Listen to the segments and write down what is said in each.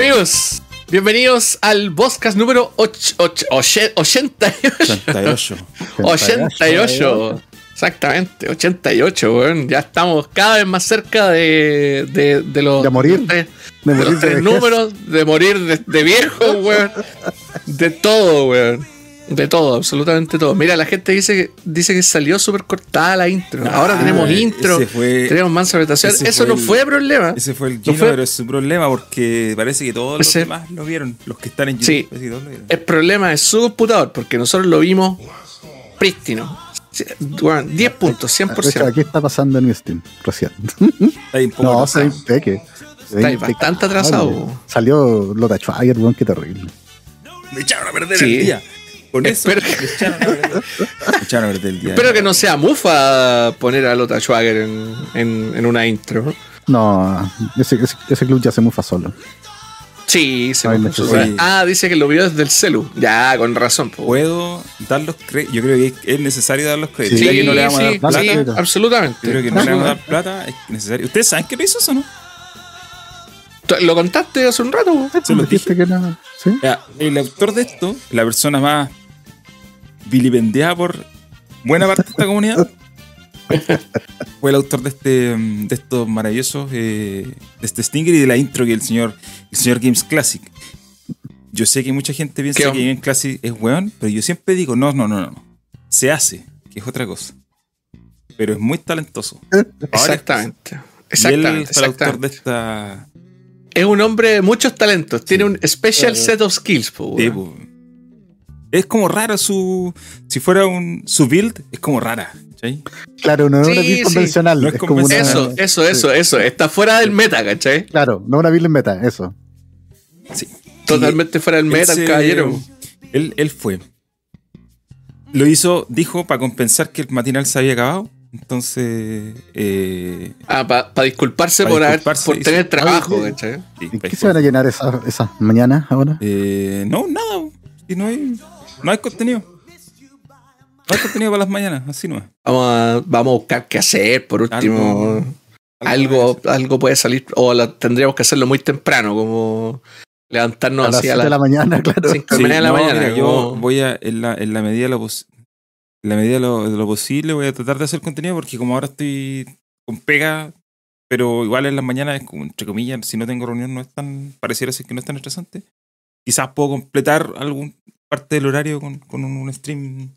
Amigos, bienvenidos al podcast número 88. 88. 88. Exactamente, 88, weón. Ya estamos cada vez más cerca de, de, de los, De morir. de, De de morir los de tres números, de morir de, de viejo, weón. De todo, weón. De todo, absolutamente todo. Mira, la gente dice que, dice que salió súper cortada la intro. Ahora Ah, tenemos intro, fue- tenemos mansa ese Eso fue no el- fue problema. Ese fue el No Gino, fue- pero es su problema porque parece que todos los Ese- demás lo vieron. Los que están en YouTube. Sí. que todos lo vieron. El problema es su computador, porque nosotros lo vimos prístino. Weón, 10 puntos, De hecho, 100%. aquí está pasando en mi Steam, recién. No, se ve peque. Se ve Está bastante atrasado. Salió Lota Schwager, weón, qué terrible. Me echaron a perder Sí. el día. Con eso Espero- que no sea mufa poner a Lota Schwager en, en, en una intro. No, ese, ese, ese club ya se mufa solo. Sí, se puso- chocó. Ah, dice que lo vio desde el celu. Ya, con razón. po. Puedo dar los créditos. Yo creo que es necesario dar los créditos. Sí, ya que no le vamos a dar sí, plata. sí, absolutamente. Yo creo que no le vamos a dar plata. Es necesario. ¿Ustedes saben qué hizo eso o no? Lo contaste hace un rato. Se lo Dijiste que no. ¿Sí? Ya, el autor de esto, la persona más vilipendiada por buena parte de esta comunidad, fue el autor de este de estos maravillosos eh, de este Stinger y de la intro que el señor el señor Games Classic. Yo sé que mucha gente piensa que Games Classic es weón, pero yo siempre digo, no, no, no, no. Se hace, que es otra cosa. Pero es muy talentoso. Exactamente. Y él Exactamente. fue el autor exactamente. de esta. Es un hombre de muchos talentos. Tiene un special set of skills. po, Sí, weón. po. Es como rara su. Si fuera un. Su build, es como rara. ¿cachai? Claro, no es una Sí, build sí. convencional. No es es como una. convencional. Eso, eso, eso, eso. Está fuera del meta, ¿cachai? Claro, no una build en meta, eso. Sí. Totalmente fuera del meta, el caballero. Él, él fue. Lo hizo, dijo, para compensar que el matinal se había acabado. Entonces. Eh, Ah, para disculparse Pa por, haber, disculparse, por tener trabajo, "Oye, ¿cachai? sí, ¿En qué se van a llenar esas, esas mañanas ahora? eh, no, nada. Y no hay, no hay contenido. No hay contenido para las mañanas, así no es. Vamos a, vamos a buscar qué hacer, por último. Algo, algo, puede salir, o la- tendríamos que hacerlo muy temprano, como levantarnos a las así 7 a de la mañana, claro. 5 de la mañana. de la no, mañana. mira, yo voy a, en la, en la medida de lo, pos- en la medida de lo, de lo posible, voy a tratar de hacer contenido porque como ahora estoy con pega, pero igual en las mañanas, es como, entre comillas, si no tengo reunión no es tan, pareciera ser que no es tan estresante. Quizás puedo completar algún parte del horario con, con un, un stream,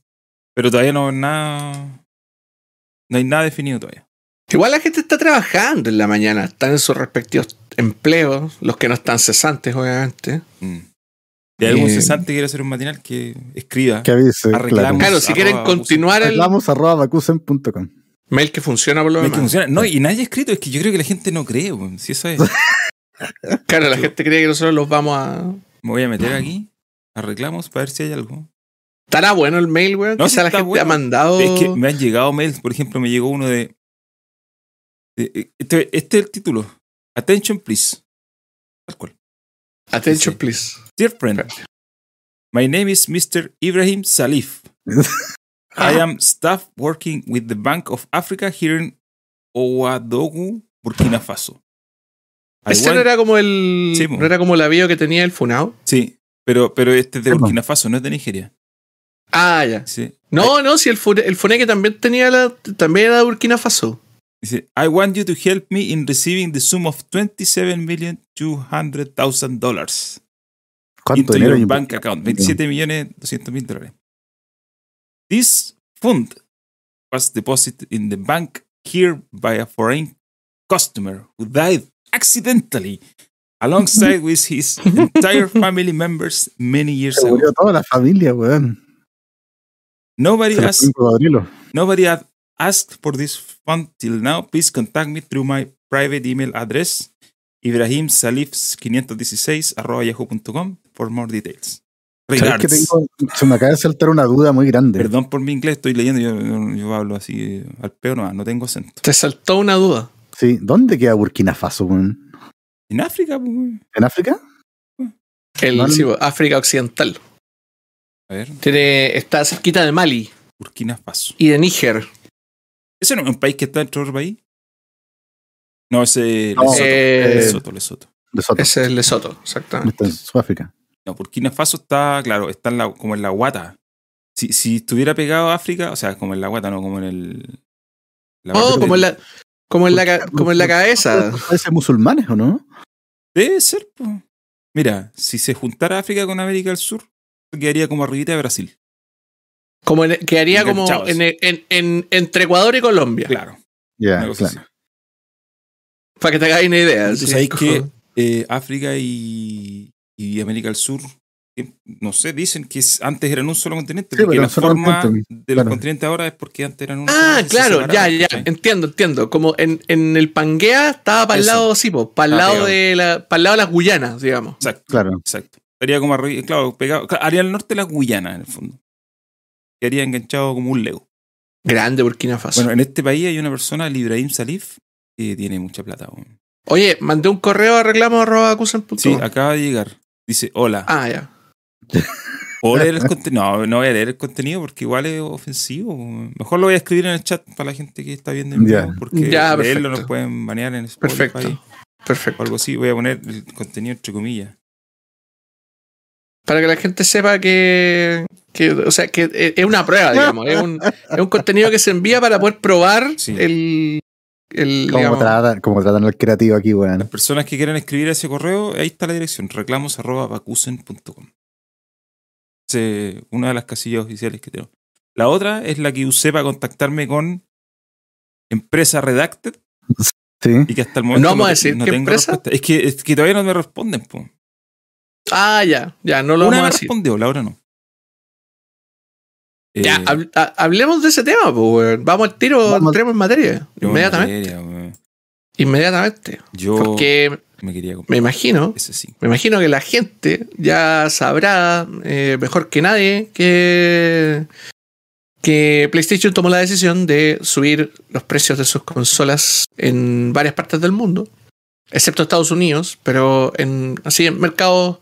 pero todavía no nada, no hay nada definido todavía. Igual la gente está trabajando en la mañana, están en sus respectivos empleos, los que no están cesantes, obviamente. Mm. Si hay algún Eh, cesante que quiere hacer un matinal, que escriba. Que avise, claro. Si quieren arroba continuar el arroba mail que funciona por lo es que funciona. No, y nadie ha escrito, es que yo creo que la gente no cree. Si eso es. Claro, la gente cree que nosotros los vamos a. Me voy a meter aquí, arreglamos para ver si hay algo. ¿Estará bueno el mail, weón? No, Quizá la gente bueno. ha mandado. Es que me han llegado mails, por ejemplo, me llegó uno de. de- este, este es el título. Attention, please. Tal cual. Attention, please. Dear friend, my name is Mr. Ibrahim Salif. I am staff working with the Bank of Africa here in Ouagadougou, Burkina Faso. I Ese no era como el. Sí, no era como el avión que tenía el Funao. Sí, pero, pero este es de Sí. Burkina Faso, no es de Nigeria. Ah, ya. Sí. No, no, si el, fune, el Funeque también tenía la. también era de Burkina Faso. Dice, I want you to help me in receiving the sum of $27,200,000 ¿Cuánto into dinero? your bank account. 27 millones 200 mil dólares. This fund was deposited in the bank here by a foreign customer who died accidentally alongside with his entire family members many years Se ago. toda la familia, weón. Nobody has. Nobody had asked for this fund till now. Please contact me through my private email address ibrahimsalif516 yahoo.com for more details. ¿Sabes que tengo? Se me acaba de saltar una duda muy grande. Perdón por mi inglés, estoy leyendo, yo, yo- yo hablo así al peo nomás, no tengo acento. Te saltó una duda. Sí, ¿dónde queda Burkina Faso, weón? En África, pues. ¿En África? El, No, sí, África Occidental. a ver, Tiene, está cerquita de Mali Burkina Faso. y de Níger. ¿Ese no es un país que está dentro del país? No, ese No, Lesoto, eh, Lesoto, Lesoto. Lesoto. Ese es Lesoto, exactamente. Está en Sudáfrica. No, Burkina Faso está, claro, está en la, como en la guata. Si, si estuviera pegado a África, o sea, como en la guata, no, como en el. la Oh, como en la, como en la, como en la cabeza. Parece musulmanes, ¿o no? Debe ser, pues. Mira, si se juntara África con América del Sur, quedaría como arribita de Brasil. Como en- quedaría como Enganchados. en, en- en- entre Ecuador y Colombia. Claro. Ya, claro. Para que te hagáis una idea. Entonces, como- que eh, África y, y América del Sur, no sé, dicen que es- antes eran un solo continente, Sí, porque pero la forma continente, de los claro. continentes ahora es porque antes eran un Ah, solo se claro, ya, ya, entiendo, entiendo. Como en, en el Pangea estaba para el lado, sí, para el lado pegado. de la, para el lado de las Guyanas, digamos. Exacto, Claro. exacto. Estaría como arriba, claro, pegado, haría al norte la Guyana, en el fondo. Quedaría enganchado como un Lego. Grande Burkina Faso. Bueno, en este país hay una persona, el Ibrahim Salif, que tiene mucha plata. Oye, mandé un correo a reclamo.acusen.com. Sí, acaba de llegar. Dice, hola. Ah, ya. ¿Puedo leer el contenido? No, no voy a leer el contenido porque igual es ofensivo. Mejor lo voy a escribir en el chat para la gente que está viendo en Ya. vivo, porque Ya, leerlo nos pueden banear en Spotify Perfecto. o Perfecto. algo así. Voy a poner el contenido entre comillas. Para que la gente sepa que, que o sea, que es es una prueba, digamos. es, un, es un contenido que se envía para poder probar Sí. el, el ¿Cómo digamos, tratan, cómo tratan al creativo aquí, Las weón? personas que quieran escribir ese correo, ahí está la dirección, reclamos.bacusen.com. Es una de las casillas oficiales que tengo. La otra es la que usé para contactarme con Empresa Redacted Sí. y que hasta el momento ¿No vamos a te- decir no qué tengo empresa? respuesta. Es que, es que todavía no me responden. Po. Ah, ya, ya, no lo Una me vamos a decir. respondió, la otra no. Ya, Eh, hab- ha- hablemos de ese tema, pues. Vamos al tiro, Vamos- entremos en materia. Inmediatamente. materia. Inmediatamente. Yo Porque me quería me comprar imagino, sí. me imagino que la gente ya sabrá eh, mejor que nadie que, que PlayStation tomó la decisión de subir los precios de sus consolas en varias partes del mundo, excepto Estados Unidos, pero en así en mercados,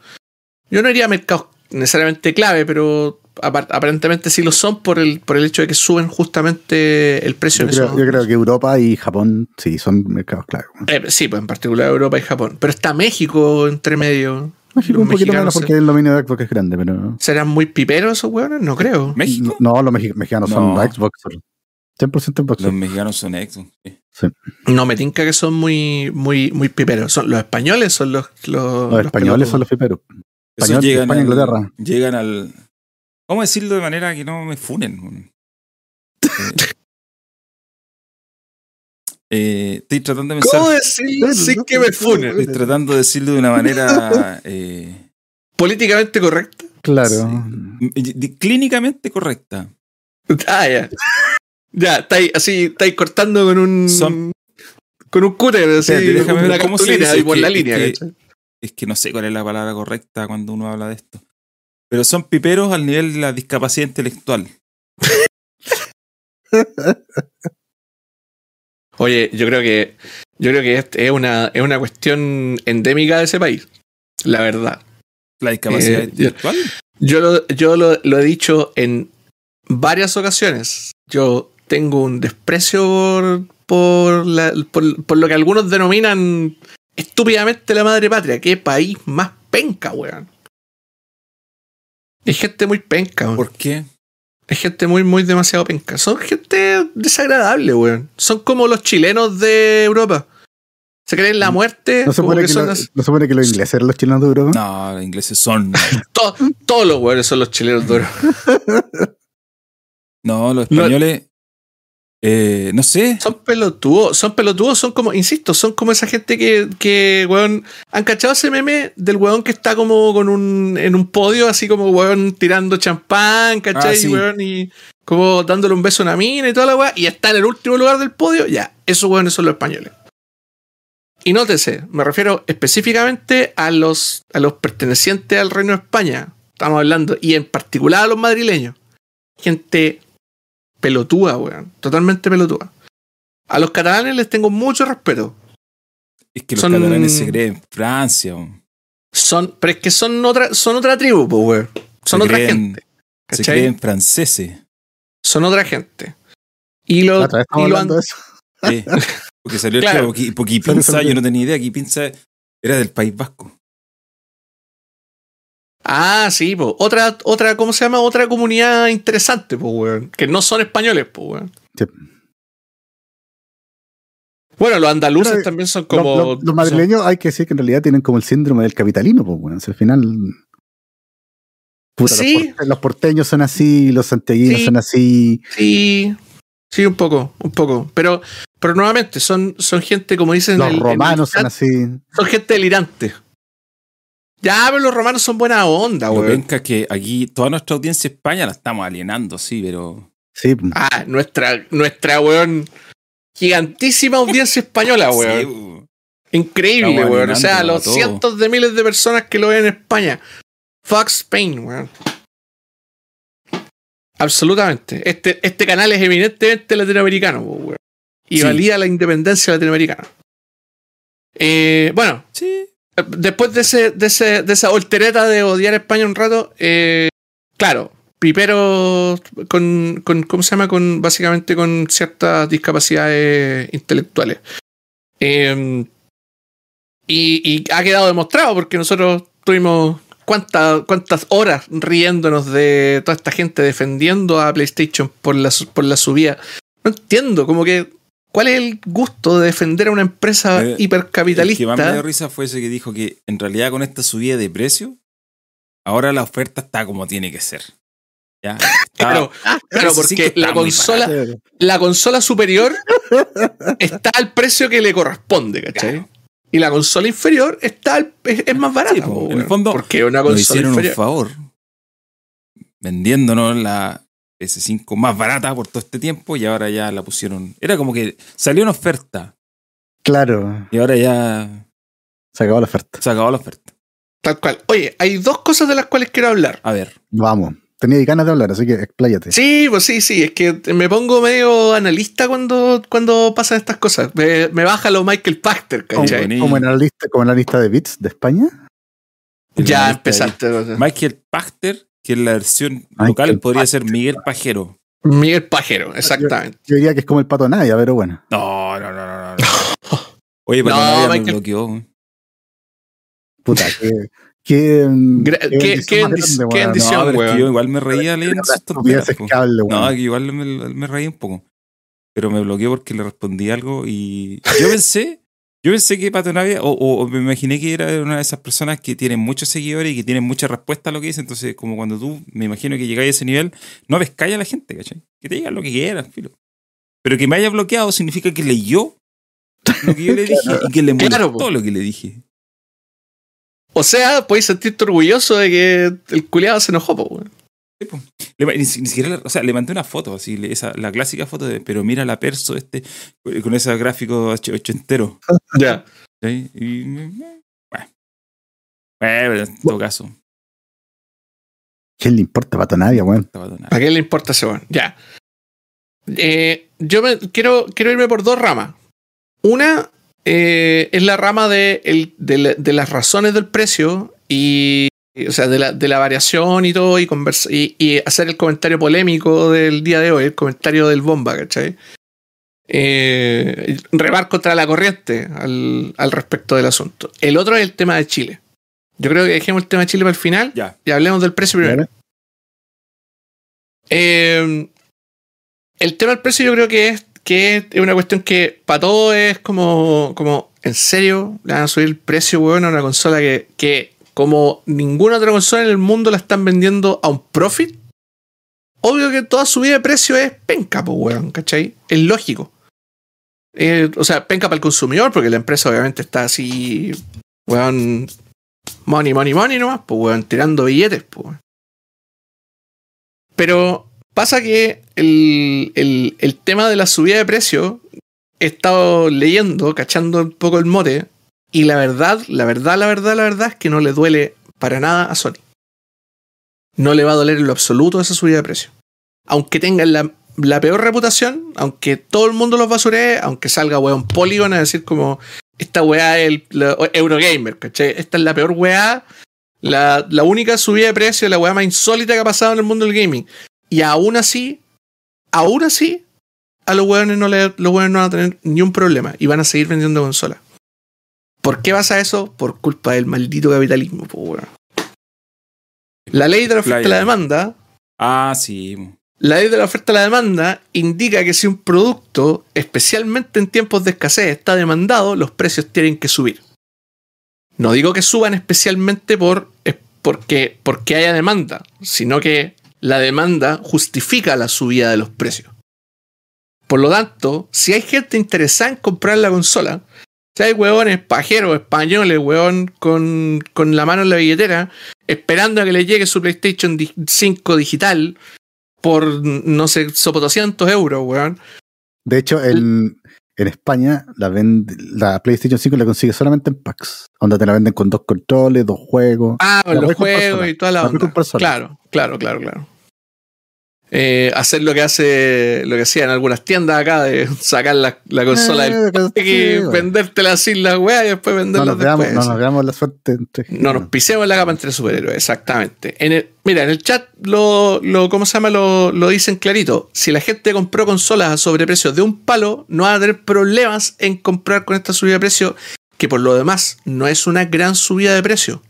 yo no diría mercados necesariamente clave, pero aparentemente sí lo son por el, por el hecho de que suben justamente el precio Yo en creo, esos- yo creo que Europa y Japón sí son mercados clave. weón. Eh, sí, pues en particular Europa y Japón. Pero está México entre medio. México Los un poquito menos porque el dominio de Xbox es grande, pero. ¿Serán muy piperos esos hueones? No creo. ¿México? No, los mexi- mexicanos son. Xbox. 100% Xbox. Los mexicanos son Xbox. sí. No me tinca que son muy, muy, muy piperos. Son los españoles, son los. Los, Los españoles son los piperos. Español- llegan, España, al, Inglaterra. llegan al. ¿Cómo decirlo de manera que no me funen? Eh, eh, estoy tratando de pensar. ¿Cómo decirlo sin que me funen? Estoy tratando de decirlo de una manera eh, Políticamente correcto. Claro. sí, clínicamente correcta. Ah, ya. Ya, estáis así, estáis cortando con un. Son- Con un cúter, así. Espérate, déjame una ver cómo se dice, por que- la es línea. Es que no sé cuál es la palabra correcta cuando uno habla de esto. Pero son piperos al nivel de la discapacidad intelectual. Oye, yo creo que. Yo creo que es- es una, es una cuestión endémica de ese país. La verdad. La discapacidad Eh, yo- intelectual. Yo lo, yo lo, lo he dicho en varias ocasiones. Yo tengo un desprecio por, por, la- por, por lo que algunos denominan estúpidamente la madre patria. Qué país más penca, weón. Es gente muy penca, weón. ¿Por qué? Es gente muy, muy demasiado penca. Son gente desagradable, weón. Son como los chilenos de Europa. Se creen la muerte. ¿No se, supone que que son lo- así. ¿No se supone que los ingleses eran los chilenos de Europa? No, los ingleses son. To- todos los weones son los chilenos de Europa. No, los españoles. Eh, no sé. Son pelotudos, son pelotudos, son como, insisto, son como esa gente que, que weón, han cachado ese meme del weón que está como con un, en un podio, así como weón tirando champán, ¿cachai? Ah, sí. weón, y como dándole un beso a una mina y toda la weá, y está en el último lugar del podio, ya, esos weones son los españoles. Y nótese, me refiero específicamente a los, a los pertenecientes al Reino de España, estamos hablando, y en particular a los madrileños. Gente pelotúa, weón. Totalmente pelotúa. A los catalanes les tengo mucho respeto. Es que los son- catalanes se creen Francia. weón. Son, pero es que son otra, son otra tribu, pues, weón. Son Se otra creen- gente. Se ¿cachai? creen franceses. Son otra gente. Y lo, estamos y lo de eso. Sí. Porque salió Claro. el Poqui, Poqui Salió- Pinza, yo no tenía idea. Aquí Pinza Era del País Vasco. Ah, sí, po. Otra, otra, ¿cómo se llama? Otra comunidad interesante, pues, weón. Que no son españoles, pues, weón. Sí. Bueno, los andaluces Pero, también son como. los, los madrileños hay que decir que en realidad tienen como el síndrome del capitalino, pues bueno, al final. Puta, los Sí. los, porteños son así, los santiaguinos Sí. son así. Sí, sí, un poco, un poco. Pero, pero nuevamente, son, son gente, como dicen. Los el- el romanos son así. Son gente delirante. Ya, pero los romanos son buena onda, Lo weón. penca es que aquí toda nuestra audiencia España la estamos alienando, sí, pero. Sí, Ah, nuestra, nuestra, weón. Gigantísima audiencia española, Sí, weón. weón. Increíble, weón. O sea, los todo. cientos de miles de personas que lo ven en España. Fuck Spain, weón. Absolutamente. Este, este canal es eminentemente latinoamericano, weón. Y Sí. valía la independencia latinoamericana. Eh, bueno, Sí. Después de, ese, de, ese, de esa voltereta de odiar a España un rato, eh, claro, Pipero con, con, ¿cómo se llama? Con, básicamente con ciertas discapacidades intelectuales. Eh, y, ha quedado demostrado porque nosotros tuvimos cuántas cuántas horas riéndonos de toda esta gente defendiendo a PlayStation por la, por la subida. No entiendo, como que, ¿cuál es el gusto de defender a una empresa Eh, hipercapitalista? El que más me dio risa fue ese que dijo que en realidad con esta subida de precio, ahora la oferta está como tiene que ser. ¿Ya? Claro, claro, Ese sí porque que la consola, la consola superior está al precio que le corresponde, ¿cachai? Claro. Y la consola inferior está al- es, es más barata. Sí, po, po, en el fondo, porque una Nos consola hicieron un inferior. favor vendiéndonos la PS5 más barata por todo este tiempo y ahora ya la pusieron. Era como que salió una oferta Claro, y ahora ya se acabó la oferta. se acabó la oferta. Tal cual. Oye, hay dos cosas de las cuales quiero hablar. A ver, Vamos. Tenía ganas de hablar, así que expláyate. Sí, pues sí, sí. Es que me pongo medio analista cuando, cuando pasan estas cosas. Me, me baja lo Michael Pachter, como, ¿cachai? como en la lista, como en la lista de bits de España. Ya empezaste. Michael Pachter, que en la versión Michael local podría ser Miguel Pajero. Miguel Pajero, exactamente. Yo diría que es como el pato Naya, pero bueno. No, no, no, no. no. Oye, pero No, nadie me Michael- bloqueó. Puta, que. qué- yo igual me reía leyendo No, que igual me, me reí un poco. Pero me bloqueó porque le respondí algo y yo pensé, yo pensé que Pato Navia, o, o- o me imaginé que era una de esas personas que tienen muchos seguidores y que tienen mucha respuesta a lo que dice. Entonces, como cuando tú, me imagino que llegáis a ese nivel, no pescáis a la gente, ¿cachai? Que te digan lo que quieran, filo. Pero que me haya bloqueado significa que leyó lo que yo le dije y que le molestó Claro, po. lo que le dije. O sea, podéis sentirte orgulloso de que el culiado se enojó, po, Sí, ni, ni siquiera, o sea, le mandé una foto, así, esa, la clásica foto de, pero mira la perso este, con ese gráfico och- ochentero. Ya. ¿sí? Y, me- me- bueno. En todo caso, ¿Quién le importa pato Naya, weón? ¿A qué le importa ese weón? Ya. Eh, yo me, quiero, quiero irme por dos ramas. Una eh, es la rama de, el- de, la- de las razones del precio y. O sea, de la, de la variación y todo, y, conversa- y, y hacer el comentario polémico del día de hoy, el comentario del bomba, ¿cachai? Eh, remar contra la corriente al, al respecto del asunto. El otro es el tema de Chile. Yo creo que dejemos el tema de Chile para el final Ya, y hablemos del precio primero. Eh, el tema del precio yo creo que es, que es una cuestión que para todos es como, como, ¿en serio? ¿Le van a subir el precio, weón, a una consola que, que como ninguna otra consola en el mundo la están vendiendo a un profit? Obvio que toda subida de precio es penca, pues, weón, ¿cachai? Es lógico. Eh, o sea, penca para el consumidor, porque la empresa obviamente está así, weón, money, money, money nomás, pues, weón, tirando billetes, pues. Pero pasa que el- el tema de la subida de precio, he estado leyendo, cachando un poco el mote, y la verdad, la verdad, la verdad, la verdad es que no le duele para nada a Sony. No le va a doler en lo absoluto esa subida de precio. Aunque tengan la, peor reputación, aunque todo el mundo los basuree, aunque salga weón Polygon a decir como esta weá es el, Eurogamer, ¿cachai? Esta es la peor weá, la, única subida de precio, la weá más insólita que ha pasado en el mundo del gaming. Y aún así, aún así, a los weones no, le, no van a tener ni un problema y van a seguir vendiendo consolas. ¿Por qué pasa eso? Por culpa del maldito capitalismo, po, weón. La ley de la oferta y la demanda. Ah, sí. La ley de la oferta y la demanda indica que si un producto, especialmente en tiempos de escasez, está demandado, los precios tienen que subir. No digo que suban especialmente por, porque, porque haya demanda, sino que la demanda justifica la subida de los precios. Por lo tanto, si hay gente interesada en comprar la consola, si hay huevones pajeros españoles, huevón, con, con la mano en la billetera, esperando a que le llegue su PlayStation 5 digital por, no sé, sopo 200 euros, weón. De hecho, en, en España la, vende, la PlayStation 5 la consigue solamente en packs, donde te la venden con dos controles, dos juegos. Ah, los juegos y toda la, onda. Claro, claro, claro, claro eh, hacer lo que hace lo que hacían algunas tiendas acá de sacar la, la consola eh, del y vendértela sin la weá y después venderla no después. no nos veamos la suerte entre No nos pisemos la capa entre superhéroes, exactamente. En el, mira, en el chat lo, lo ¿cómo se llama? Lo, lo dicen clarito. Si la gente compró consolas a sobreprecios de un palo, no va a tener problemas en comprar con esta subida de precio, que por lo demás no es una gran subida de precio.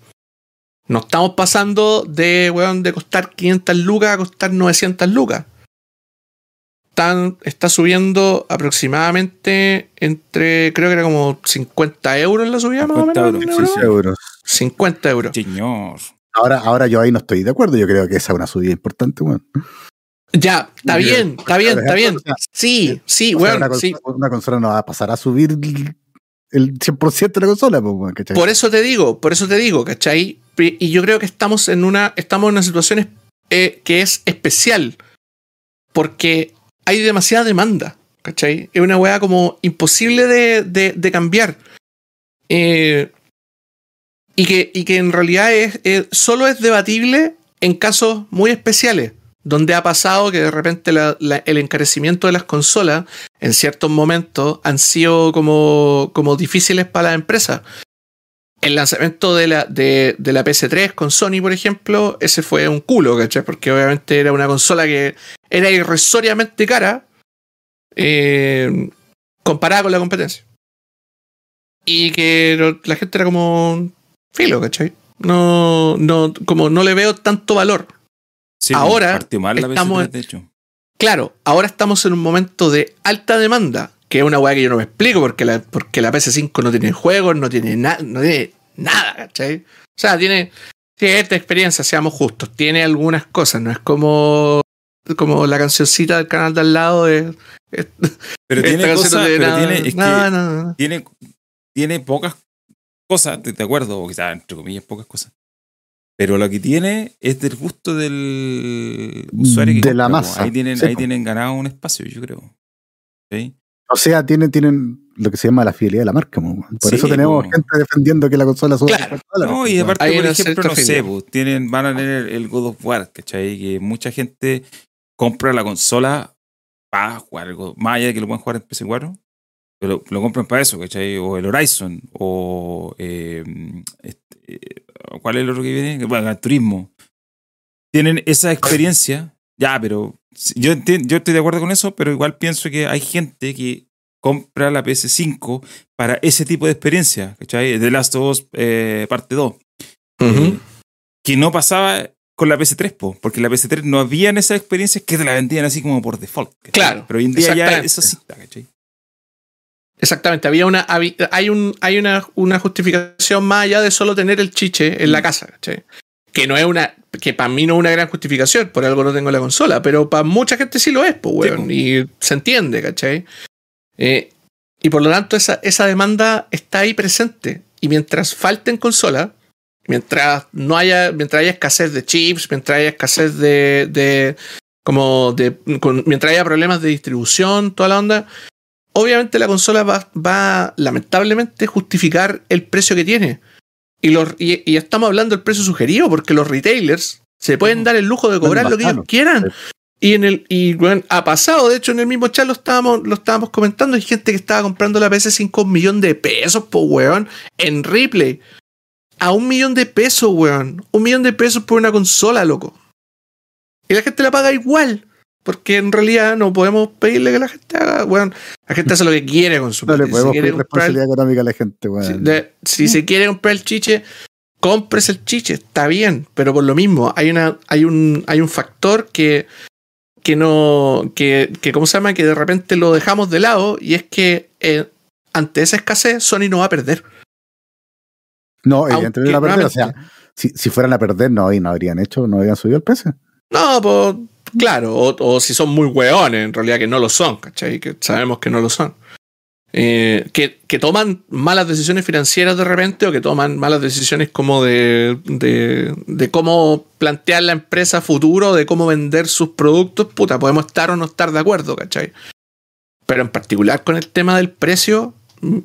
No estamos pasando de, weón, de costar 500 lucas a costar 900 lucas. está subiendo aproximadamente entre, creo que era como 50 euros la subida 50 más o menos. Euros. 50 euros. Señor. Ahora, ahora yo ahí no estoy de acuerdo. Yo creo que esa es una subida importante, weón. Ya, está bien, está bien, está bien. Sí, sí, weón. Una, sí. una consola no va a pasar a subir el 100% de la consola, pues, ¿cachai? Por eso te digo, por eso te digo, ¿cachai? Y yo creo que estamos en una, estamos en una situación eh, que es especial, porque hay demasiada demanda, ¿cachai? Es una weá como imposible de, de, cambiar. Eh, y, que, y que en realidad es, solo es debatible en casos muy especiales donde ha pasado que de repente el encarecimiento de las consolas en ciertos momentos han sido como, como difíciles para las empresas. El lanzamiento de la, de, la PS3 con Sony, por ejemplo, ese fue un culo, ¿cachai? Porque obviamente era una consola que era irrisoriamente cara eh, comparada con la competencia. Y que la gente era como filo, ¿cachai? No, no, como no le veo tanto valor ahora estamos, de hecho. Claro, ahora estamos en un momento de alta demanda, que es una weá que yo no me explico porque la, porque la PS5 no tiene juegos, no tiene, nada no tiene nada, ¿cachai? O sea, tiene esta experiencia, seamos justos, tiene algunas cosas, no es como como la cancioncita del canal de al lado de, pero tiene cosas, pero tiene, tiene, tiene pocas cosas, te, acuerdo, o quizás entre comillas pocas cosas. Pero lo que tiene es del gusto del usuario que de la masa. Ahí tienen, ahí tienen ganado un espacio, yo creo. O sea, tienen, tienen lo que se llama la fidelidad de la marca. Por eso tenemos gente defendiendo que la consola sube claro. No, y aparte, por ejemplo, no sé, tienen, van a tener el God of War, ¿cachai? Que mucha gente compra la consola para jugar algo, más allá de que lo puedan jugar en PS4, lo, lo compran para eso, ¿cachai? O el Horizon, o eh, este, ¿Cuál es el otro que viene? Bueno, el turismo. Tienen esa experiencia, ya, pero yo, yo estoy de acuerdo con eso, pero igual pienso que hay gente que compra la PS5 para ese tipo de experiencia, ¿cachai? The Last of Us eh, parte 2. Eh, que no pasaba con la PS3, porque la PS3 no había esas experiencias que te la vendían así como por default. Claro. Pero hoy en día ya eso sí está, ¿cachai? Exactamente, había una, hay, un, hay una, una, justificación más allá de solo tener el chiche en la mm. casa, ¿cachai? Que no es una, que para mí no es una gran justificación, por algo no tengo la consola, pero para mucha gente sí lo es, pues, weón, y se entiende, ¿cachai? Eh, y por lo tanto esa, esa demanda está ahí presente. Y mientras falten consolas, mientras no haya, mientras haya escasez de chips, mientras haya escasez de, de como de, mientras haya problemas de distribución, toda la onda, obviamente la consola va, va lamentablemente justificar el precio que tiene. Y, los, y, estamos hablando del precio sugerido porque los retailers se pueden dar el lujo de cobrar lo que ellos quieran. Y en el y bueno, ha pasado, de hecho en el mismo chat lo estábamos, lo estábamos comentando, hay gente que estaba comprando la PS5 un millón de pesos, por weón, en Ripley. A un millón de pesos, weón. Un millón de pesos por una consola, loco. Y la gente la paga igual. Porque en realidad no podemos pedirle que la gente haga, bueno, la gente hace lo que quiere con su No le podemos pedir el- responsabilidad económica a la gente, weón. si, de- si se quiere comprar el chiche, cómprese el chiche, está bien, pero por lo mismo, hay una, hay un, hay un factor que, que no, que, que, ¿cómo se llama? Que de repente lo dejamos de lado, y es que eh, ante esa escasez, Sony no va a perder. No, evidentemente van a perder. O sea, si, si fueran a perder, no, y no habrían hecho, no habrían subido el precio. No, pues, claro, o, si son muy hueones, en realidad que no lo son, ¿cachai? Que sabemos que no lo son. Eh, que, que toman malas decisiones financieras de repente o que toman malas decisiones como de, de, cómo plantear la empresa futuro, de cómo vender sus productos, puta, podemos estar o no estar de acuerdo, ¿cachai? Pero en particular con el tema del precio, mm,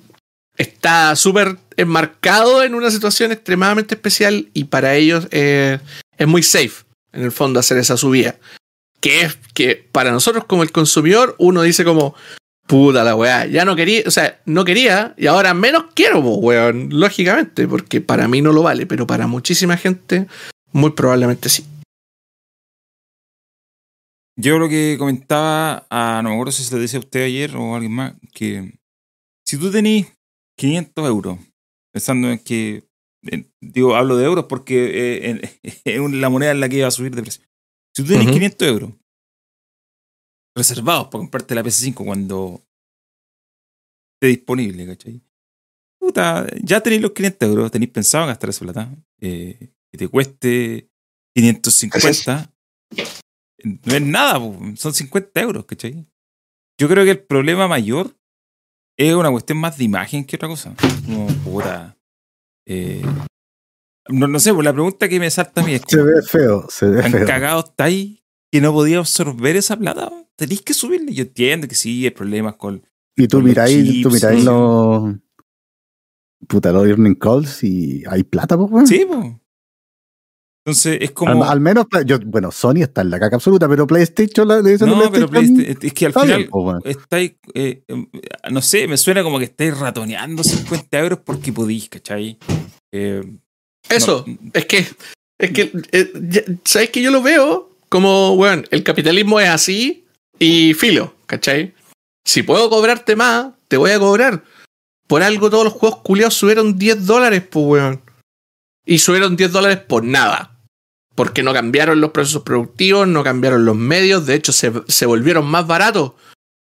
está súper enmarcado en una situación extremadamente especial y para ellos eh, es muy safe, en el fondo, hacer esa subida. Que es que para nosotros como el consumidor, uno dice como, puta la weá, ya no quería, o sea, no quería y ahora menos quiero, weón, lógicamente, porque para mí no lo vale, pero para muchísima gente, muy probablemente sí. Yo lo que comentaba, a, no me acuerdo si se lo dice a usted ayer o a alguien más, que si tú tenés 500 euros, pensando en que, digo, hablo de euros porque eh, es la moneda en la que iba a subir de precio. Si tú tenés Ujú. 500 euros reservados para comprarte la PS5 cuando esté disponible, ¿cachai? Puta, ya tenéis los 500 euros, tenéis pensado en gastar esa plata, eh, que te cueste 550 no es nada, son 50 euros, ¿cachai? Yo creo que el problema mayor es una cuestión más de imagen que otra cosa. Como, puta. eh, no, no sé, pues la pregunta que me salta a mí es: Se ve feo, se ve ¿tan feo. cagado estáis que no podía absorber esa plata? Tenéis que subirle. Yo entiendo que sí, hay problemas con. Y tú miráis, tú miráis los. Puta, los earning calls y hay plata, pues, weón. Sí, pues. Entonces es como. Al, al menos, yo, bueno, Sony está en la caca absoluta, pero PlayStation la le no, pero PlayStation. Playsta- es que al está final. bien, pues, estáis, eh, no sé, me suena como que estáis ratoneando 50 euros porque podís, ¿cachai? Eh, Eso, no, es que, es que, eh, ya- ¿sabes que yo lo veo como, weón, el capitalismo es así y filo, ¿cachai? Si puedo cobrarte más, te voy a cobrar. Por algo todos los juegos culiados subieron 10 dólares, pues, weón. Y subieron 10 dólares por nada. Porque no cambiaron los procesos productivos, no cambiaron los medios, de hecho se, se volvieron más baratos.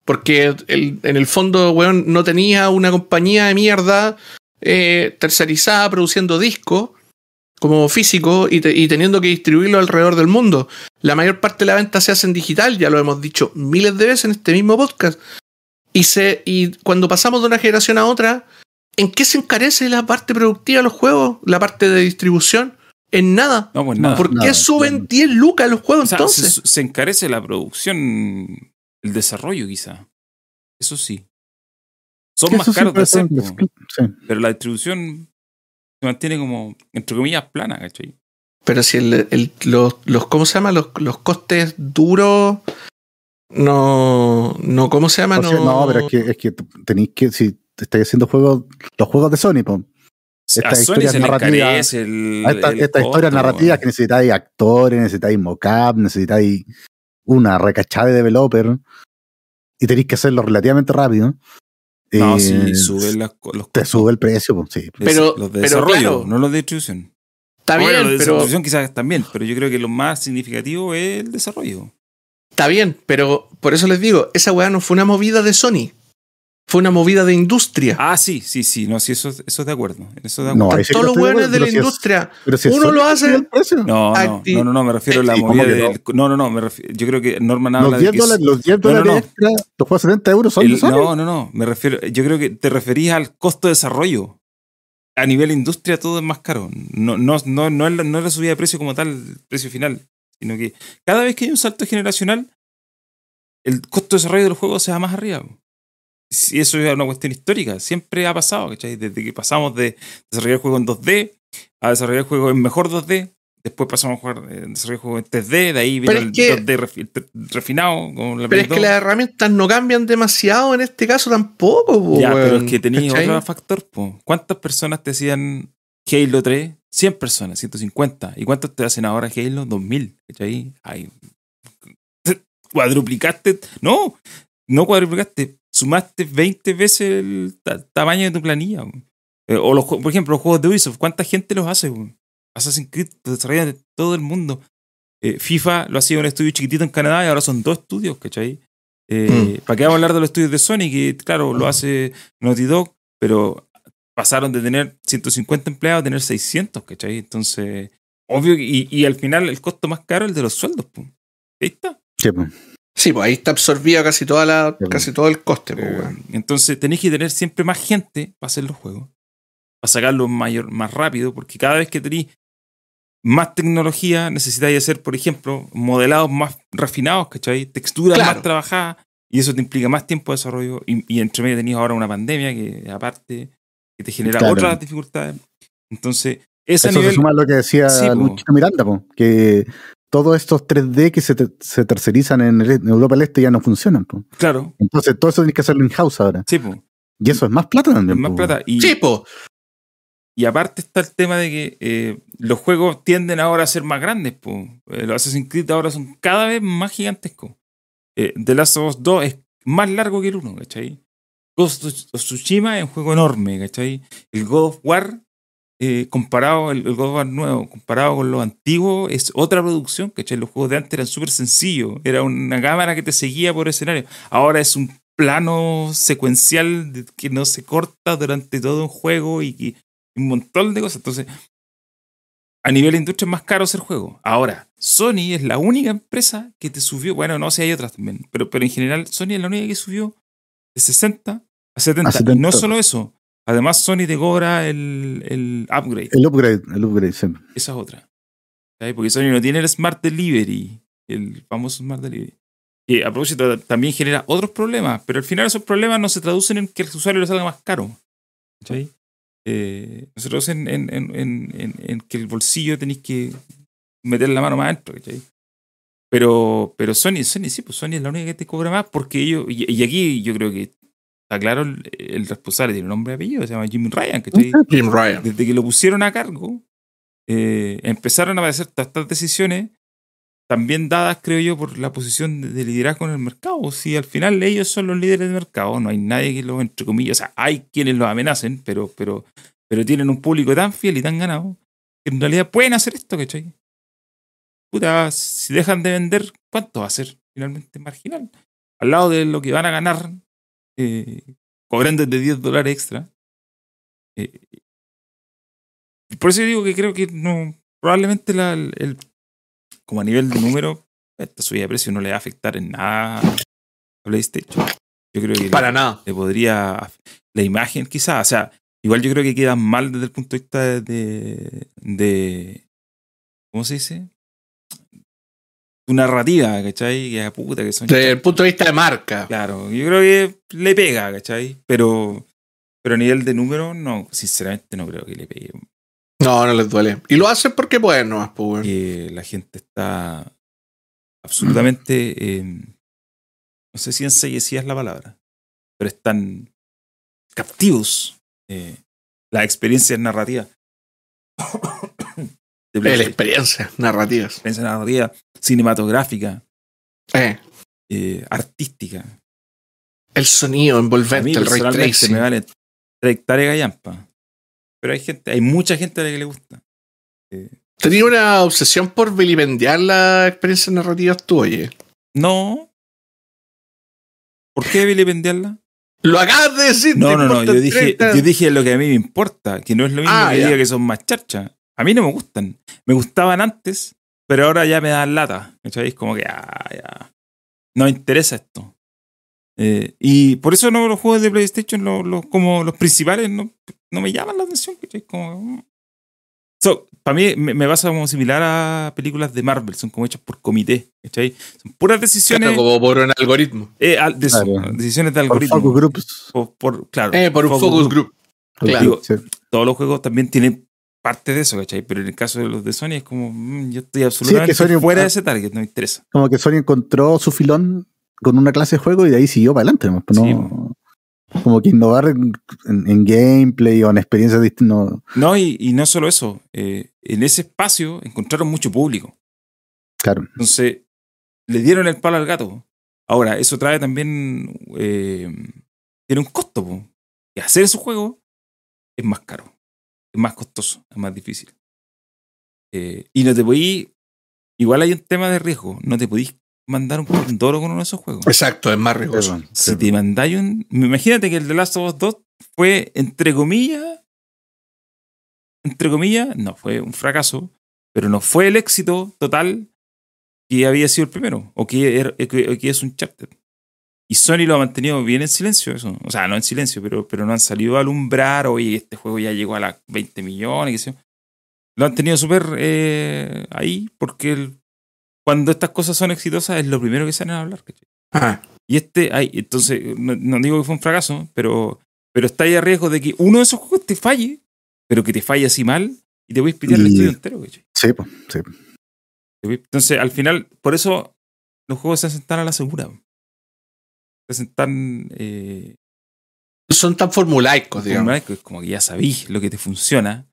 Porque el- en el fondo, weón, no tenía una compañía de mierda eh, tercerizada produciendo discos como físico y, te- y teniendo que distribuirlo alrededor del mundo. La mayor parte de la venta se hace en digital, ya lo hemos dicho miles de veces en este mismo podcast. Y, se, y cuando pasamos de una generación a otra, ¿en qué se encarece la parte productiva de los juegos? ¿La parte de distribución? En nada. no, pues nada. ¿Por nada, qué suben claro. 10 lucas los O juegos sea, entonces? se, se encarece la producción, el desarrollo quizá. Eso sí. Son más caros de hacer, sí. pero la distribución se mantiene como, entre comillas, plana, ¿cachai? Pero si el, el- los, los, ¿cómo se llama? Los, los costes duros no, no, ¿cómo se llama? O sea, no, pero es que, es que tenéis que, si estáis haciendo juegos, los juegos de Sony, pues. a Estas Sony historias narrativas- esta- el estas historias costo, narrativas weón. que necesitáis actores, necesitáis mocap, necesitáis una recachada de developer y tenéis que hacerlo relativamente rápido. No, eh, sí, suben las los Te sube el precio, pues, sí. Pero- los de pero desarrollo, claro. no los de distribución. Está Bueno, bien, los de pero distribución quizás también, pero yo creo que lo más significativo es el desarrollo. Está bien, pero por eso les digo, esa weá no fue una movida de Sony. Fue una movida de industria. Ah, sí, sí, sí, no, sí, eso, eso es de acuerdo. Eso de No, acuerdo. que Todos los de de la pero si es- industria. Si Uno lo hace- sube el precio. No, no, no, no, no, me refiero a la Sí, ¿cómo movida del. No, no, no, me refiero, yo creo que Norman habla Los de 10 que dólares, los 10 no, no, dólares no. extra, los juegos de 70 euros son el- de no, no, no, me refiero, yo creo que te referís al costo de desarrollo. A nivel industria todo es más caro. No, no, no, no, es la, no es la subida de precio como tal, el precio final, sino que cada vez que hay un salto generacional, el costo de desarrollo de los juegos se va más arriba. Si eso es una cuestión histórica, siempre ha pasado, ¿cachai? Desde que pasamos de desarrollar el juego en 2D a desarrollar el juego en mejor 2D, después pasamos a jugar eh, desarrollar el juego en 3D, de ahí es el que- 2D refi- refinado con la Pero Play es que 2. las herramientas no cambian demasiado en este caso tampoco. po, Ya, pero es que tenía ¿cachai? otro factor, po. ¿Cuántas personas te decían Halo 3? 100 personas, 150. ¿Y cuántos te hacen ahora Halo? 2000. ¿Cachai? Hay cuadruplicaste. No, no cuadruplicaste. Sumaste 20 veces el ta- tamaño de tu planilla. Eh, o los, por ejemplo, los juegos de Ubisoft. ¿Cuánta gente los hace? weón? Assassin's Creed lo desarrollan de todo el mundo. Eh, FIFA lo hacía un estudio chiquitito en Canadá y ahora son dos estudios, ¿cachai? Eh, ¿Para qué vamos a hablar de los estudios de Sony? Que, claro, lo hace Naughty Dog, pero pasaron de tener 150 empleados a tener 600, ¿cachai? Entonces, obvio, y, y al final el costo más caro es el de los sueldos, pues. Ahí está. Sí, pues. Sí, pues ahí está absorbida casi toda la, Sí, casi todo el coste, pues, Eh, weón. entonces tenéis que tener siempre más gente para hacer los juegos, para sacarlos mayor, más rápido, porque cada vez que tenéis más tecnología, necesitáis hacer, por ejemplo, modelados más refinados, ¿cachai? Texturas Claro. más trabajadas, y eso te implica más tiempo de desarrollo, y, y entre medio tenéis ahora una pandemia que aparte que te genera Claro. otras dificultades. Entonces, ese Eso nivel... se suma a lo que decía Sí, po. Luchito Miranda, po, que todos estos 3D que se, te- se tercerizan en, el- en Europa del Este ya no funcionan. po. Claro, Entonces todo eso tienes que hacerlo in-house ahora. sí, pues, Y eso es más plata también. más po. plata. Y, Sí, pues. Y aparte está el tema de que eh, los juegos tienden ahora a ser más grandes. po. Eh, los Assassin's Creed ahora son cada vez más gigantescos. Eh, The Last of Us 2 es más largo que el 1, ¿cachai? Ghost of Tsushima es un juego enorme, ¿cachai? El God of War, eh, comparado, el, el God of War nuevo, comparado con lo antiguo, es otra producción, ¿cachai? Los juegos de antes eran súper sencillos. Era una cámara que te seguía por escenario. Ahora es un plano secuencial de- que no se corta durante todo un juego y, y un montón de cosas. Entonces, a nivel de industria es más caro hacer juegos. Ahora, Sony es la única empresa que te subió, bueno, no sé, hay otras también, pero, pero en general Sony es la única que subió de 60 a 70. A 70. Y no solo eso, además Sony te cobra el, el upgrade. El upgrade, el upgrade, sí. Esa es otra. ¿Sabes? Porque Sony no tiene el Smart Delivery, el famoso Smart Delivery. Que a propósito también genera otros problemas, pero al final esos problemas no se traducen en que el usuario le salga más caro. ¿Cachai? Eh, no se traducen en, en- en- en- que el bolsillo tenéis que meter la mano más adentro. ¿cachai? Pero, pero Sony, Sony sí, pues Sony es la única que te cobra más porque ellos, y, y aquí yo creo que está claro el, el responsable, tiene un nombre y apellido, se llama Jimmy Ryan, ¿cachai? Jim Ryan. desde que lo pusieron a cargo, eh, empezaron a aparecer todas estas decisiones, también dadas, creo yo, por la posición de, de liderazgo en el mercado. Si al final ellos son los líderes del mercado, no hay nadie que los, entre comillas, o sea, hay quienes los amenacen, pero, pero, pero tienen un público tan fiel y tan ganado que en realidad pueden hacer esto, ¿cachai? Puta, si dejan de vender, ¿cuánto va a ser? Finalmente marginal. Al lado de lo que van a ganar eh, cobrando de 10 dólares extra. Eh, por eso digo que creo que no, probablemente la, el, como a nivel de número, esta subida de precio no le va a afectar en nada a PlayStation. Yo creo que Para le, nada. le podría, la imagen quizás, o sea, igual yo creo que queda mal desde el punto de vista de, de ¿cómo se dice? Tu narrativa, ¿cachai? Que puta que son Desde el punto de vista de marca. Claro, yo creo que le pega, ¿cachai? Pero, pero a nivel de número, no, sinceramente no creo que le pegue. No, no les duele. Y lo hacen porque pueden nomás, pues. Que la gente está absolutamente, eh, no sé si ensayecida es la palabra, pero están captivos eh, las experiencias narrativas. de La experiencia narrativas. experiencia narrativa, cinematográfica, Eh, eh, artística. el sonido A mí envolvente, el ray tracing. me vale tres hectáreas de gallampa. Pero hay gente, hay mucha gente a la que le gusta. Eh, Tenía una obsesión por vilipendiar las experiencias narrativas tú, oye. no. ¿Por qué vilipendiarla? Lo acabas de decir. No, no, no. Yo dije, 30. yo dije lo que a mí me importa, que no es lo mismo Ah, que ya. diga que son más charchas. A mí no me gustan. Me gustaban antes, pero ahora ya me dan lata. ¿Cachai? Es como que, ah, ya. No me interesa esto. Eh, y por eso no los juegos de PlayStation, los, los- como los principales, no, no me llaman la atención. ¿cachai? Como, mm. So, para mí me, me pasa como similar a películas de Marvel, son como hechas por comité. ¿cachai? Son puras decisiones, Claro, como por un algoritmo. eh, al- de Claro. decisiones de Por algoritmo. focus groups. Por, por- claro, Eh, por un focus group. Claro. Digo, Sí. todos los juegos también tienen parte de eso, ¿cachai? Pero en el caso de los de Sony es como, mm, yo estoy absolutamente Sony- fuera de ese target, no me interesa. Como que Sony encontró su filón con una clase de juego y de ahí siguió para adelante. ¿no? Sí, No- como que innovar en, en- en gameplay o en experiencias distintas. no- No, y, y no solo eso, eh, en ese espacio encontraron mucho público. claro. Entonces, le dieron el palo al gato. Ahora, eso trae también. eh, tiene un costo, po. Y hacer esos juegos es más caro, es más costoso, es más difícil. Eh, y no te podís. Igual hay un tema de riesgo. No te podís mandar un Pandoro con uno de esos juegos. Exacto, es más riesgoso. Bueno, Si sí. te mandáis un. Imagínate que el The Last of Us 2 fue, entre comillas. Entre comillas, no fue un fracaso, pero no fue el éxito total que había sido el primero, o que, era- que- que es un chapter. Y Sony lo ha mantenido bien en silencio, eso. O sea, no en silencio, pero, pero no han salido a alumbrar, oye, este juego ya llegó a las 20 millones, qué sé yo. Lo han tenido súper eh, ahí, porque el- cuando estas cosas son exitosas es lo primero que salen a hablar. Y este, entonces, no, no digo que fue un fracaso, pero, pero está ahí a riesgo de que uno de esos juegos te falle, pero que te falle así mal y te voy a pitear el estudio entero. ¿cachai? Sí, po, sí. Entonces, al final, por eso los juegos se hacen tan a la segura. Se hacen tan. Eh, son tan formulaicos, digamos. formulaicos, es como que ya sabís lo que te funciona.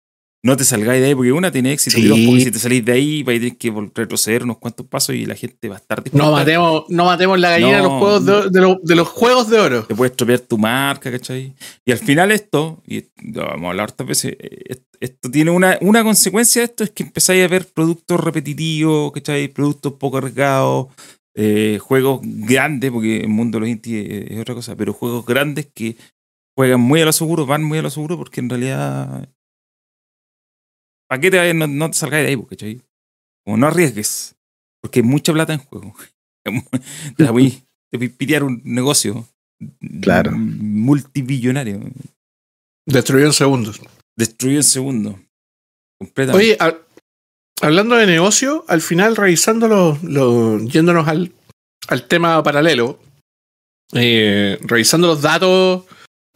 No te salgáis de ahí porque una tiene éxito y Sí. dos, porque si te salís de ahí vais a tener que retroceder unos cuantos pasos y la gente va a estar No dispuesta. matemos, no matemos la gallina de, los No. juegos de, de los- de los juegos de oro. te puedes estropear tu marca, ¿cachai? Y al final esto, y lo vamos a hablar hartas veces, eh, est- esto tiene una, una consecuencia de esto, es que empezáis a ver productos repetitivos, ¿cachai? Productos poco arriesgados, eh, juegos grandes, porque el mundo de los indie es otra cosa, pero juegos grandes que juegan muy a lo seguro, van muy a lo seguro, porque en realidad... ¿Para qué te vayas? No, no te salgáis de ahí, pues, ¿cachai? Como no arriesgues, porque hay mucha plata en juego. te la voy, te voy a pitear un negocio Claro. multibillonario. Destruyó en segundos. Destruido en segundo. Completamente. Oye, hablando de negocio, al final revisando los, los- yéndonos al, al tema paralelo, eh, revisando los datos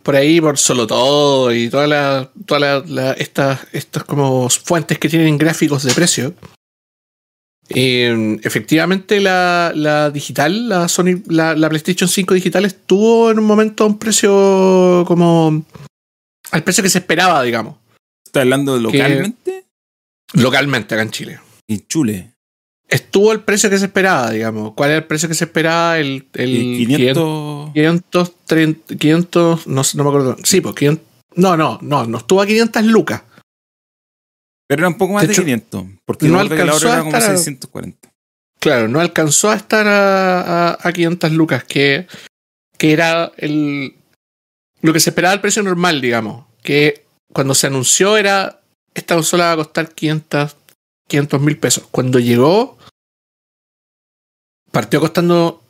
por ahí, por solo todo y todas las todas las- las- estas, estas como fuentes que tienen gráficos de precio. eh, efectivamente la, la digital, la Sony, la, la PlayStation 5 digital estuvo en un momento a un precio como al precio que se esperaba, digamos, ¿Estás hablando localmente? Localmente acá en Chile. En Chule. estuvo el precio que se esperaba, digamos. ¿Cuál era el precio que se esperaba? El, el Y 500. 530, 500, no, no me acuerdo. Sí, pues 500, no, no, no, no estuvo a 500 lucas. Pero era un poco más De de, hecho, 500. Porque no alcanzó a era como estar a- 640. Claro, no alcanzó a estar a, a, a 500 lucas, que, que era el, lo que se esperaba el precio normal, digamos. Que cuando se anunció era, esta consola va a costar 500 mil pesos. Cuando llegó, partió costando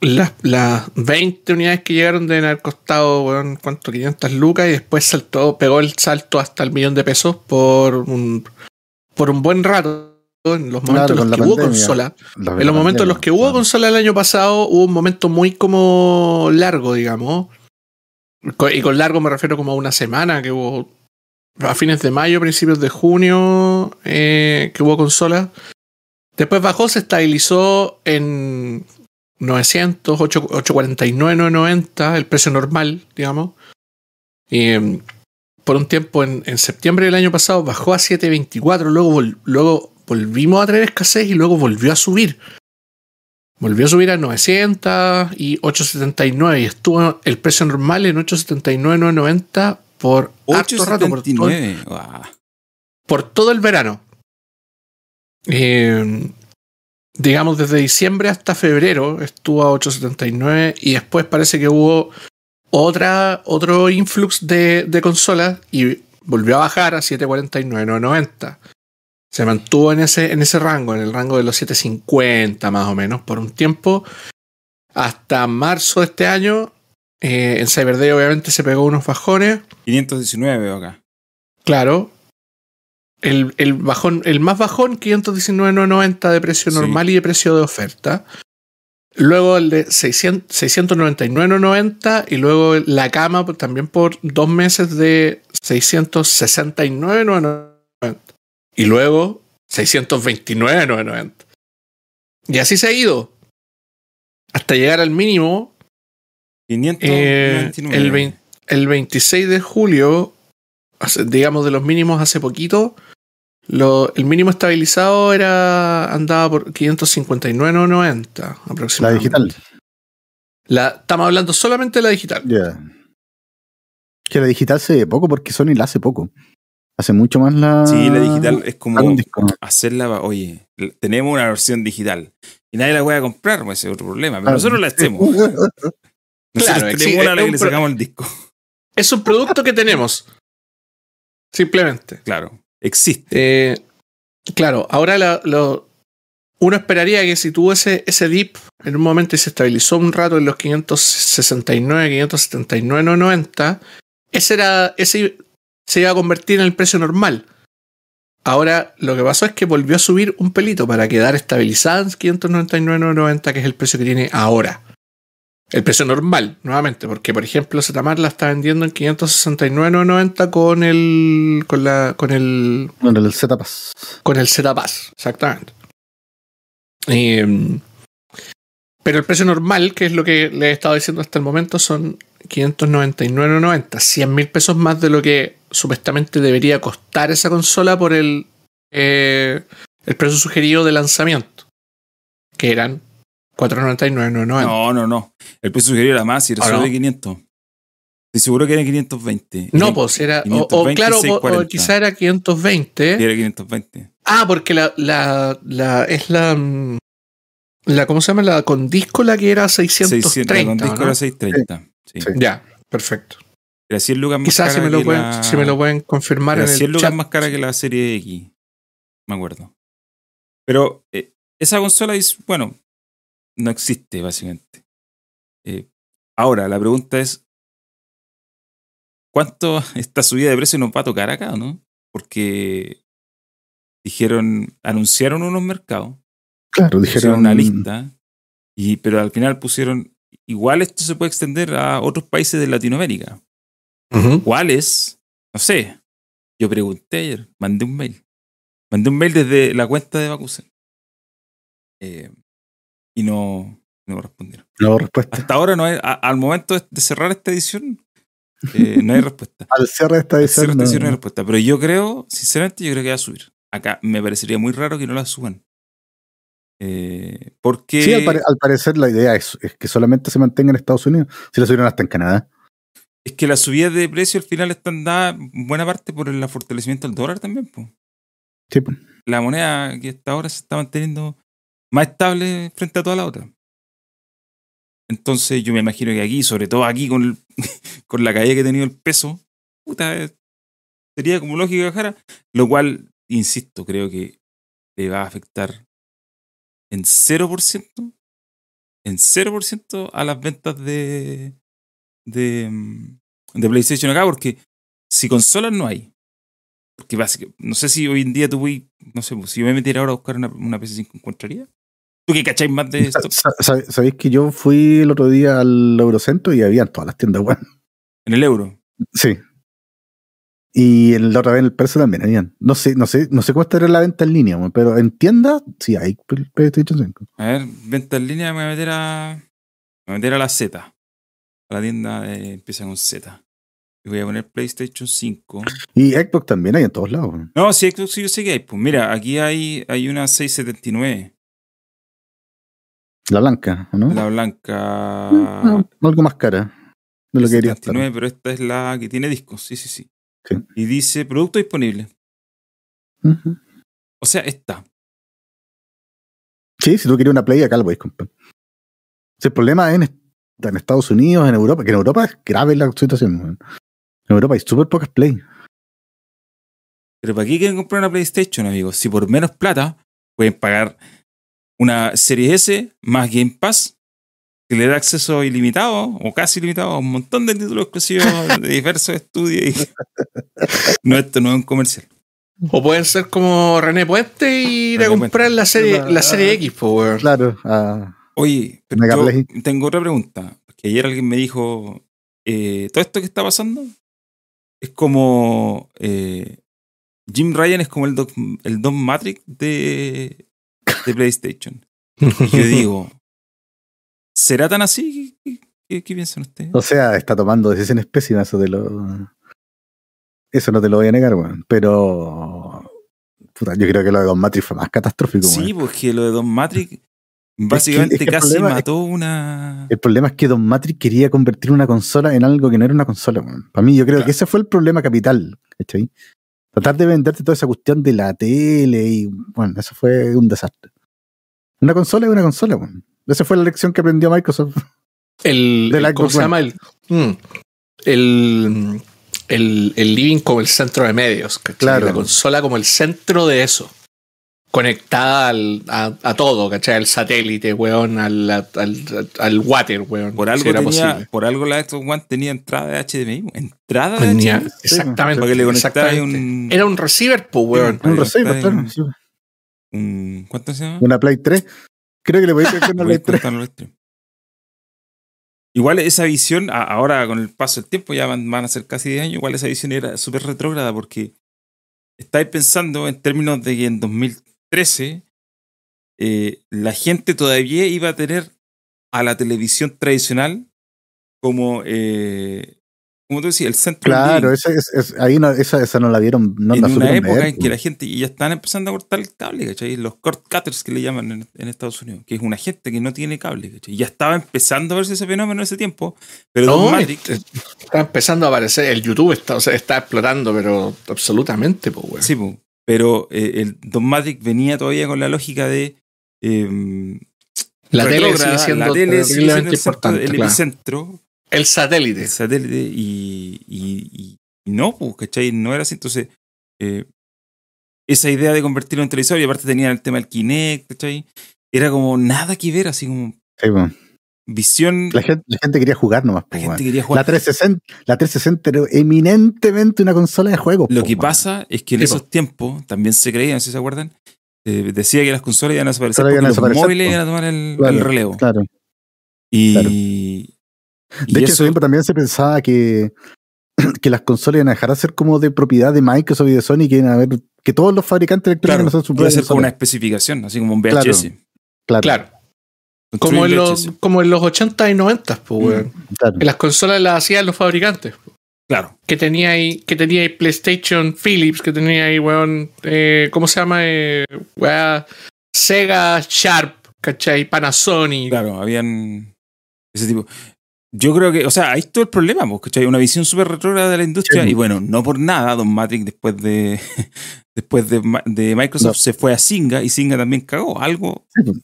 las, las 20 unidades que llegaron deben haber costado, weón, ¿cuánto? 500 lucas y después saltó, pegó el salto hasta el millón de pesos por un, por un buen rato. En los momentos Claro, en los que hubo pandemia. consola. La- En los momentos en los que hubo claro. consola el año pasado, hubo un momento muy como largo, digamos. Y con largo me refiero como a una semana que hubo a fines de mayo, principios de junio, eh, que hubo consola. Después bajó, se estabilizó en 900, 8, 849, 990, el precio normal, digamos. Em, por un tiempo, en, en septiembre del año pasado, bajó a 724, luego, luego volvimos a tener escasez y luego volvió a subir. Volvió a subir a 900 y 879 y estuvo el precio normal en 879, 990 por harto rato, por todo, 879. Guau. por todo el verano. Eh, digamos, desde diciembre hasta febrero estuvo a 879 y después parece que hubo otra, otro influx de, de consolas y volvió a bajar a 749, 990. Se mantuvo en ese, en ese rango, en el rango de los 750 más o menos, por un tiempo. Hasta marzo de este año, eh, en Cyber Day obviamente se pegó unos bajones. 519 veo acá. Claro. El, el bajón, el más bajón, 519,990 de precio Sí. normal y de precio de oferta. Luego el de 600 699,90 y luego la cama también por dos meses de 669,990. Y luego 629,990. Y así se ha ido. Hasta llegar al mínimo 599. eh, el, vein- el 26 de julio, hace- digamos de los mínimos hace poquito, Lo- el mínimo estabilizado era andaba por 559,90 La aproximadamente. digital. La- estamos hablando solamente de la digital. Ya. Que la digital se ve poco porque Sony la hace poco. Hace mucho más la. Sí, la digital es como haga un disco. hacerla, va- oye, tenemos una versión digital y nadie la puede a comprar, pues ese es otro problema. Pero Ah. nosotros la hacemos. Nosotros Claro, tenemos sí, una a la es que un le pro- sacamos el disco. Es un producto que tenemos. Simplemente. Claro, existe. Eh, claro, ahora la- lo- uno esperaría que si tuvo ese, ese dip en un momento y se estabilizó un rato en los 569, 579, 90, ese, era, ese se iba a convertir en el precio normal. Ahora lo que pasó es que volvió a subir un pelito para quedar estabilizada en 599,90, que es el precio que tiene ahora. El precio normal, nuevamente, porque por ejemplo Zetamar la está vendiendo en 569,90 con el, con, la, con el Bueno, el Z Pass. con el Z Pass, exactamente. Eh, pero el precio normal, que es lo que le he estado diciendo hasta el momento, son 599,90. 100 mil pesos más de lo que supuestamente debería costar esa consola por el, eh, el precio sugerido de lanzamiento, que eran 499,90. No, no, no. El precio sugerido era más y era ¿Ah, solo no? de 500. Estoy seguro que eran 520. No, Eran- pues era. O, 520, o claro, o- o 640. quizá era 520. Era 520. Ah, porque la, la, la es la, mm, la. ¿Cómo se llama? La con disco la que era 630. 600, con disco ¿no? era 630. Sí. Sí. Ya, perfecto. Era 100 lucas más Quizás si me, lo pueden, la- si me lo pueden confirmar Era en 100 el lucas chat. más cara que la serie X. Me acuerdo. Pero eh, esa consola es, bueno, no existe básicamente. Eh, ahora, la pregunta es, ¿cuánto esta subida de precio nos va a tocar acá, no? Porque dijeron, anunciaron unos mercados, Claro, dijeron. una lista, y, pero al final pusieron, igual esto se puede extender a otros países de Latinoamérica. Ujú. ¿Cuáles? No sé. Yo pregunté ayer, mandé un mail. Mandé un mail desde la cuenta de Bakusen. Eh, y no, no respondieron. No respuesta. Hasta ahora no hay, a- al momento de- cerrar esta edición, eh, no hay respuesta. Al cierre de esta de edición. esta edición no hay no- respuesta. Pero yo creo, sinceramente, yo creo que va a subir. Acá me parecería muy raro que no la suban. Eh, porque Sí, al, pare- al parecer la idea es, es que solamente se mantenga en Estados Unidos. Si la subieron hasta en Canadá. es que las subidas de precio al final están dadas en buena parte por el fortalecimiento del dólar también. po. Sí, pues. la moneda que hasta ahora se está manteniendo más estable frente a toda la otra. Entonces yo me imagino que aquí, sobre todo aquí con, con la caída que ha tenido el peso, puta, eh, sería como lógico que bajara, lo cual, insisto, creo que le va a afectar en 0%, en 0% a las ventas de, de, mm, de PlayStation acá, porque si consolas no hay, porque básicamente, no sé si hoy en día tú voy, no sé, pues, si yo me metiera ahora a buscar una, una PC5, ¿encontraría? ¿Tú que cacháis más de esto? Sa- sa- ¿Sabéis que yo fui el otro día al Eurocentro y había todas las tiendas, weón? En el euro. Sí. Y en la otra vez en el precio también habían. No sé, no sé, no sé cómo estará la venta en línea, pero en tiendas sí hay PlayStation 5. A ver, venta en línea, me voy a meter a, me voy a, meter a la Z. A la tienda de- empieza con Z. Y voy a poner PlayStation 5. Y Xbox también hay en todos lados. No, sí, Xbox sí, yo sé que hay. Pues mira, aquí hay, hay una 679, La blanca, ¿o ¿no? la blanca. No, algo más cara de lo que estar. 79, pero esta es la que tiene discos, sí, sí, sí. Sí. Y dice producto disponible. O sea, está. Sí, si tú quieres una Play, acá la podéis comprar. Si el problema es en, est- en Estados Unidos, en Europa, que en Europa es grave la situación. En Europa hay súper pocas Play. Pero ¿para qué quieren comprar una PlayStation, amigos? Si por menos plata pueden pagar una Serie S más Game Pass, que le da acceso ilimitado o casi ilimitado a un montón de títulos exclusivos de diversos estudios. y- No, esto no es un comercial. O pueden ser como René Puente y ir a comprar la serie, La- serie X, po, weón. Claro, ah, Oye, pero yo tengo otra pregunta. Porque ayer alguien me dijo, eh, todo esto que está pasando es como... eh, Jim Ryan es como el, Doc- el Don Matrix de, de PlayStation. Y yo digo, ¿será tan así? ¿Qué, qué- qué piensan ustedes? o sea, está tomando decisiones pésimas, eso te lo. Eso no te lo voy a negar, weón. Pero. puta, yo creo que lo de Don Matrix fue más catastrófico. Sí, weón. porque lo de Don Matrix básicamente es que el casi problema mató una. El problema es que Don Matrix quería convertir una consola en algo que no era una consola. weón. Para mí, yo creo Claro. que ese fue el problema capital. ¿cachai? Tratar de venderte toda esa cuestión de la tele y, bueno, eso fue un desastre. Una consola es una consola. weón. Esa fue la lección que aprendió Microsoft. El, Del el- ¿Cómo se llama? El, mm, el, el, el living como el centro de medios. ¿cachai? Claro. La consola como el centro de eso. Conectada al- a, a todo, ¿cachai? Al satélite, weón, al, al, al, water, weón. Por algo, si era tenía, posible. por algo la Xbox One tenía entrada de HDMI. Entrada de Tenía- HDMI. exactamente. Para que le exactamente. un, Era un receiver, pues, weón. Un receiver, claro. un- ¿Cuánto se llama? Una Play 3. Creo que le una Voy a Play 3. contarlo al stream. Igual esa visión, ahora con el paso del tiempo, ya van, van a ser casi 10 años, igual esa visión era súper retrógrada porque estáis pensando en términos de que en 2013 eh, la gente todavía iba a tener a la televisión tradicional como, eh, como tú decías, el centro Claro, esa, es- es- ahí no, esa, esa no la vieron. No en la una época ver, en que la gente y ya están empezando a cortar el cable, ¿cachai? Los cord cutters que le llaman en, en Estados Unidos, que es una gente que no tiene cable, ¿cachai? Ya estaba empezando a verse ese fenómeno en ese tiempo, pero No, Don Matrix, está empezando a aparecer. El YouTube está, o sea, está explotando, pero absolutamente, pues, sí, po, pero eh, el Don Matrix venía todavía con la lógica de em, La tele sigue siendo la tele sigue siendo terriblemente el, centro- el claro. epicentro, El satélite. el satélite, y, y- y- y no, pues, ¿cachai? No era así. Entonces, eh, esa idea de convertirlo en televisor, y aparte tenían el tema del Kinect, ¿cachai? Era como nada que ver, así como Sí, weón. Visión. la, gente, la gente quería jugar nomás. La gente quería La jugar. 360, la 360 era eminentemente una consola de juegos. Lo po, que pasa es que en esos tiempos también se creía, no sé si se acuerdan, eh, decía que las consolas iban a desaparecer porque los móviles po. iban a tomar el, Claro, el relevo. Claro. Y, claro. y De hecho, en ese tiempo también se pensaba que, que las consolas iban a dejar de ser como de propiedad de Microsoft y de Sony, que iban a ver que todos los fabricantes electrónicos claro, no son su iba a ser como una especificación, así como un. VHS. Claro, Claro. Como en, los, como en los 80 y 90, pues, weón. claro. Que las consolas las hacían los fabricantes. Claro. Que tenía ahí, que tenía ahí PlayStation Philips, que tenía ahí, weón, eh, ¿cómo se llama? Eh, Sega Sharp, ¿cachai? Panasonic. Claro, habían ese tipo. Yo creo que, o sea, ahí está el problema, pues, ¿cachai? Una visión súper retrógrada de la industria. Sí. Y bueno, no por nada, Don Matrix después de después de, de Microsoft No. se fue a Singa y Singa también cagó. Algo. Don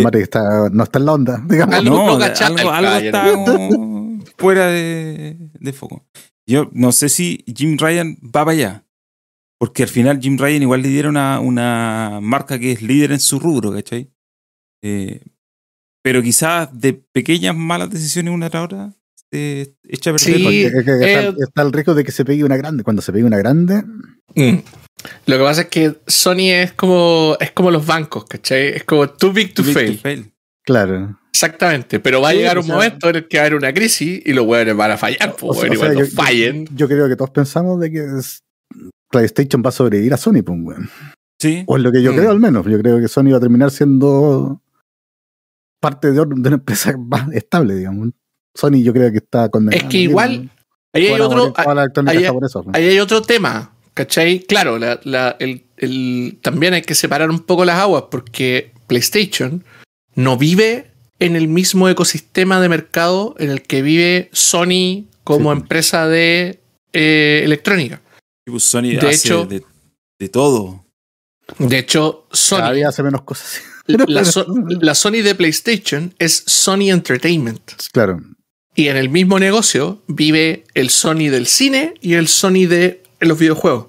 eh, está, no está en la onda, digamos. Algo no, algo, algo está como fuera de, de foco. Yo no sé si Jim Ryan va para allá. Porque al final Jim Ryan igual le dieron una, una marca que es líder en su rubro, ¿cachai? Eh, pero quizás de pequeñas malas decisiones una tras otra a perder. Sí, Porque es que eh, está, está el riesgo de que se pegue una grande. Cuando se pegue una grande, Mm. Lo que pasa es que Sony es como, es como los bancos, ¿cachai? Es como too big to Too big fail. to fail. claro. Exactamente. Pero va a Sí, llegar o un sea- momento en el que va a haber una crisis y los weones van a fallar, pues, O sea, y cuando yo- fallen. Yo, creo que todos pensamos de que es- PlayStation va a sobrevivir a Sony, pues, weón. Sí. O es lo que yo Mm. creo al menos. Yo creo que Sony va a terminar siendo parte de una empresa más estable, digamos. Sony yo creo que está condenado. Es que igual, Ahí hay otro, ahí- japonesa, pues. ahí hay otro tema, ¿cachai? Claro, la- la- el- el- también hay que separar un poco las aguas porque PlayStation no vive en el mismo ecosistema de mercado en el que vive Sony como Sí. empresa de eh, electrónica. Y pues Sony De hace hecho- de, de todo. De hecho, Cada Sony, día hace menos cosas. la, So- la Sony de PlayStation es Sony Entertainment. Claro. Y en el mismo negocio vive el Sony del cine y el Sony de los videojuegos.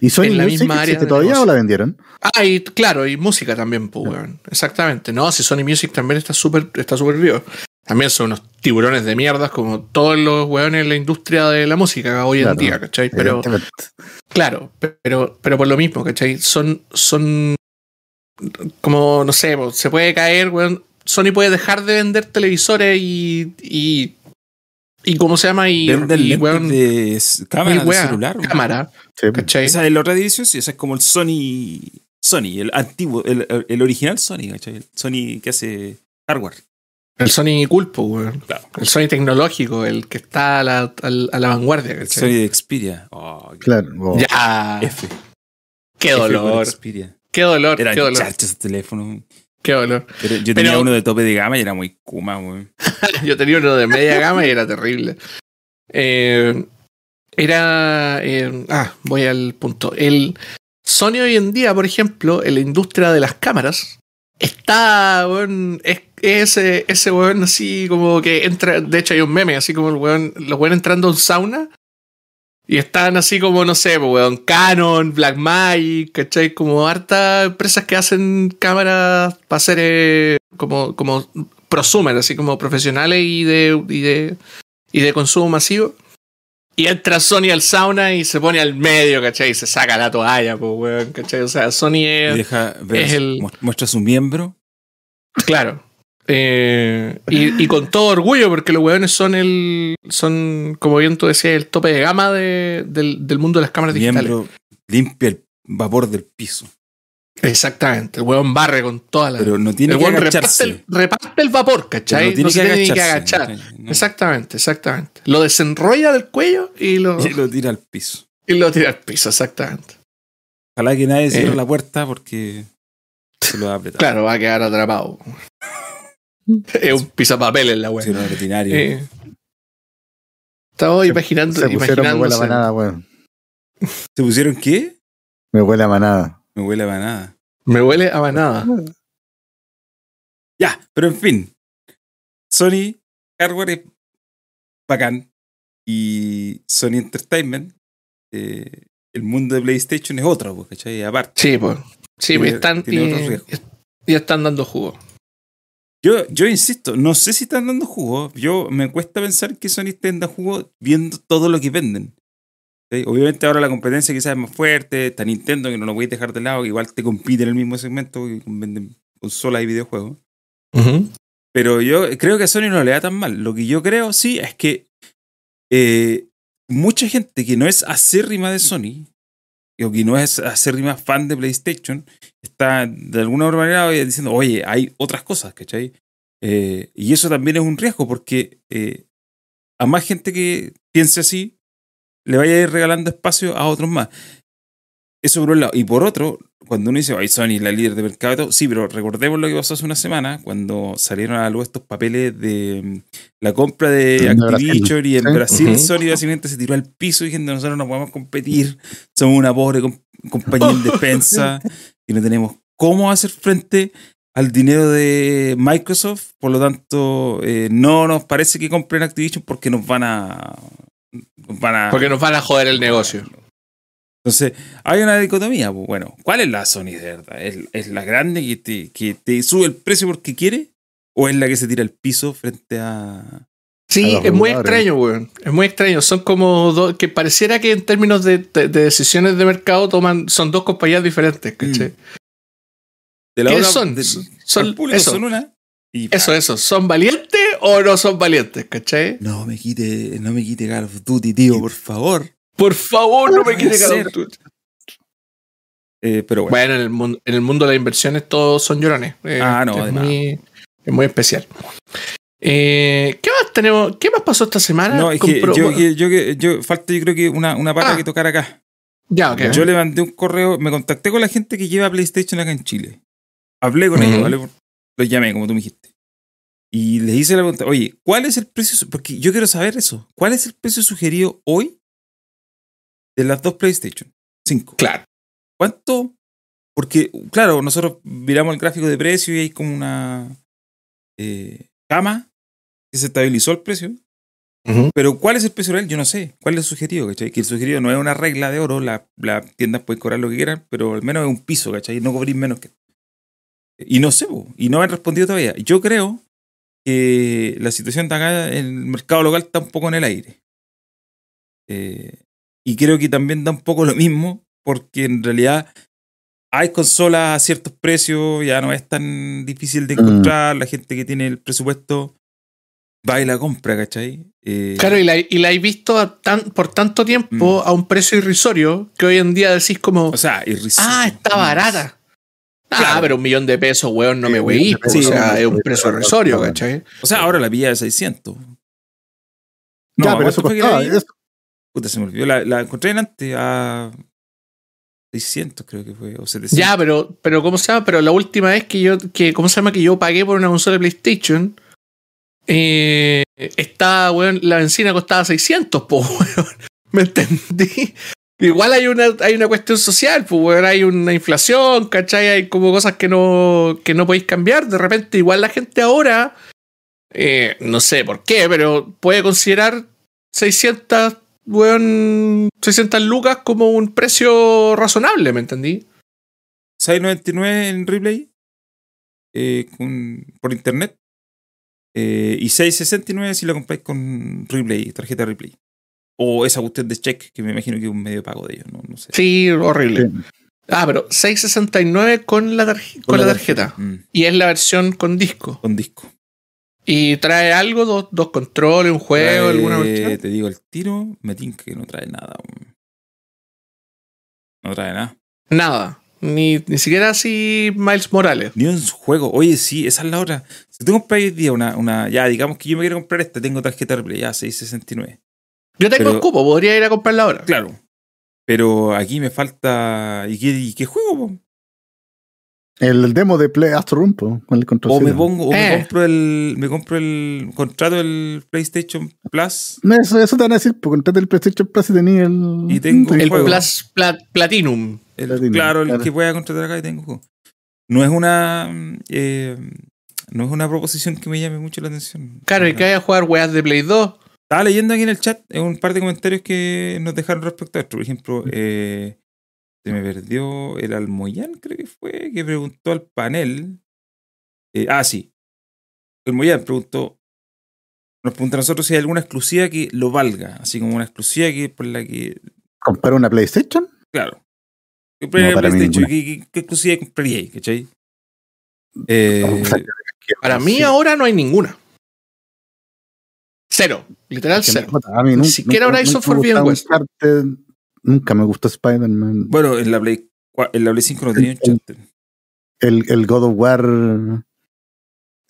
¿Y Sony En la Music misma área todavía o la vendieron? Ah, y claro, y música también, pues, weón. Exactamente. No, si Sony Music también está súper está súper vivo. También son unos tiburones de mierdas como todos los weones en la industria de la música hoy Claro, en día, ¿cachai? Pero, claro, pero, pero por lo mismo, ¿cachai? Son, son como, no sé, se puede caer, weón. Sony puede dejar de vender televisores y. y, y ¿cómo se llama? Y, y, weón, de cámara y de weá, celular. cámara, Sí. ¿cachai? Esa es la otra división, sí, esa es como el Sony. Sony, el antiguo, el, el- original Sony, ¿cachai? El Sony que hace hardware. El Sony Culpo, weón. Claro. El Sony tecnológico, el que está a la, a la vanguardia, El ¿cachai? Sony de Xperia. Oh, Claro. o- Ya. F. Qué F dolor, Xperia. qué dolor, Eran qué dolor, esos teléfonos. Qué. Pero yo tenía Pero- uno de tope de gama y era muy kuma, weón. Yo tenía uno de media gama y era terrible. Eh, era. eh, ah, voy al punto. El Sony hoy en día, por ejemplo, en la industria de las cámaras, está, weón, es, es ese, ese weón así como que entra. De hecho, hay un meme, así como el weón, los weón entrando un sauna. Y están así como, no sé, pues, weón, Canon, Blackmagic, ¿cachai? Como hartas empresas que hacen cámaras para hacer eh, como, como prosumer, así como profesionales y de, y de, y de consumo masivo. Y entra Sony al sauna y se pone al medio, ¿cachai? Y se saca la toalla, pues, weón, ¿cachai? O sea, Sony Y es, deja ver, es el- mu- muestra su miembro. claro. Eh, y, y con todo orgullo, porque los weones son el, son, como bien tú decías, el tope de gama de- del, del mundo de las cámaras digitales. Miembro limpia el vapor del piso. Exactamente, el weón barre con toda la... Pero no tiene el que reparte agacharse. el, reparte el vapor, Pero ¿cachai? no tiene No se que tiene ni que agacharse. agachar. Exactamente, exactamente. Lo desenrolla del cuello y lo, Y lo tira al piso. y lo tira al piso, exactamente. Ojalá que nadie cierre Eh. la puerta porque se lo va a apretar. Claro, va a quedar atrapado. es un pisapapel en la web. Si no, rutinario. Eh, estaba imaginando, Se pusieron me huele a manada, weón. ¿Se pusieron qué? Me huele a manada. Me huele a nada. Me huele a manada. Ya, pero en fin. Sony Hardware es bacán. Y Sony Entertainment, eh, el mundo de PlayStation es otro, pues, ¿cachai? Aparte. Sí, pues. Sí, pues están, y, riesgos. y están dando jugo. Yo, yo insisto, no sé si están dando jugo. Yo me cuesta pensar que Sony esté dando jugo viendo todo lo que venden. ¿Sí? Obviamente ahora la competencia quizás es más fuerte. Está Nintendo, que no lo voy a dejar de lado, que igual te compite en el mismo segmento, que venden consolas y videojuegos. Pero yo creo que a Sony no le da tan mal. Lo que yo creo, sí, es que eh, mucha gente que no es acérrima de Sony, o que no es acérrima fan de PlayStation, está de alguna manera diciendo, oye, hay otras cosas, ¿cachai? Eh, y eso también es un riesgo, porque eh, a más gente que piense así, le vaya a ir regalando espacio a otros más. Eso por un lado. Y por otro, cuando uno dice, ay, Sony es la líder de mercado, y todo", sí, pero recordemos lo que pasó hace una semana, cuando salieron a la luz estos papeles de mm, la compra de Activision y en Sí. Brasil. Sony básicamente se tiró al piso diciendo, nosotros no podemos competir, somos una pobre com- compañía indefensa y no tenemos cómo hacer frente al dinero de Microsoft, por lo tanto, eh, no nos parece que compren Activision porque nos van a... van a Porque nos van a joder el negocio. Entonces, hay una dicotomía. pues, Bueno, ¿cuál es la Sony de verdad? ¿Es, es la grande que te, que te sube el precio porque quiere? ¿O es la que se tira al piso frente a. Sí, es muy extraño, weón. Es muy extraño. Son como dos. Que pareciera que en términos de, de- de decisiones de mercado toman. Son dos compañías diferentes, ¿cachai? De la ¿Qué otra- son? de- Son- al público eso. son una. Y Eso, eso. ¿Son valientes o no son valientes, cachai? No me quite, no me quite Call of Duty, tío, por favor. Por favor, no me puede quite Call of ser. Duty. Eh, pero bueno. Bueno, en el, mundo, en el mundo de las inversiones todos son llorones. Eh, Ah, no, es muy, es muy especial. Eh, ¿Qué más tenemos? ¿Qué más pasó esta semana? no, es que yo, yo, yo, falta yo creo que una, una pata Ah. que tocar acá. Ya, ok. Yo le mandé un correo, me contacté con la gente que lleva PlayStation acá en Chile. Hablé con ellos, ¿vale? Los llamé, como tú me dijiste. Y les hice la pregunta, oye, ¿cuál es el precio? Porque yo quiero saber eso. ¿Cuál es el precio sugerido hoy de las dos PlayStation 5? Claro. ¿Cuánto? Porque, claro, nosotros miramos el gráfico de precio y hay como una eh, cama que se estabilizó el precio. Pero ¿cuál es el precio real? Yo no sé. ¿Cuál es el sugerido? ¿cachai? Que el sugerido no es una regla de oro, las la tiendas pueden cobrar lo que quieran, pero al menos es un piso, ¿cachai? No cobréis menos que... Y no sé, y no me han respondido todavía. Yo creo que la situación de acá en el mercado local está un poco en el aire. Eh, y creo que también da un poco lo mismo, porque en realidad hay consolas a ciertos precios, ya no es tan difícil de encontrar, la gente que tiene el presupuesto va y la compra, ¿cachai? Eh, Claro, y la, y la he visto a tan, por tanto tiempo a un precio irrisorio que hoy en día decís como, O sea, irrisorio. ah, está barata. Ah, Claro. pero un millón de pesos, weón, no me Sí, weí. pesos, o sea, sí, es un sí, precio sí, irrisorio, sí. ¿cachai? O sea, ahora la pilla de 600. ya, ¿a pero costaba. eso- Puta, se me olvidó. La, la encontré en antes a 600 creo que fue, o 700. Ya, pero, pero ¿cómo se llama? Pero la última vez que yo, que, ¿cómo se llama? Que yo pagué por una consola de PlayStation, eh, estaba, weón, la benzina costaba 600, po, weón. ¿Me entendí? Igual hay una, hay una cuestión social, pues, weón, hay una inflación, ¿cachai? Hay como cosas que no, que no podéis cambiar. De repente, igual la gente ahora, eh, no sé por qué, pero puede considerar 600, weón, 600 lucas como un precio razonable, ¿me entendí? 6.99 en replay eh, con- por internet. eh, y 6.69 si lo compráis con replay, tarjeta replay. O esa cuestión de check, que me imagino que es un medio de pago de ellos, no, no sé. Sí, horrible. Ah, pero 669 con la, con la la tarjeta. Mm, Y es la versión con disco. con disco. Y trae algo, dos, dos controles, un juego, Trae, alguna cuestión. Te digo el tiro, me tinca que no trae nada. No trae nada. Nada. Ni, ni siquiera así Miles Morales. Ni un juego. Oye, sí, esa es la hora. Si tú compras hoy día una, una. Ya, digamos que yo me quiero comprar esta, tengo tarjeta replay, ya, 669. Yo tengo Pero- el cupo, podría ir a comprarla ahora. Claro. Pero aquí me falta. ¿Y qué, y qué juego? po? El, demo de Play Astro Room, po, con el control. O me pongo, o Eh. me compro el. Me compro el. Contrato el PlayStation Plus. No, eso, eso te van a decir, porque contrate el PlayStation Plus y tenía el. Y tengo El juego. Plus Plat- Platinum. El- Platino, claro, el claro. que pueda contratar acá y tengo juego. No es una. eh, no es una proposición que me llame mucho la atención. Claro, y que vaya a jugar weas de Play 2. Estaba leyendo aquí en el chat eh, un par de comentarios que nos dejaron respecto a esto. Por ejemplo, eh, se me perdió el Almoyán, creo que fue, que preguntó al panel. eh, ah, sí. El preguntó. Nos pregunta a nosotros si hay alguna exclusiva que lo valga. Así como una exclusiva que por la que. ¿Comprar una PlayStation? Claro. ¿Qué mí PlayStation? ¿Qué, qué, qué exclusiva compraría? ¿Cachai? Eh, Para mí sí. ahora no hay ninguna. Cero. Literal Que cero. Ni siquiera Horizon Forbidden West. Nunca me gustó Spider-Man. bueno, en la Play, en la Play 5 no tenía un El- chat. El, el God of War.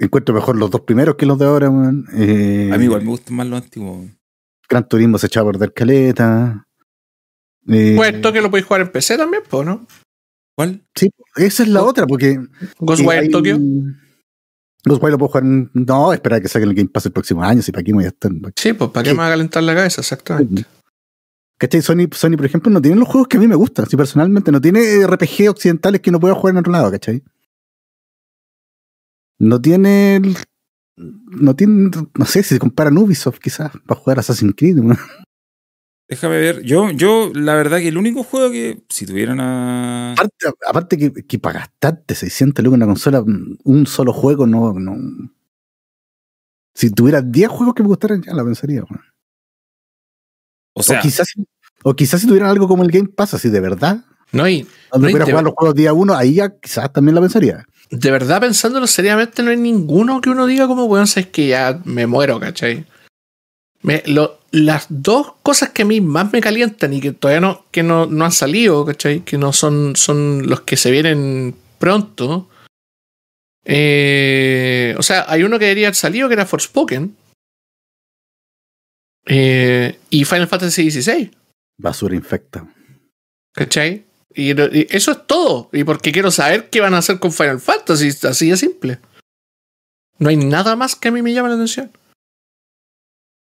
Encuentro mejor los dos primeros que los de ahora, man. Eh, A mí igual me gustan más los antiguos. Gran Turismo se echaba a perder caleta. Eh, Pues esto que lo podéis jugar en PC también, pues, ¿no? ¿Cuál? Sí, esa es la otra, porque. Ghostwire hay- Tokyo. Ghostwire lo puedo jugar. en- No, espera que saquen el Game Pass el próximo año, si para aquí voy a estar. Sí, pues, ¿para qué me va a calentar la cabeza? Exactamente. ¿Cachai? Sony, Sony, por ejemplo, no tiene los juegos que a mí me gustan. Si personalmente no tiene RPG occidentales que no pueda jugar en otro lado, ¿cachai? No tiene. el- No tiene. No sé si se comparan Ubisoft, quizás, para jugar Assassin's Creed. weón. Déjame ver. Yo, yo, la verdad que el único juego que, si tuvieran a... Aparte, aparte que, que para gastarte 600 lucas en una consola, un solo juego, no. no si tuviera 10 juegos que me gustaran, ya la pensaría. weón. O sea, o, quizás, o quizás si tuvieran algo como el Game Pass, así de verdad, No, y donde No, y pudiera de- jugar los juegos día uno, ahí ya quizás también la pensaría. de verdad, pensándolo seriamente, no hay ninguno que uno diga como, weón, es que ya me muero, ¿cachai? Me- lo- las dos cosas que a mí más me calientan y que todavía no, que no, no han salido, ¿cachai? Que no son, son los que se vienen pronto. Eh, o sea, hay uno que debería haber salido que era Forspoken. Eh, y Final Fantasy XVI. Basura infecta. ¿Cachai? Y, eso es todo. Y porque quiero saber qué van a hacer con Final Fantasy. Así de simple. No hay nada más que a mí me llame la atención.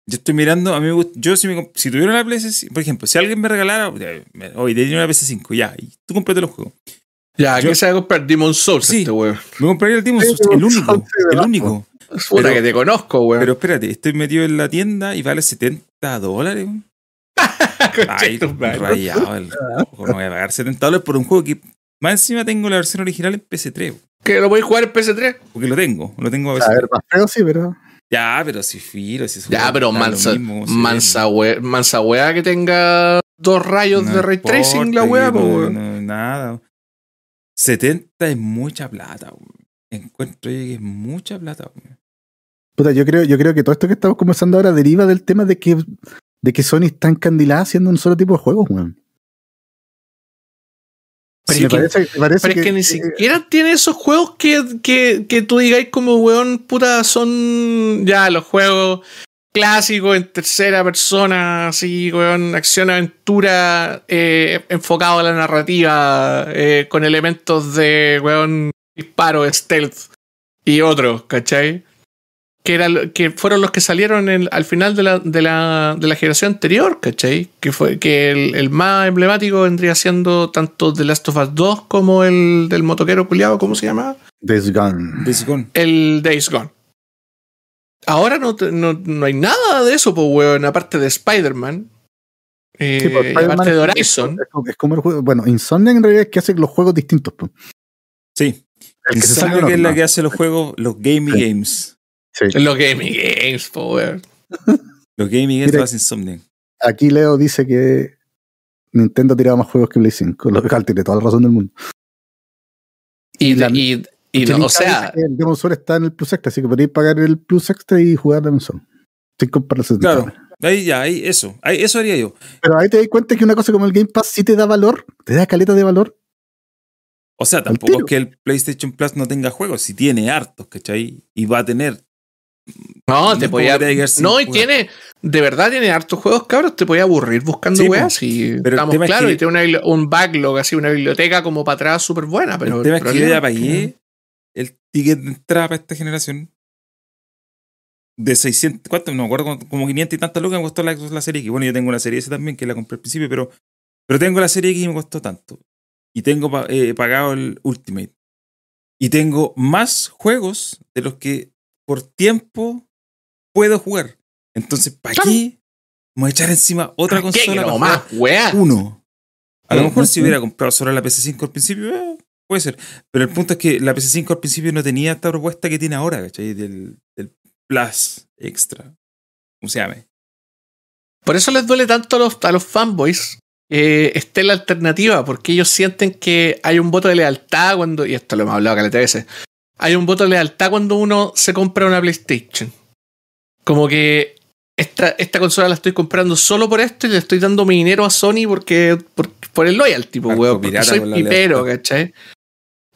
yo estoy mirando, a mí me gusta, yo si, me, si tuviera una PS5, por ejemplo, si alguien me regalara, oye, tenía una PS5, ya, y tú comprate los juegos. Ya, Yo- ¿qué se va a comprar Demon Souls Sí. este weón? Me compraría el Demon's Sí, Souls, el único, el único. Puta Pero- que te conozco, weón. Pero espérate, estoy metido en la tienda y vale 70 dólares. weón. Ay, rayado el juego. No voy a pagar 70 dólares por un juego que más encima tengo la versión original en PS3. weón, que lo voy a jugar en PS3. Porque lo tengo, lo tengo a A veces. ver, más feo sí, pero. Ya, pero si filo, si Ya, pero mansa, mismo, mansa, we- mansa weá que tenga dos rayos No de ray tracing la po, no- no- nada. 70 es mucha plata, weón. Encuentro yo que es mucha plata, weón. Puta, yo creo, yo creo que todo esto que estamos conversando ahora deriva del tema de que, de que Sony está encandilada haciendo un solo tipo de juegos, weón. Pero es que- parece, me parece Pero es que ni eh, siquiera tiene esos juegos que, que, que tú digáis como, weón, puta, son ya los juegos clásico en tercera persona, así, weón, acción-aventura eh, enfocado a la narrativa, eh, con elementos de, weón, disparo, stealth y otros, ¿cachai? Que, era, que fueron los que salieron en- al final de la, de, la, de la generación anterior, ¿cachai? Que fue que el, el más emblemático vendría siendo tanto The Last of Us 2 como el del motoquero culiado, ¿cómo se llama? Days Gone. Days Gone. el Days Gone. Ahora no, no, no hay nada de eso, pues, weón, aparte de Spider-Man. eh, Sí, pues, aparte de es- Horizon. Es como, es como el juego. Bueno, Insomniac en realidad es que hace los juegos distintos. pues. Sí. El que se es la que hace los juegos, los gaming Sí. games. Sí. Los Gaming Games, weón. Los gaming games Mira- lo hace Insomniac. Aquí Leo dice que Nintendo ha tirado más juegos que Play 5. Lo cual tiene toda la razón del mundo. Y, La- y, y no, o sea, que el Demon's Souls está en el Plus Extra, así que podéis pagar el Plus Extra y jugar Demon's Souls. Sin comprar el 70 Claro. Ahí ya, ahí, eso. Ahí, eso haría yo. Pero ahí te das cuenta que una cosa como el Game Pass sí te da valor, te da caleta de valor. O sea, tampoco es que el PlayStation Plus no tenga juegos, si tiene hartos, ¿cachai? Y va a tener. No, no te podía. No, y jugar. tiene. De verdad tiene hartos juegos, cabros. Te podía aburrir buscando Sí, weas. Y pero estamos es claros. que- Y tiene una un backlog, así, una biblioteca como para atrás súper buena. Pero el tema es que yo ya pagué el ticket de entrada para esta generación de 600, ¿cuánto? No me acuerdo, como- como 500 y tantas lucas me costó la, la serie X. Bueno, yo tengo la serie S también, que la compré al principio, pero, pero tengo la serie X y me costó tanto. Y tengo eh, pagado el Ultimate. Y tengo más juegos de los que por tiempo puedo jugar. Entonces, ¿para qué? Vamos a echar encima otra consola. No para más, jugar uno. A lo mejor si hubiera comprado solo la PC5 al principio, eh, puede ser. Pero el punto es que la PC5 al principio no tenía esta propuesta que tiene ahora, ¿cachai? Del, del Plus Extra. ¿Cómo se llame? Por eso les duele tanto a los, a los fanboys que esté la alternativa, porque ellos sienten que hay un voto de lealtad cuando, y esto lo hemos hablado caleta veces, hay un voto de lealtad cuando uno se compra una PlayStation. Como que esta, esta consola la estoy comprando solo por esto y le estoy dando mi dinero a Sony porque por, por el loyalty, pues, Marco weón, porque soy pipero. ¿cachai?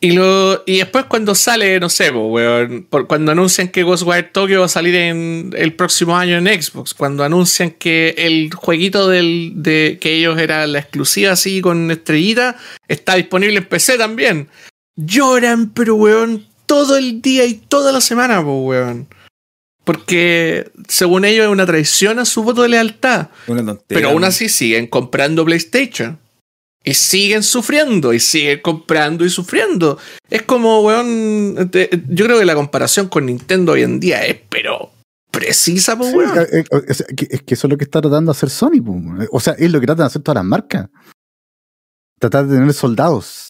Y, lo, y después cuando sale, no sé, po, weón, por- cuando anuncian que Ghostwire Tokyo va a salir en el próximo año en Xbox, cuando anuncian que el jueguito del, de que ellos era la exclusiva así con estrellita, está disponible en PC también. Lloran, pero weón, todo el día y toda la semana, po, weón. Porque según ellos es una traición a su voto de lealtad. Una. Pero aún así siguen comprando PlayStation. Y siguen sufriendo, y siguen comprando y sufriendo. Es como, weón. yo creo que la comparación con Nintendo hoy en día es, pero precisa, pues, weón. eh, eh, es, que, es que eso es lo que está tratando de hacer Sony. po. O sea, es lo que tratan de hacer todas las marcas. Tratar de tener soldados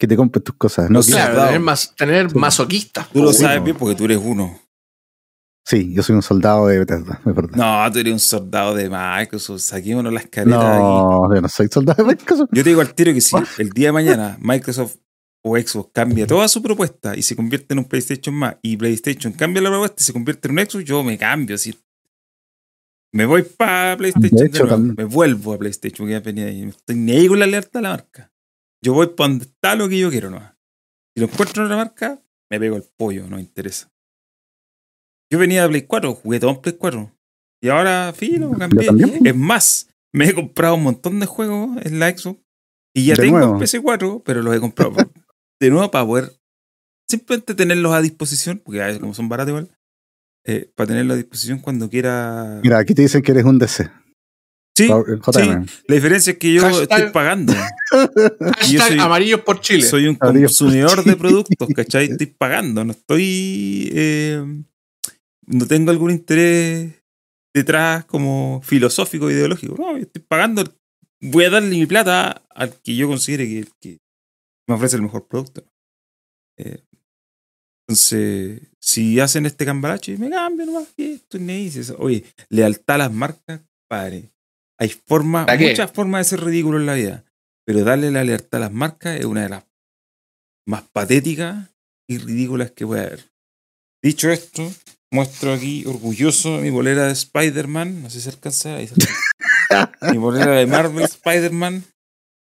que te compren tus cosas. No que- Claro, soldado. tener, mas- tener Sí. masoquistas. Tú lo Sí, sabes bien porque tú eres uno. Sí, yo soy un soldado de Bethesda, es verdad. No, tú eres un soldado de Microsoft. Saquémonos las caretas aquí. No, yo no soy soldado de Microsoft. Yo te digo al tiro que si el día de mañana Microsoft o Xbox cambia toda su propuesta y se convierte en un PlayStation más y PlayStation cambia la propuesta y se convierte en un Xbox, yo me cambio. Así. Me voy para PlayStation. De de hecho, nuevo. también. Me vuelvo a PlayStation porque ya venía ahí. No estoy ni ahí con la lealtad a la marca. Yo voy para donde está lo que yo quiero nomás. Si lo encuentro en otra marca, me pego el pollo, no me interesa. Yo venía de Play 4, jugué todo en Play 4. Y ahora, filo, cambié. Es más, me he comprado un montón de juegos en la Xbox. Y ya De tengo nuevo. el PC4, pero los he comprado de nuevo para poder simplemente tenerlos a disposición, porque a veces como son baratos igual, eh, para tenerlos a disposición cuando quiera. Mira, aquí te dicen que eres un DC. Sí, la diferencia es que yo Hashtag- estoy pagando. Yo soy- amarillos por Chile. Soy un consumidor de productos, ¿cachai? Estoy pagando, no estoy. eh, no tengo algún interés detrás como filosófico, ideológico. No, yo estoy pagando. Voy a darle mi plata al que yo considere que, que me ofrece el mejor producto. Eh, entonces, si hacen este cambalache, me cambio nomás. que ahí. Si eso- Oye, lealtad a las marcas, padre. Hay formas, muchas formas de ser ridículo en la vida. Pero darle la lealtad a las marcas es una de las más patéticas y ridículas que puede haber. Dicho esto, muestro aquí orgulloso mi bolera de Spider-Man. No sé si se alcanza. ahí se alcanza. mi bolera de Marvel Spider-Man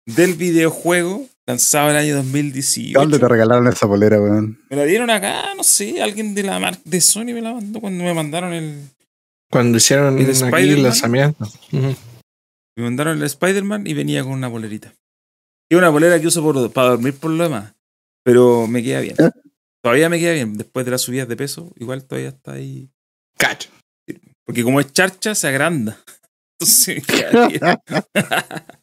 del videojuego lanzado en el año 2018. ¿Dónde te regalaron esa polera, weón? Me la dieron acá, no sé, alguien de la marca de Sony me la mandó cuando me mandaron el, Cuando hicieron ¿El el lanzamiento. Ujú. Me mandaron el Spider-Man y venía con una polerita. Y una polera que uso por- para dormir por lo demás. Pero me queda bien. ¿Eh? Todavía me queda bien. Después de las subidas de peso, igual todavía está ahí. Cacho. Porque como es charcha, se agranda. Entonces me queda bien.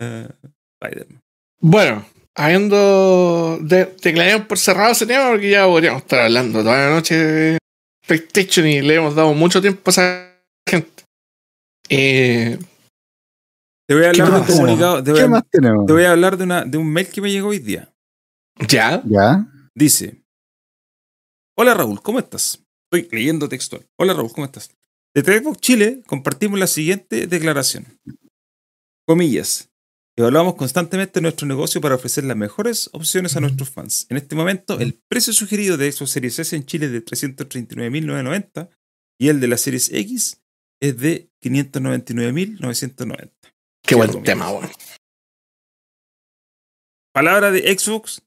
Spider-Man. Bueno, habiendo de, declarado por cerrado ese tema, porque ya podríamos estar hablando toda la noche de PlayStation y le hemos dado mucho tiempo a esa gente. Eh, Te voy a ¿Qué hablar de un más? comunicado. Te voy ¿Qué a, más tenemos? te voy a hablar de, una, de un mail que me llegó hoy día. ya, ¿Ya? Dice: Hola Raúl, ¿cómo estás? Estoy leyendo textual. Hola Raúl, ¿cómo estás? De Xbox Chile compartimos la siguiente declaración. Comillas. Evaluamos constantemente nuestro negocio para ofrecer las mejores opciones a nuestros fans. En este momento, el precio sugerido de Xbox Series S en Chile es de 339.990 y el de la Series X es de 599.990. qué buen tema, bueno. Palabra de Xbox.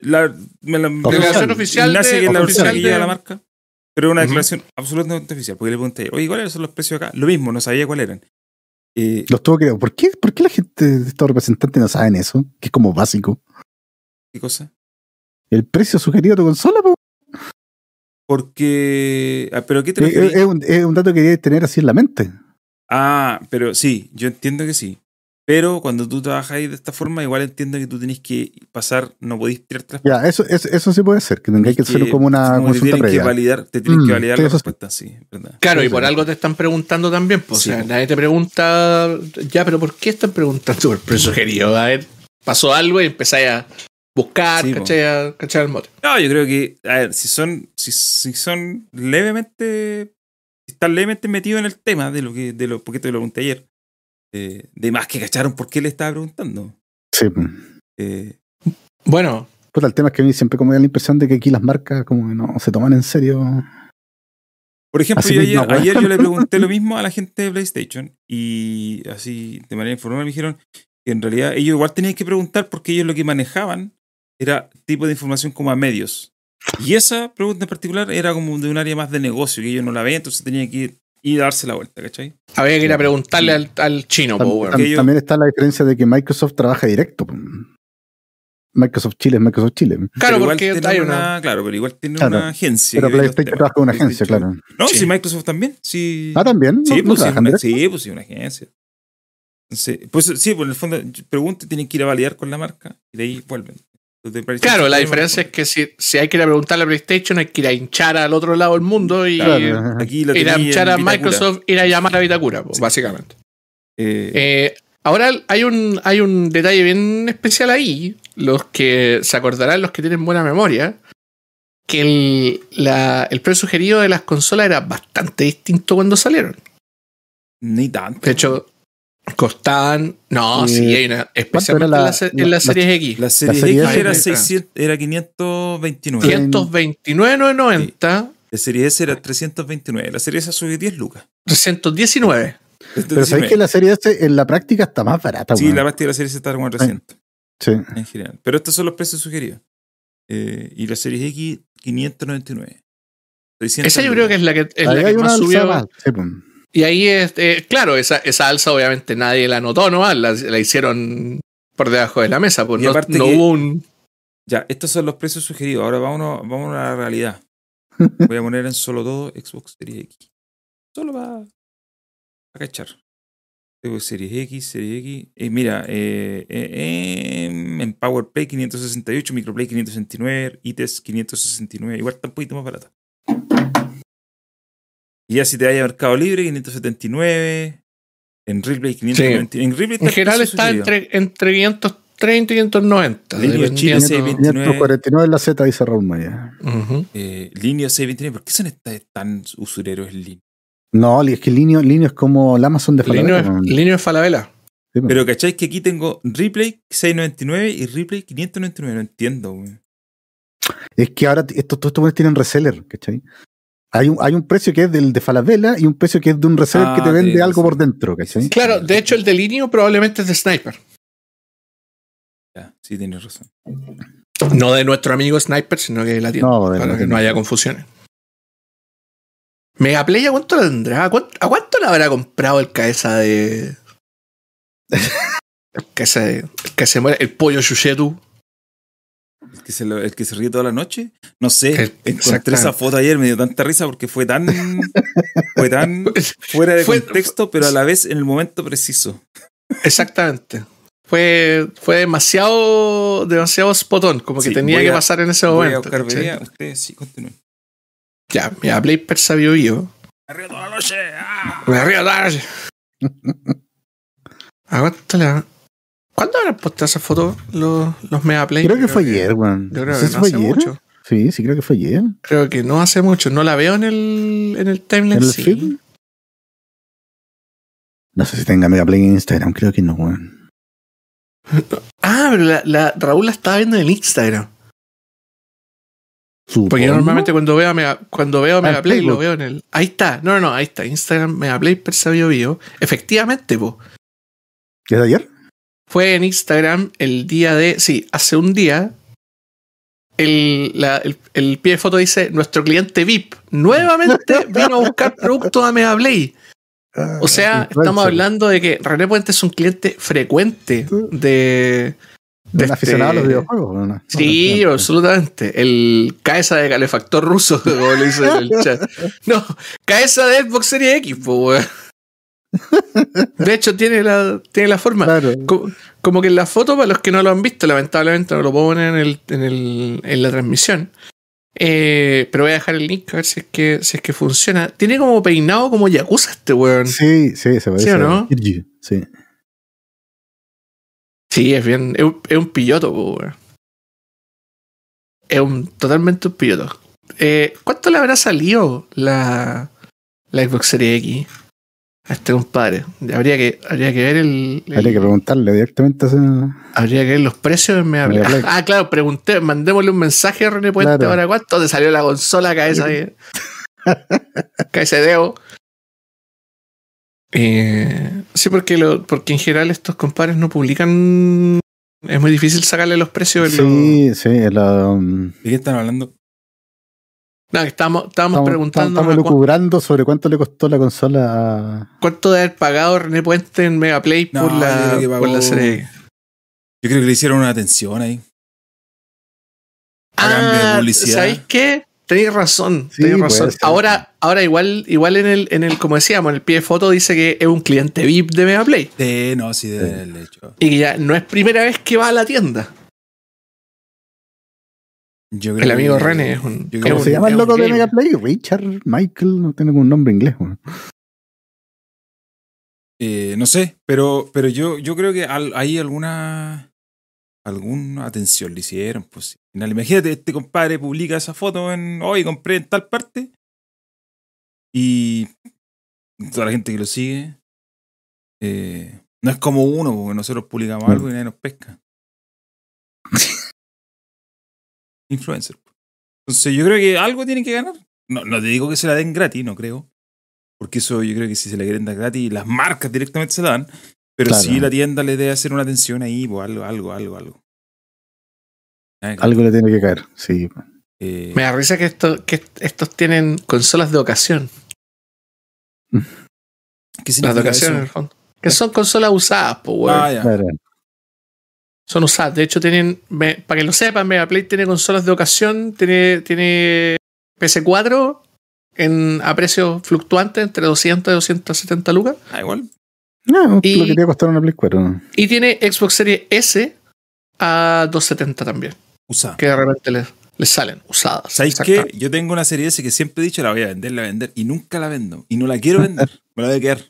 La, me la- Declaración oficial Ignacia, de- que la oficial de- la marca. Pero una declaración absolutamente oficial. Porque le pregunté, oye, ¿cuáles son los precios acá? Lo mismo, no sabía cuáles eran. Eh, Los tuvo que. ¿Por qué, ¿Por qué la gente de estos representantes no saben eso? Que es como básico. ¿Qué cosa? El precio sugerido de tu consola, po. Porque. ah, ¿Pero qué te Eh, refieres? es, un, es un dato que debes tener así en la mente. Ah, pero sí, yo entiendo que sí. Pero cuando tú trabajas ahí de esta forma, igual entiendo que tú tenés que pasar, no podéis tirarte Ya, eso, eso, eso sí puede ser, que tengáis que hacer como una como que consulta tienen que previa. validar, te tienen Mm, que validar la eso respuesta, sí, ¿verdad? Claro, Sí, y sí. por algo te están preguntando también. Pues, Sí, o sea, pues. nadie te pregunta, ya, pero ¿por qué están preguntando por sugerido? A ver, pasó algo y empezáis a buscar, Sí, ¿cachai? A cachar el mote. No, yo creo que, a ver, si son, si, si son levemente, están levemente metidos en el tema de lo que, de lo, porque te lo pregunté ayer, eh, de más que cacharon por qué le estaba preguntando. Sí. Eh, Bueno, Puta, el tema es que a mí siempre como me da la impresión de que aquí las marcas como que no se toman en serio. por ejemplo, yo ayer, ayer yo le pregunté lo mismo a la gente de PlayStation y así de manera informal me dijeron que en realidad ellos igual tenían que preguntar porque ellos lo que manejaban era tipo de información como a medios. Y esa pregunta en particular era como de un área más de negocio, que ellos no la veían, entonces tenían que ir y darse la vuelta, ¿cachai? había que ir a preguntarle al, al chino, Tam- tam- ellos- También está la diferencia de que Microsoft trabaja directo. Microsoft Chile es Microsoft Chile. Claro, porque tiene hay una, una. Claro, pero igual tiene Claro. una agencia. Pero PlayStation trabaja con una agencia, claro. No, Sí. sí, Microsoft también. Sí, Ah, también. sí, ¿No- no pues, sí, una, pues sí, una agencia. Entonces, pues sí, por el fondo, pregunta y tienen que ir a validar con la marca y de ahí vuelven. Claro, la diferencia es que si, si hay que ir a preguntarle a PlayStation, hay que ir a hinchar al otro lado del mundo y Claro. Aquí la ir a hinchar a. Microsoft, ir a llamar a Vitacura, Sí. básicamente. Eh, Eh, ahora hay un, hay un detalle bien especial ahí. Los que se acordarán, los que tienen buena memoria, que el, la- el precio sugerido de las consolas era bastante distinto cuando salieron. ni tanto. De hecho, costaban. No, Eh, sí, hay una. Especialmente la- en la, en la- la X. la serie serie X era, era- 600, era 529. Cien- 529,990, La serie S era 329. La serie S subió 10 lucas. 319. Pero sabéis que la serie S en la práctica está más barata. Sí, la práctica de la serie S está como a 300 Sí. en general. Pero estos son los precios sugeridos. Eh, y la serie X, 599. 600 Esa yo creo que es la que, es la que más subió. más, sí, pues. Y ahí, es, eh, claro, esa, esa alza obviamente nadie la notó, ¿no? La, la hicieron por debajo de la mesa, Y no, aparte no que- hubo un... Ya, estos son los precios sugeridos. Ahora vámonos, vámonos a la realidad. Voy a poner en solo todo Xbox Series X. Solo para, para cachar. Tengo Series X, Series X. Eh, mira, eh, eh, en PowerPlay 568, Microplay 569, ITES 569. Igual está un poquito más barata. Y ya si te vaya a Mercado Libre, 579. En Replay 590. En, Replay En general está entre, entre 530 y 590. Línea dependiendo- Chile, 629. 549 en la Z, dice Raúl Maya. Ujú. Eh, Linio 629. ¿Por qué son estas tan usureros en línea? No, es que Linio, Linio es como el Amazon de Linio, Falabella, es- weón. Linio es Falabella. Sí, pues. Pero ¿cacháis que aquí tengo Replay 699 y Replay 599? No entiendo, güey. Es que ahora estos todos estos tienen reseller, ¿cachai? Hay un, hay un precio que es del de Falabella y un precio que es de un reseller Ah, que te vende tienes algo por dentro, ¿cachai? Claro, de hecho el de Linio probablemente es de Sniper. Ya, sí, tienes razón. No de nuestro amigo Sniper, sino que de la tienda. No, de la para que tienda. no haya confusiones. Megaplay, ¿a cuánto la tendrá? ¿A cuánto, a cuánto le habrá comprado el cabeza de. el cabeza de. El que se muere, el pollo Shushetu. El que, se lo- el que se ríe toda la noche. No sé, encontré exactamente. esa foto ayer, me dio tanta risa porque fue tan, fue tan fuera de Fue- contexto, pero a la vez en el momento preciso. Exactamente. Fue, fue demasiado, demasiado spotón, como que Sí, tenía que pasar en ese Voy a momento. sí continúen. Ya, mira, Play Persa Bio Bio. Me río toda la noche. ¡ah! Me río tarde. ¿A cuánto le ¿Cuándo habrán posteado esa foto los, los Mega Play? Creo que fue ayer, weón. Yo creo No que no fue hace ayer. mucho. Sí, sí, creo que fue ayer. Creo que no hace mucho. No la veo en el, en el timeline. ¿En el sí. feed? No sé si tenga Mega Play en Instagram, creo que no, weón. Ah, pero la, la- Raúl la estaba viendo en el Instagram. Porque Supongo. yo normalmente cuando veo a Mega, cuando veo a Ah, Mega Play lo veo en el. Ahí está. No, no, no, ahí está. Instagram Mega Play Persa Bio Bio. Efectivamente, po. ¿Es de ayer? Fue en Instagram el día de. Sí, hace un día. El, la- el, el pie de foto dice: Nuestro cliente VIP nuevamente vino a buscar productos a Mega Play. O sea, Influencer. estamos hablando de que René Puente es un cliente frecuente de. De un este- aficionado a los videojuegos. ¿o no? Sí, No, absolutamente. El cabeza de calefactor ruso, como le dicen en el chat. No, cabeza de Xbox Series X, weón. De hecho, tiene la, tiene la forma. Claro. Como, como que en la foto, para los que no lo han visto, lamentablemente no lo puedo poner en, el, en, el, en la transmisión. Eh, pero voy a dejar el link a ver si es que, si es que funciona. Tiene como peinado como Yakuza este weón. Sí, Sí, se parece. ¿Sí o no? Sí. es bien. Es un, es un pilloto, weón. Es un, totalmente un pilloto. Eh, ¿Cuánto le habrá salido la, la Xbox Series X a este compadre? Habría que, habría que ver el, el- Habría que preguntarle directamente a ese- Habría que ver los precios en Play. Play. Ah, claro, pregunté, mandémosle un mensaje a René Puente Claro. ahora cuánto te salió la consola cabeza de cabeza de dedo. Eh, sí, porque lo, porque en general estos compadres no publican. Es muy difícil sacarle los precios. los- Sí, sí, la, um, ¿De qué están hablando? No, que estábamos, estábamos estamos, preguntando estamos lucubrando sobre cuánto le costó la consola a- cuánto debe haber pagado René Puente en Mega Play No, por, la, por la serie. Yo creo que le hicieron una atención ahí. A de Ah, publicidad. ¿sabéis qué? Tenéis razón, Sí, tenéis puede razón. Ahora, ahora igual, igual en el, en el, como decíamos, en el pie de foto dice que es un cliente VIP de Mega Play. Sí, no, sí, haberle hecho. Y que ya no es primera vez que va a la tienda. Yo creo El amigo que- René es un- ¿Cómo un- se llama el loco de gamer. Mega Play? Richard, Michael, no tiene un nombre inglés. weón. Eh, no sé, pero, pero yo, yo creo que al- hay alguna alguna atención le hicieron. Pues, imagínate, este compadre publica esa foto en hoy compré en tal parte y toda la gente que lo sigue eh, no es como uno, porque nosotros publicamos Mm. algo y nadie nos pesca. Influencer. Entonces yo creo que algo tienen que ganar. No, no te digo que se la den gratis, no creo. Porque eso yo creo que si se la quieren dar gratis, las marcas directamente se la dan. Pero Claro. sí la tienda le debe hacer una atención ahí, pues algo, algo, algo, algo. Ah, Algo le tiene que caer, sí. eh, Me da risa que, esto, que estos tienen consolas de ocasión. ¿Qué Las de ocasión, en el fondo. Que son consolas usadas, pues, weón. Ah, ya. Son usadas. De hecho, tienen. me- para que lo sepan, Mega Play tiene consolas de ocasión. Tiene, tiene PS4 en, a precios fluctuantes entre 200 y 270 lucas. Ah, igual. No, Y- lo que te iba a costar una Play 4. Y tiene Xbox Series S a 270 también. Usa. Que de repente les, les salen usadas. ¿Sabéis qué? Yo tengo una serie S que siempre he dicho la voy a vender, la voy a vender. Y nunca la vendo. Y no la quiero vender. Me la voy a quedar.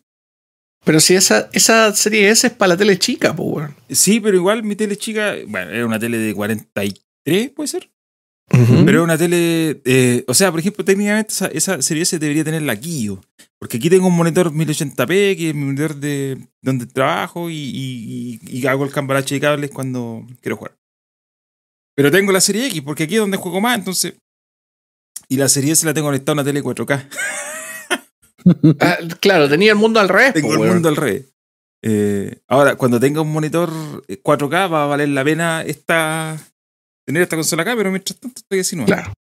Pero si esa, esa serie S es para la tele chica, pues, weón. Sí, pero igual mi tele chica, bueno, era una tele de 43, puede ser. Pero es una tele, eh, o sea, por ejemplo, técnicamente esa, esa serie S debería tenerla aquí yo. Porque aquí tengo un monitor 1080p, que es mi monitor de donde trabajo y, y- y- y hago el cambalache de cables cuando quiero jugar. Pero tengo la serie X, porque aquí es donde juego más, entonces. Y la serie S la tengo conectada a una tele 4K. Ah, claro, tenía el mundo al revés. Tengo po, el mundo al revés. Eh, ahora, cuando tenga un monitor 4K, va a valer la pena esta, tener esta consola acá, pero mientras tanto estoy así no. Claro.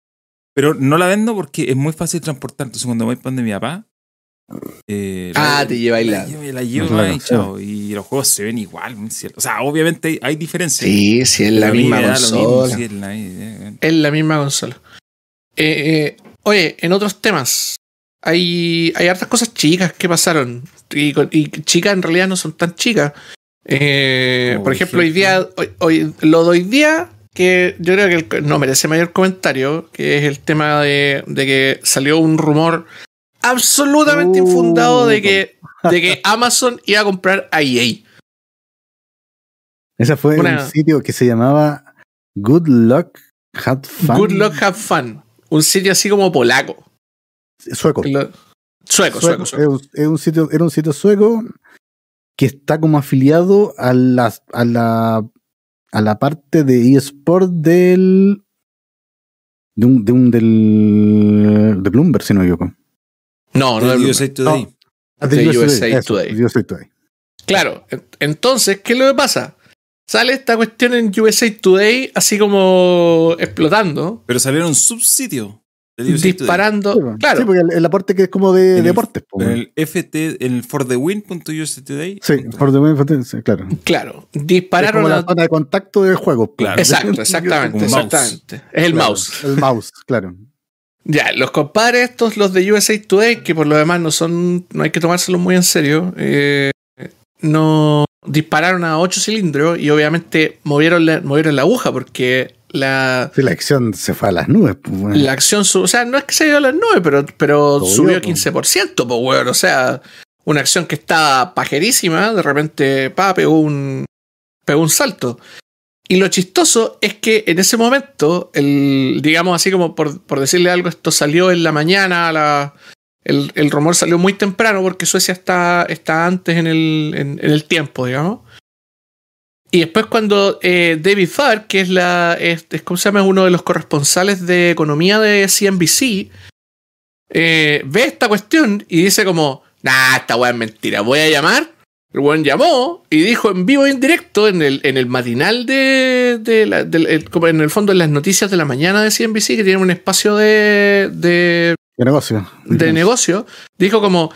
Pero no la vendo porque es muy fácil transportar. Entonces, cuando voy para donde mi papá. eh, Ah, te lleváis la, la- llevo, la llevo Claro, ahí, chao. Y los juegos se ven igual. O sea, obviamente hay, hay diferencias. Sí, sí, es la misma consola. sí, es la- eh, Es la misma consola. Eh, eh, oye, en otros temas, hay, hay hartas cosas chicas que pasaron. Y, y chicas en realidad no son tan chicas. Eh, por ejemplo, hoy día, hoy, hoy- lo de hoy día, que yo creo que el- no merece mayor comentario, que es el tema de, de que salió un rumor absolutamente Uh. infundado de que, de que Amazon iba a comprar a EA. Ese fue Una- un sitio que se llamaba Good Luck Had Fun. Good luck, have fun. Un sitio así como polaco. Sueco. Lo- sueco, sueco, Sueco. Es un- es un sitio, era un sitio sueco que está como afiliado a la, a la, a la parte de eSport del. De un, de un del. de Bloomberg, si no me equivoco. No, no, del de USA Today. Ah, De USA eso, Today. de USA Today. Claro, en- entonces, ¿qué es lo que pasa? Sale esta cuestión en USA Today así como explotando, Pero salieron subsitios. Disparando. Sí, pues. claro, Sí, porque el, el aporte que es como de En el- deportes. el FT, el forthewin.USA Today. Sí, por the win, claro. claro. Es Dispararon como la zona de contacto del juego. Claro. Exacto, exactamente, exactamente. Es el Claro, mouse. El mouse, claro. Ya, los compadres estos, los de USA Today, que por lo demás no son, no hay que tomárselos muy en serio, eh, no dispararon a 8 cilindros y obviamente movieron la, movieron la aguja porque la, Sí, la acción se fue a las nubes. weón. la acción, o sea, no es que se dio a las 9, pero, pero Obvio, subió po. 15%, pues, weón, o sea, una acción que estaba pajerísima, de repente, pa, pegó un, pegó un salto. Y lo chistoso es que en ese momento, el, digamos así como por, por decirle algo, esto salió en la mañana, la, el, el rumor salió muy temprano porque Suecia está, está antes en el, en, en el tiempo, digamos. Y después cuando eh, David Farr, que es la es, ¿cómo se llama? Uno de los corresponsales de economía de CNBC, eh, ve esta cuestión y dice como, nah, esta weá es mentira, voy a llamar. El weón llamó y dijo en vivo y en directo en el, en el matinal de, de la- el- como en el fondo en las noticias de la mañana de CNBC, que tiene un espacio de, de, De negocio. de negocio, dijo como,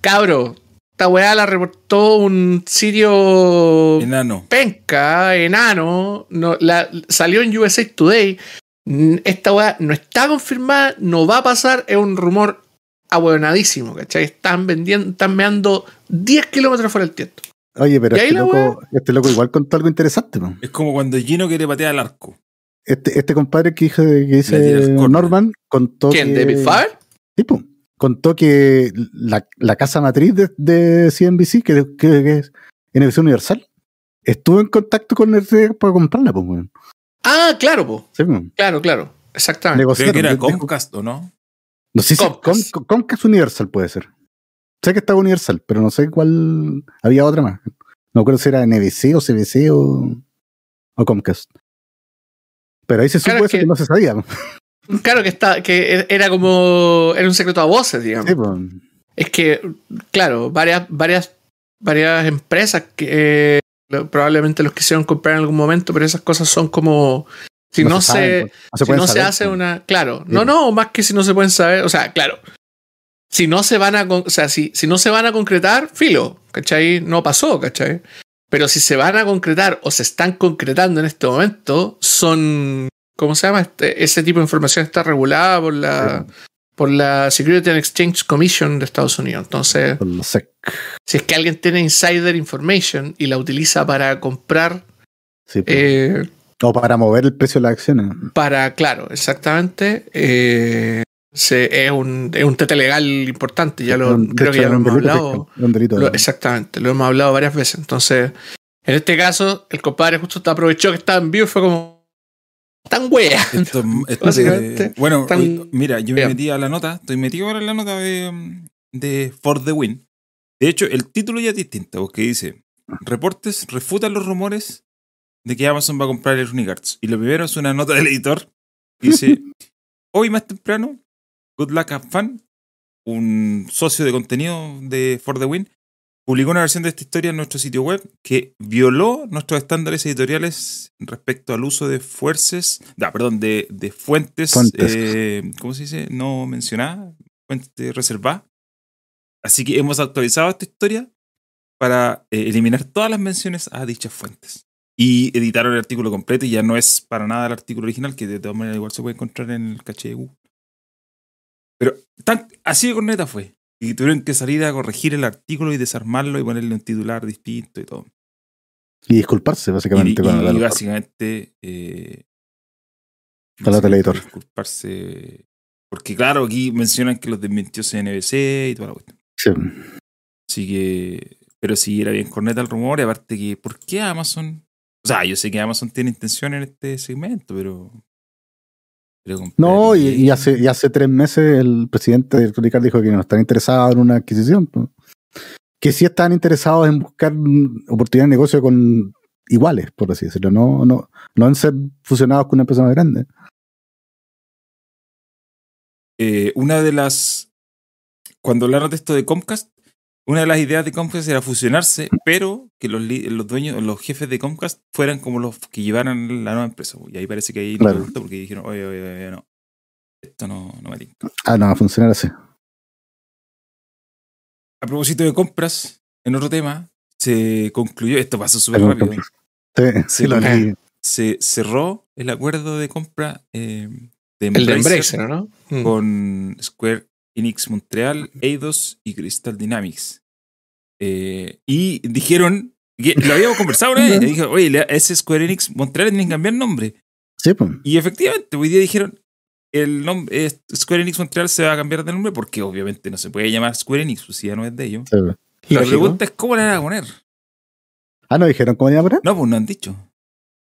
cabro, esta weá la reportó un sitio Enano. penca, enano, no, la, salió en USA Today. Esta weá no está confirmada, no va a pasar, es un rumor abuelonadísimo, ¿cachai? Están vendiendo, están meando 10 kilómetros fuera del tiesto. Oye, pero ¿Y ahí este loco, este loco igual contó algo interesante. po. Es como cuando Gino quiere patear al arco. Este, este compadre que, dijo, que dice. Norman contó ¿Quién? que, ¿David Farr? Sí, po. Contó que la, la casa matriz de, de CNBC, que, que- que es NBC Universal, estuvo en contacto con RTX para comprarla, pues, weón. Ah, claro. Sí, po. claro, claro. Exactamente. Creo que era Comcast, ¿o no? No sé si Comcast. Com- Comcast Universal puede ser. Sé que estaba Universal, pero no sé cuál. Había otra más. No creo si era NBC o CBC o, o Comcast. Pero ahí se supo Claro, eso es que... que- no se sabía. Claro que está, que era como. Era un secreto a voces, digamos. Sí, po. Es que, claro, varias, varias, varias empresas que eh, probablemente los quisieron comprar en algún momento, pero esas cosas son como. Si no, se, saben, po. no se, si no se hace po. una. Claro, Sí. no, no, más que si no se pueden saber. O sea, claro. Si no se van a. O sea, si, si no se van a concretar, filo, ¿cachai? No pasó, ¿cachai? Pero si se van a concretar o se están concretando en este momento, son. ¿Cómo se llama? Este- ese tipo de información está regulada por la, por la Security and Exchange Commission de Estados Unidos. Entonces, si es que alguien tiene insider information y la utiliza para comprar, Sí, po. eh, o para mover el precio de las acciones. para, claro, exactamente, eh, se- es, un, es un tete legal importante. Ya lo, De creo que ya lo hemos hablado. delito. Lo- exactamente, lo hemos hablado varias veces. Entonces, en este caso, el compadre justo aprovechó que estaba en vivo y fue como tan wea. Esto, es- esto Básicamente, es- bueno, tan- mira, yo me metí a la nota, estoy metido ahora en la nota de, de For the Win. De hecho, el título ya es distinto, porque dice: Reportes refutan los rumores de que Amazon va a comprar el Arts. Y lo primero es una nota del editor. que Dice: Hoy más temprano, Good Luck Have Fun, un socio de contenido de For the Win, publicó una versión de esta historia en nuestro sitio web que violó nuestros estándares editoriales respecto al uso de fuerzas, da, perdón, de, de fuentes, Fuentes. eh, ¿cómo se dice? No mencionadas, fuentes reservadas. Así que hemos actualizado esta historia para eh, eliminar todas las menciones a dichas fuentes. Y editaron el artículo completo y ya no es para nada el artículo original, que de todas maneras igual se puede encontrar en el caché de Google. Pero tan, así de corneta fue. Y tuvieron que salir a corregir el artículo y desarmarlo y ponerle un titular distinto y todo. Y disculparse, Y, básicamente, y el- básicamente. Eh, Con la básicamente Teleditor. Disculparse. Porque, claro, aquí mencionan que los desmintió CNBC y toda la cuestión. Sí. Así que. Pero sí, era bien corneta el rumor. Y aparte, que ¿por qué Amazon? O sea, yo sé que Amazon tiene intención en este segmento, pero. No, y, hace, y hace tres meses el presidente de Electronic dijo que no están interesados en una adquisición. Que sí están interesados en buscar oportunidades de negocio con iguales, por así decirlo. No, no, no en ser fusionados con una empresa más grande. eh, una de las. Cuando hablaron de esto de Comcast, una de las ideas de Comcast era fusionarse, pero que los, los dueños, los jefes de Comcast fueran como los que llevaran la nueva empresa. Y ahí parece que ahí no Claro. gustó porque dijeron, oye, oye, oye, no. Esto no, no me tinca. Ah, no, va a funcionar así. A propósito de compras, en otro tema, se concluyó, esto pasó súper rápido, Sí, Sí, sí, lo leí. se cerró el acuerdo de compra eh, de El de Embracer Embracer, ¿no? Mm. con Square Enix Montreal, Eidos y Crystal Dynamics. Eh, y dijeron, que lo habíamos conversado una vez, y dije, oye, le- ese Square Enix Montreal tienen que cambiar nombre. Sí, pues. Y efectivamente, hoy día dijeron, el nombre, eh, Square Enix Montreal se va a cambiar de nombre porque obviamente no se puede llamar Square Enix, pues si ya no es de ellos. sí, pues. La pregunta es, ¿cómo le van a poner? Ah, no dijeron cómo iba a poner. No, pues no han dicho.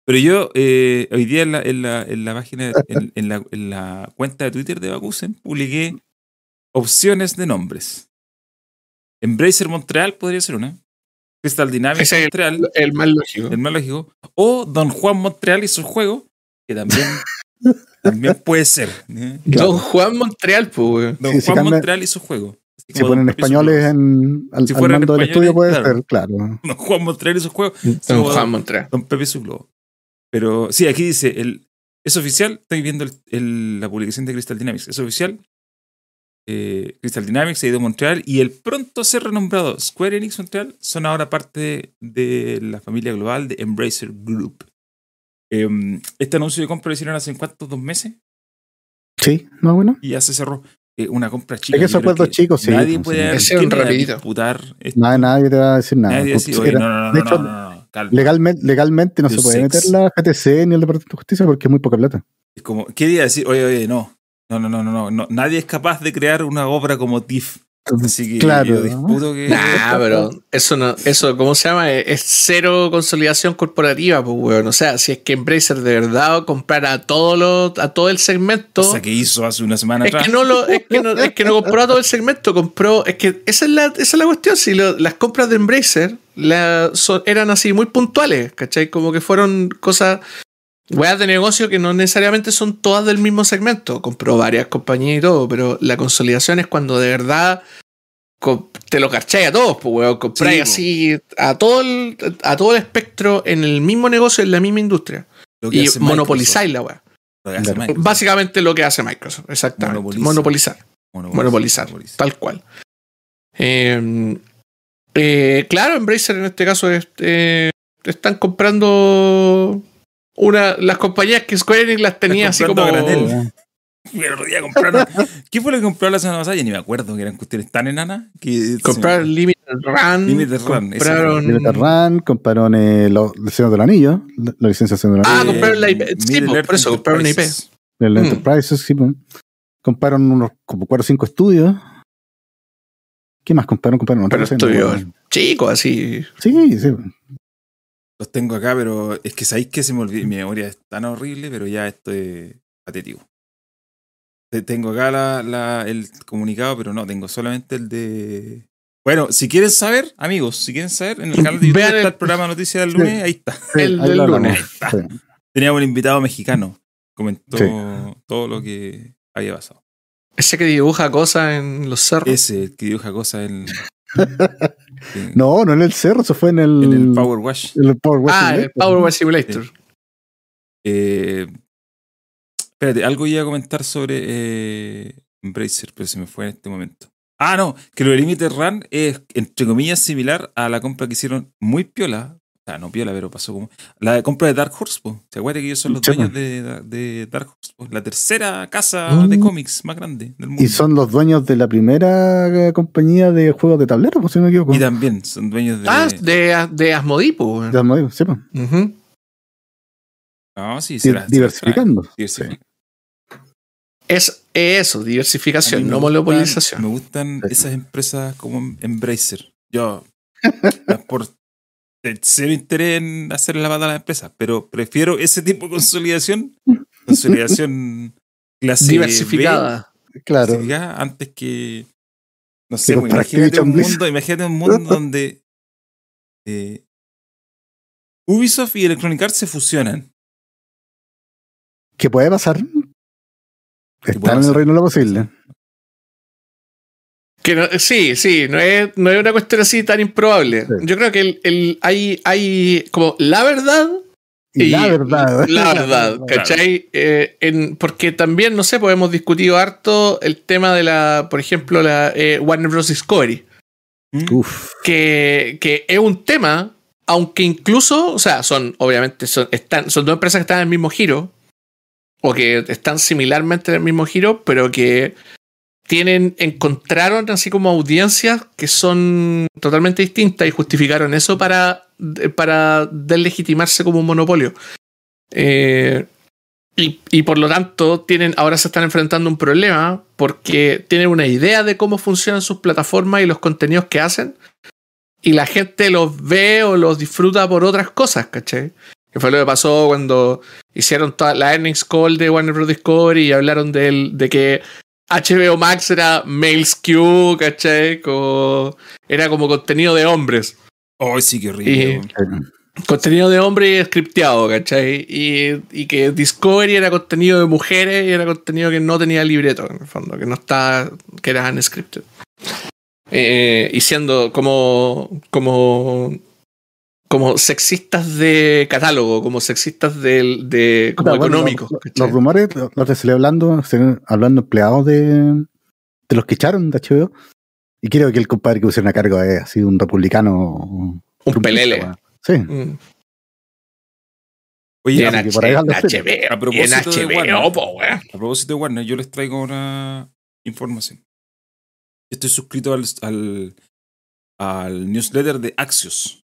Pero yo eh, hoy día en la, en la, en la página, en, en la, en la cuenta de Twitter de Bakusen, publiqué opciones de nombres. Embracer Montreal podría ser una. Crystal Dynamics Montreal, El más lógico. el más lógico. O Don Juan Montreal y su juego, que también, también puede ser. ¿eh? Don Juan Montreal, pues. Don Sí, si Juan cambia- Montreal y su juego. Así Si ponen españoles en, al, Si al mando del españoles, estudio, puede claro. ser, claro. Don Juan Montreal y su juego. Don Juan Montreal. Don Pepe su globo. Pero sí, aquí dice, el, es oficial, estoy viendo el- el- la publicación de Crystal Dynamics, es oficial. Eh, Crystal Dynamics ha ido a Montreal y el pronto a ser renombrado Square Enix Montreal son ahora parte de la familia global de Embracer Group. Em, este anuncio de compra lo hicieron hace cuántos, dos meses Sí, más bueno. y ya se cerró. Eh, una compra chica. Es que creo acuerdos chicos, sí, Nadie pues, puede sí. haber- Ese es un ¿quién iba a rapidito. disputar esto? Nadie, nadie te va a decir nada. Nadie decía, Porque oye, era- no, no, no, de no, hecho, no, no, no, calma. legalmente, legalmente no se puede meter la GTC ni el Departamento de Justicia porque es muy poca plata. Es como, quería decir, oye, oye, no. No, no, no, no, no, no. Nadie es capaz de crear una obra como TIFF. Así que Claro, yo disputo que. Nah, pero eso no, eso, ¿cómo se llama? Es, cero consolidación corporativa, pues, weón. O sea, si es que Embracer de verdad comprara a todo lo, a todo el segmento. Cosa que hizo hace una semana Es atrás. que, no lo, es, que no, es que no compró a todo el segmento, compró. Es que esa es la, esa es la cuestión. Si lo- las compras de Embracer la- eran así muy puntuales, ¿cachai? Como que fueron cosas, weas de negocio que no necesariamente son todas del mismo segmento. Compró varias compañías y todo, pero la consolidación es cuando de verdad te lo carcháis a todos, pues, weón. Compráis Sí, así a todo, el, a todo el espectro en el mismo negocio, en la misma industria. Y monopolizáis la wea. Lo que. Básicamente lo que hace Microsoft, exactamente. Monopoliza. Monopolizar. monopolizar, Monopoliza. tal cual. Eh, eh, claro, Embracer en este caso es- eh, están comprando una las compañías que Square Enix las tenía así como granel. Compraron. ¿Qué fue lo que compró la semana pasada? Ya ni me acuerdo, que eran cuestiones tan enanas. Que comprar Limited Run, Limited Run, compraron Limited Run, compraron eh, los el Señor del Anillo, la, la licencia del Ah, Anillo, compraron la IP. Sí, pues, por eso, compraron una IP. Enterprises. el mm. Enterprises, sí, pues. compraron unos como 4 o 5 estudios. ¿Qué más compraron? Compraron pero estudios chicos así Sí, sí. Los tengo acá, pero es que sabéis que se me olvidó. Mi memoria es tan horrible, pero ya esto es patético. Tengo acá la, la- el comunicado, pero no, tengo solamente el de. Bueno, si quieren saber, amigos, si quieren saber, en el canal de YouTube Vean está el- el programa Noticias del Sí. lunes, ahí está. Sí, El ahí del lunes. Sí. Teníamos un invitado mexicano. Comentó Sí. todo lo que había pasado. ese que dibuja cosas en los cerros. Ese el que dibuja cosas en, No, no en el cerro, eso fue en el, En el Power Wash. en el Power Wash Ah, el Simulator. Power Wash Simulator. Eh, espérate, algo iba a comentar sobre eh, Embracer, pero se me fue en este momento. Ah, no, que lo de Limited Run es, entre comillas, similar a la compra que hicieron muy piola. O sea, no piola, pero pasó como. La de compra de Dark Horse, po. ¿Se acuerdan que ellos son los dueños de, de Dark Horse? po? La tercera casa Mm. de cómics más grande del mundo. Y son los dueños de la primera eh, compañía de juegos de tablero, pues, si no me equivoco. Y también son dueños de. Ah, de, de Asmodee, po. De Asmodee, sí. Ah, sí, diversificando. diversifica. Es eso, diversificación, no gustan- monopolización. Me gustan Sí. esas empresas como Embracer. Yo, es por cero interés en hacer la pata a las empresas, pero prefiero ese tipo de consolidación, consolidación clase Diversificada. B, Claro. diversificada, antes que, no sé, pues, imagínate un Blizzard. mundo, imagínate un mundo donde eh, Ubisoft y Electronic Arts se fusionan. ¿Qué puede pasar? puede Están en el reino de lo posible. Que no- sí, sí, no es, no es una cuestión así tan improbable. Sí. Yo creo que el, el- hay, hay como la verdad Y, la verdad. La verdad, ¿cachai? Eh, en- porque también, no sé, pues hemos discutido harto el tema de la, por ejemplo, la eh, Warner Bros. Discovery, ¿Mm? Uf. que, que es un tema, aunque incluso, o sea, son, obviamente, son, están, son dos empresas que están en el mismo giro, o que están similarmente en el mismo giro, pero que tienen, encontraron así como audiencias que son totalmente distintas y justificaron eso para, para deslegitimarse como un monopolio. Eh, y, y por lo tanto, tienen, ahora se están enfrentando un problema porque tienen una idea de cómo funcionan sus plataformas y los contenidos que hacen. Y la gente los ve o los disfruta por otras cosas, ¿cachai? Que fue lo que pasó cuando hicieron toda la earnings call de Warner Bros. Discovery y hablaron del- de que HBO Max era male skew, ¿cachai? Como, era como contenido de hombres. Ay, sí, qué. Y- weón. Contenido de hombre scripteado, ¿cachai? Y, y que Discovery era contenido de mujeres y era contenido que no tenía libreto, en el fondo, que no está, que era unscripted. Eh, y siendo como, como, como sexistas de catálogo, como sexistas del- de, como bueno, económicos. los, rumores, los se le hablando, se- hablando empleados de, de los que echaron de HBO. Y creo que el compadre que pusieron a cargo es así un republicano. un pelele. Sí. Mm. Oye, en, H- por ahí en HBO. A en propósito de Warner. HBO, po, weón. a propósito de Warner, yo les traigo una información. Yo estoy suscrito al, al, al newsletter de Axios.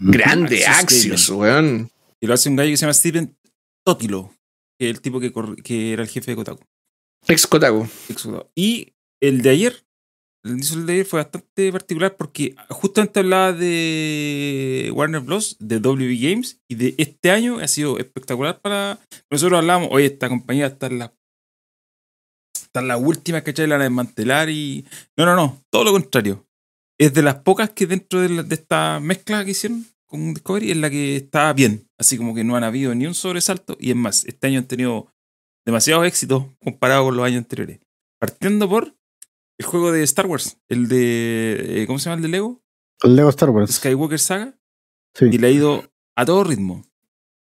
Grande, Axios weón. Y lo hace un gallo que se llama Steven Totilo, que es el tipo que, que era el jefe de Kotaku. Ex Kotaku. ex Kotaku. Y el de ayer, el newsletter de ayer fue bastante particular porque justamente hablaba de Warner Bros., de WB Games, y de este año ha sido espectacular para... Nosotros hablábamos, oye, esta compañía está en la... Está en la última, ¿cachai? La van a desmantelar y... No, no, no, todo lo contrario. Es de las pocas que dentro de, la- de esta mezcla que hicieron con Discovery es la que está bien. Así como que no han habido ni un sobresalto. Y es más, este año han tenido demasiados éxitos comparado con los años anteriores. Partiendo por el juego de Star Wars, el de. eh, ¿Cómo se llama el de Lego? El Lego Star Wars. Skywalker Saga. Sí. Y le ha ido a todo ritmo.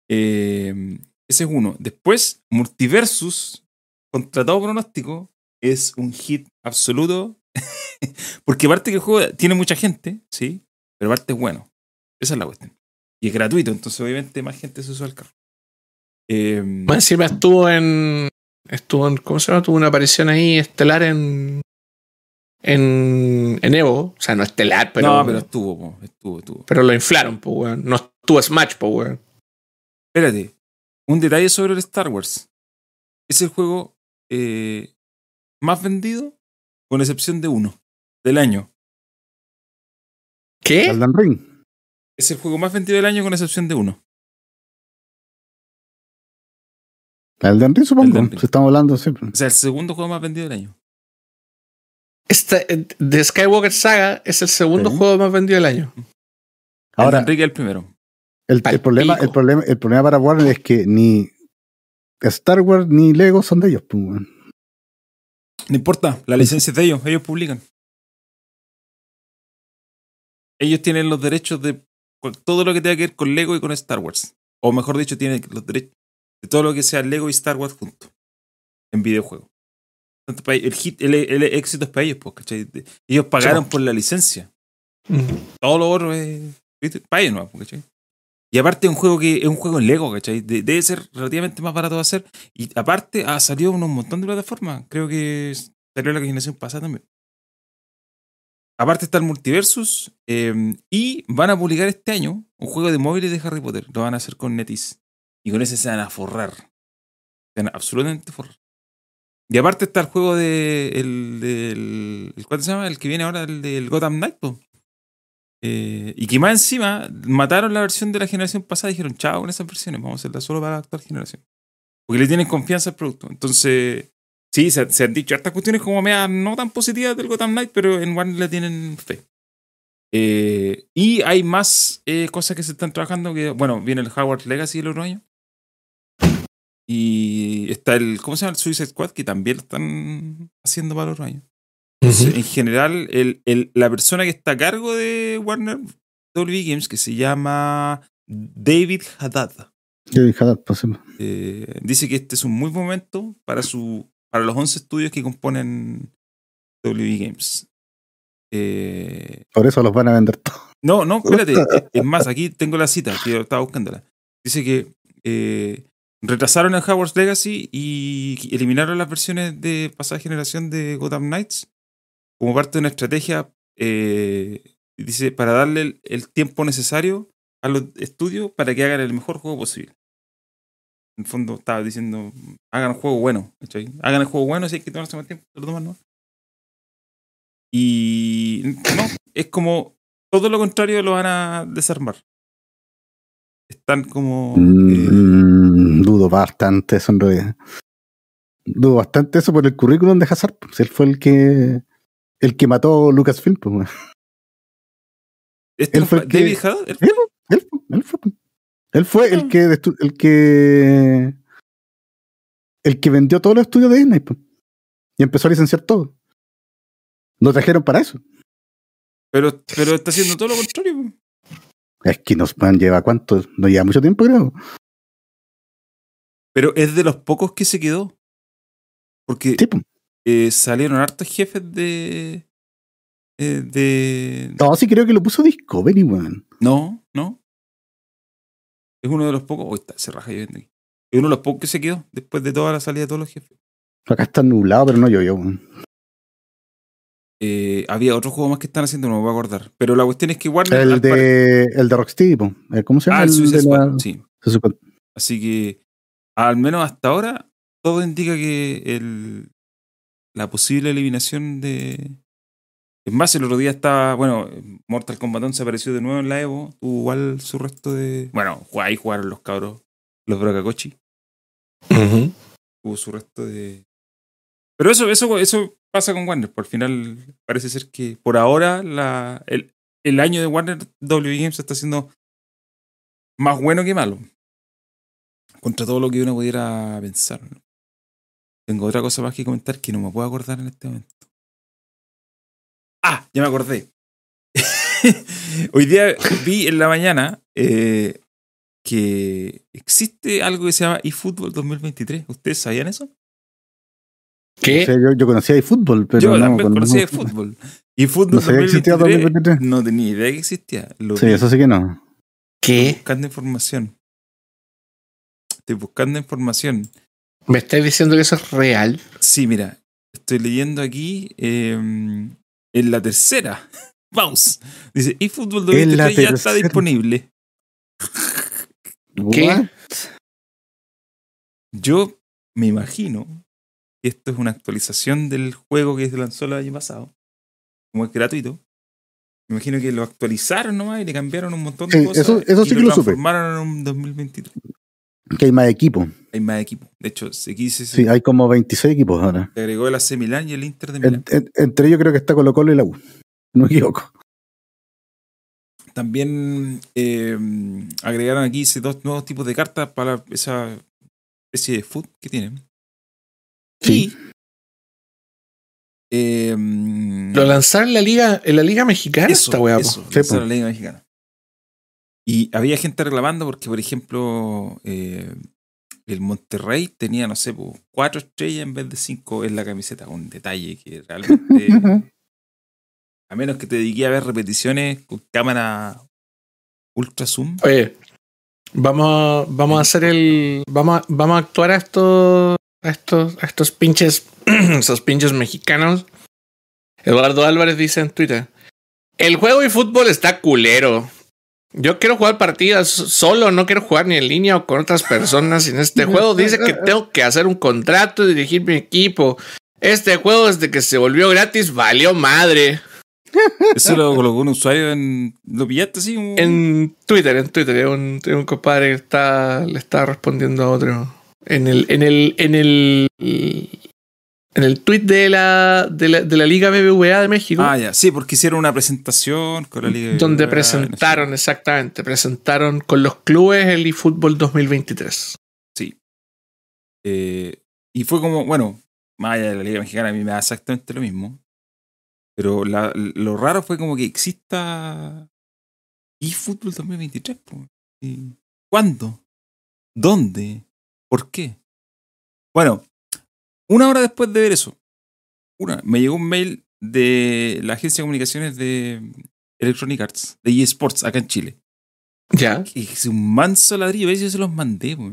Eh, ese es uno. Después, Multiversus, contra todo pronóstico, es un hit absoluto. Porque aparte que el juego tiene mucha gente, sí, pero aparte es bueno. Esa es la cuestión. Y es gratuito, entonces obviamente más gente se sube al carro. Eh, Más encima estuvo en. Estuvo en. ¿Cómo se llama? Tuvo una aparición ahí estelar en. En, en Evo. O sea, no estelar, pero. no, pero estuvo, po, estuvo, estuvo. pero lo inflaron, pues, weón. No estuvo Smash, pues, weón. Espérate, un detalle sobre el Star Wars. Es el juego eh, más vendido, con excepción de uno, del año. ¿Qué? Elden Ring. Es el juego más vendido del año, con excepción de uno. Elden Ring, supongo. Elden Ring. Si estamos hablando siempre. O sea, el segundo juego más vendido del año. Esta, eh, The Skywalker Saga es el segundo Sí. juego más vendido del año. Ahora, el Enrique es el primero. el, el problema, el, problema, el problema para Warner es que ni Star Wars ni Lego son de ellos. pues. No importa, la licencia es de ellos, ellos publican. ellos tienen los derechos de todo lo que tenga que ver con Lego y con Star Wars. O mejor dicho, tienen los derechos de todo lo que sea Lego y Star Wars juntos en videojuegos. El, hit, el, el éxito es para ellos, pues, Ellos pagaron por la licencia. Todo lo otro es ¿viste? para ellos, ¿no? ¿cachai? Y aparte es un juego que es un juego en Lego, ¿cachai? De- debe ser relativamente más barato de hacer. Y aparte ha salido en un montón de plataformas. Creo que salió la generación pasada también. Aparte está el Multiversus. eh, y van a publicar este año un juego de móviles de Harry Potter. Lo van a hacer con NetEase. Y con ese se van a forrar. Se van a absolutamente forrar. Y aparte está el juego de. El, del. el- ¿Cuál se llama? El que viene ahora, el del Gotham Knight. Eh, y que más encima mataron la versión de la generación pasada y dijeron, chao con esas versiones, vamos a hacerla solo para la actual generación. Porque le tienen confianza al producto. Entonces, sí, se, se han dicho hartas cuestiones como media no tan positivas del Gotham Knight, pero en Warner le tienen fe. Eh, y hay más eh, cosas que se están trabajando. que Bueno, viene el Howard Legacy el otro año. Y está el, ¿cómo se llama? El Suicide Squad, que también lo están haciendo para el otro año. En general, el, el- la persona que está a cargo de Warner WB Games, que se llama David Haddad, dije, ah, pues, sí. eh, dice que este es un muy buen momento para, su, para los 11 estudios que componen WB Games. Eh, Por eso los van a vender todos. no, no, espérate. es- es más, aquí tengo la cita, que yo estaba buscándola. Dice que eh, retrasaron el Hogwarts Legacy y eliminaron las versiones de pasada generación de Gotham Knights como parte de una estrategia, eh, dice, para darle el, el tiempo necesario a los estudios para que hagan el mejor juego posible. En el fondo estaba diciendo, hagan un juego bueno, ¿cachai? Hagan el juego bueno si hay que tomarse más tiempo, lo toman, ¿no? Y no, es como todo lo contrario lo van a desarmar. Están como... eh, Mm, dudo bastante eso en realidad. Dudo bastante eso por el currículum de Hazard. Pues él fue el que el que mató Lucasfilm. Pues, este él no fue el que- David Haddad, él- él, él fue, él fue, pues. Él fue el que el que el que vendió todos los estudios de Disney pues. y empezó a licenciar todo. Lo trajeron para eso. pero, pero está haciendo todo lo contrario. po. Es que nos man, lleva cuánto, no lleva mucho tiempo, creo. Pero es de los pocos que se quedó. Porque Sí, pues. Eh, salieron hartos jefes de. eh, de. No, sí creo que lo puso Discovery, weón. No, no. Es uno de los pocos. Uy, está, se raja lloviendo aquí. Es uno de los pocos que se quedó después de toda la salida de todos los jefes. Acá está nublado, pero no llovió, weón. Eh, había otro juego más que están haciendo, no me voy a acordar. Pero la cuestión es que Warner. El de, el de Rocksteady. Eh, ¿cómo se llama? Ah, el de la- sí. Así que, al menos hasta ahora, todo indica que el, la posible eliminación de. Es más, el otro día estaba. Bueno, Mortal Kombat 11 apareció de nuevo en la Evo. Tuvo igual su resto de. Bueno, ahí jugaron los cabros, los Brakakochi. Ujú. Tuvo su resto de. Pero eso, eso, eso pasa con Warner. Por final, parece ser que por ahora la, el, el año de Warner W Games está siendo más bueno que malo. Contra todo lo que uno pudiera pensar. ¿no? Tengo otra cosa más que comentar que no me puedo acordar en este momento. Ah, ya me acordé. Hoy día vi en la mañana eh, que existe algo que se llama eFootball 2023. ¿Ustedes sabían eso? ¿Qué? O sea, yo, yo conocía fútbol, pero Yo no, también conocía. Y fútbol No sabía que existía 2023, 2023. no tenía idea que existía. Lo Sí, vi eso sí que no. ¿Qué? buscando información. Estoy buscando información. ¿Me estáis diciendo que eso es real? Sí, mira, estoy leyendo aquí eh, en la tercera. Vamos. Dice, eFootball En la 2023 ya está disponible. ¿Qué? What? Yo me imagino que esto es una actualización del juego que se lanzó el año pasado. Como es gratuito. Me imagino que lo actualizaron nomás y le cambiaron un montón de Sí, cosas. eso- eso y sí que lo supe. transformaron en un 2023. Que hay más equipos. Hay más equipos. De hecho, aquí dice Sí, hay como 26 equipos ahora. se agregó el AC Milán y el Inter de Milán. En- en- entre ellos creo que está Colo Colo y la U. No me equivoco. También eh, agregaron aquí dice, dos nuevos tipos de cartas para esa especie de food que tienen. Sí. Y eh, en. Lo lanzaron en la liga, en la liga mexicana Eso, esta weá, po. eso, Sí, la liga mexicana. Y había gente reclamando porque, por ejemplo, eh, el Monterrey tenía, no sé, cuatro estrellas en vez de cinco en la camiseta. Un detalle que realmente. a menos que te dediqué a ver repeticiones con cámara ultra zoom. Oye, vamos, vamos a hacer el. Vamos a, vamos a actuar a estos. A estos, a estos pinches. esos pinches mexicanos. Eduardo Álvarez dice en Twitter. El juego de fútbol está culero. Yo quiero jugar partidas solo, no quiero jugar ni en línea o con otras personas. En este juego dice que tengo que hacer un contrato y dirigir mi equipo. Este juego desde que se volvió gratis valió madre. Eso lo colocó un usuario en. ¿Lo pillaste así? como- En Twitter, en Twitter, un, un compadre que está, le está respondiendo a otro. En el, en el, en el, en el tweet de la, de la, de la Liga BBVA de México, Ah, ya. Sí, porque hicieron una presentación con la Liga. donde BBVA, presentaron, exactamente, presentaron con los clubes el eFootball 2023. Eh, y fue como, bueno, más allá de la Liga Mexicana, a mí me da exactamente lo mismo. Pero la- lo raro fue como que exista eFootball 2023. po. ¿Y ¿Cuándo? ¿Dónde? ¿Por qué? Bueno, una hora después de ver eso, una, me llegó un mail de la agencia de comunicaciones de Electronic Arts, de eSports, acá en Chile. Ya. Que es un manso ladrillo, a veces yo se los mandé. po.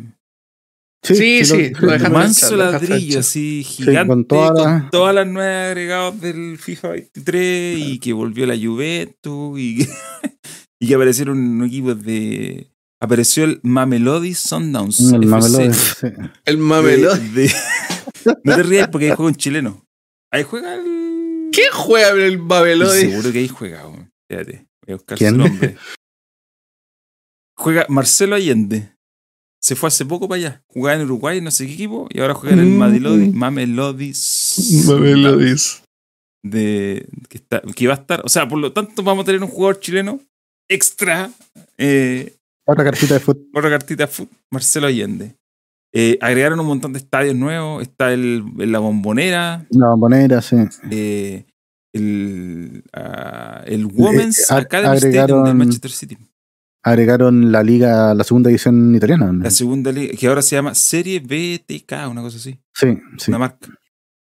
Sí, sí, lo manso echar, lo dejaron ladrillo así gigante con con, toda la- todas las nuevas agregados del FIFA 23 y que volvió la Juventus y que, y que aparecieron un equipo de apareció el Mamelody Sundowns El FC. Mamelodi, sí. El De- de- no te rías porque ahí juega un chileno ahí juega el ¿Quién juega en el Mamelodi? seguro que ahí juega weón. espérate voy a buscar ¿Quién? su nombre juega Marcelo Allende se fue hace poco para allá jugaba en Uruguay no sé qué equipo y ahora juega en el Mm. Mamelodi Mamelodi Mamelodi. de que, está, que va a estar, o sea, por lo tanto vamos a tener un jugador chileno extra, eh, Otra cartita de fútbol. otra cartita de fútbol, Marcelo Allende. Eh, agregaron un montón de estadios nuevos, está el, la bombonera, La bombonera, sí. eh, el, ah, el Women's Eh, a- Academy Stadium del Manchester City. Agregaron la liga, la segunda edición italiana. ¿no? La segunda liga, que ahora se llama Serie BTK, una cosa así. Sí, sí. una marca.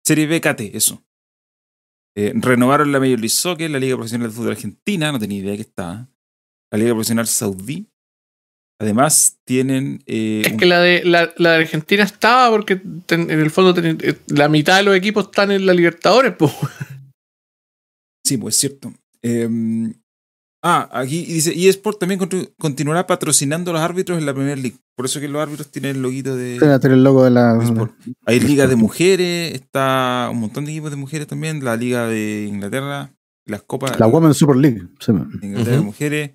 Serie BKT, eso. Eh, renovaron la Major League Soccer, la Liga Profesional de Fútbol Argentina, no tenía idea que estaba. La Liga Profesional Saudí. Además, tienen. eh, Es un- que la de, la, la de Argentina estaba porque ten- en el fondo ten- eh, la mitad de los equipos están en la Libertadores, pues. Sí, pues es cierto. Eh, ah, aquí dice: eSport también continu- continuará patrocinando a los árbitros en la Premier League. Por eso que los árbitros tienen el loguito de. Tiene el logo de la. eSport. Hay ligas de mujeres, está un montón de equipos de mujeres también. La Liga de Inglaterra, las copas. La Women's Super League. sí. Inglaterra de mujeres.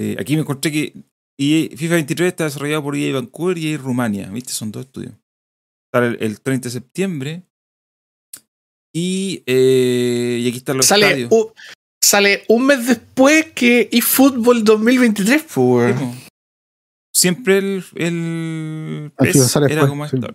Eh, aquí me encontré que EA FIFA 23 está desarrollado por EA Vancouver y EA Rumania. ¿Viste? Son dos estudios. Sale el, el 30 de septiembre. Y, eh, y aquí están los Sale, estadios. u- sale un mes después que eFootball 2023, Sí, pues. po. Siempre el, el Así PES sale era después, como sí. esto.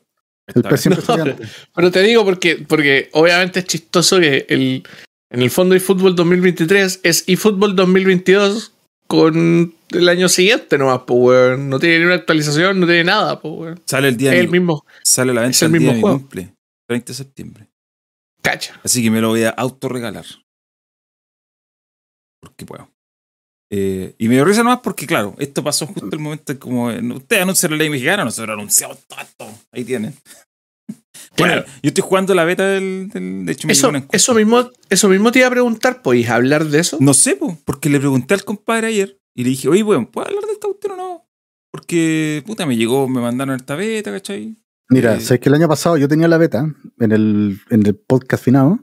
El Esta pez siempre No, salía antes. Pero te digo porque, porque obviamente es chistoso que el, en el fondo eFootball 2023 es eFootball 2022 con el año siguiente nomás, pues, weón. No tiene ni una actualización, no tiene nada, pues, weón. Sale el día Es el mi- mismo, sale la venta es el el día mismo de mi juego. cumple. 30 de septiembre. cacha. Así que me lo voy a autorregalar. Porque puedo. Eh, y me dio risa nomás porque, claro, esto pasó justo el momento en como. Ustedes anuncian la ley mexicana, nosotros anunciamos todo esto. Ahí tienen. Bueno, yo estoy jugando la beta del. del- de hecho, Eso, eso, mismo, eso mismo te iba a preguntar, ¿podéis hablar de eso? No sé, po, porque le pregunté al compadre ayer y le dije, oye, weón, ¿puedo hablar de esta cuestión o no? Porque, puta, me llegó, me mandaron esta beta, ¿cachai? Mira, Eh, sabes que el año pasado yo tenía la beta en el, en el podcast finado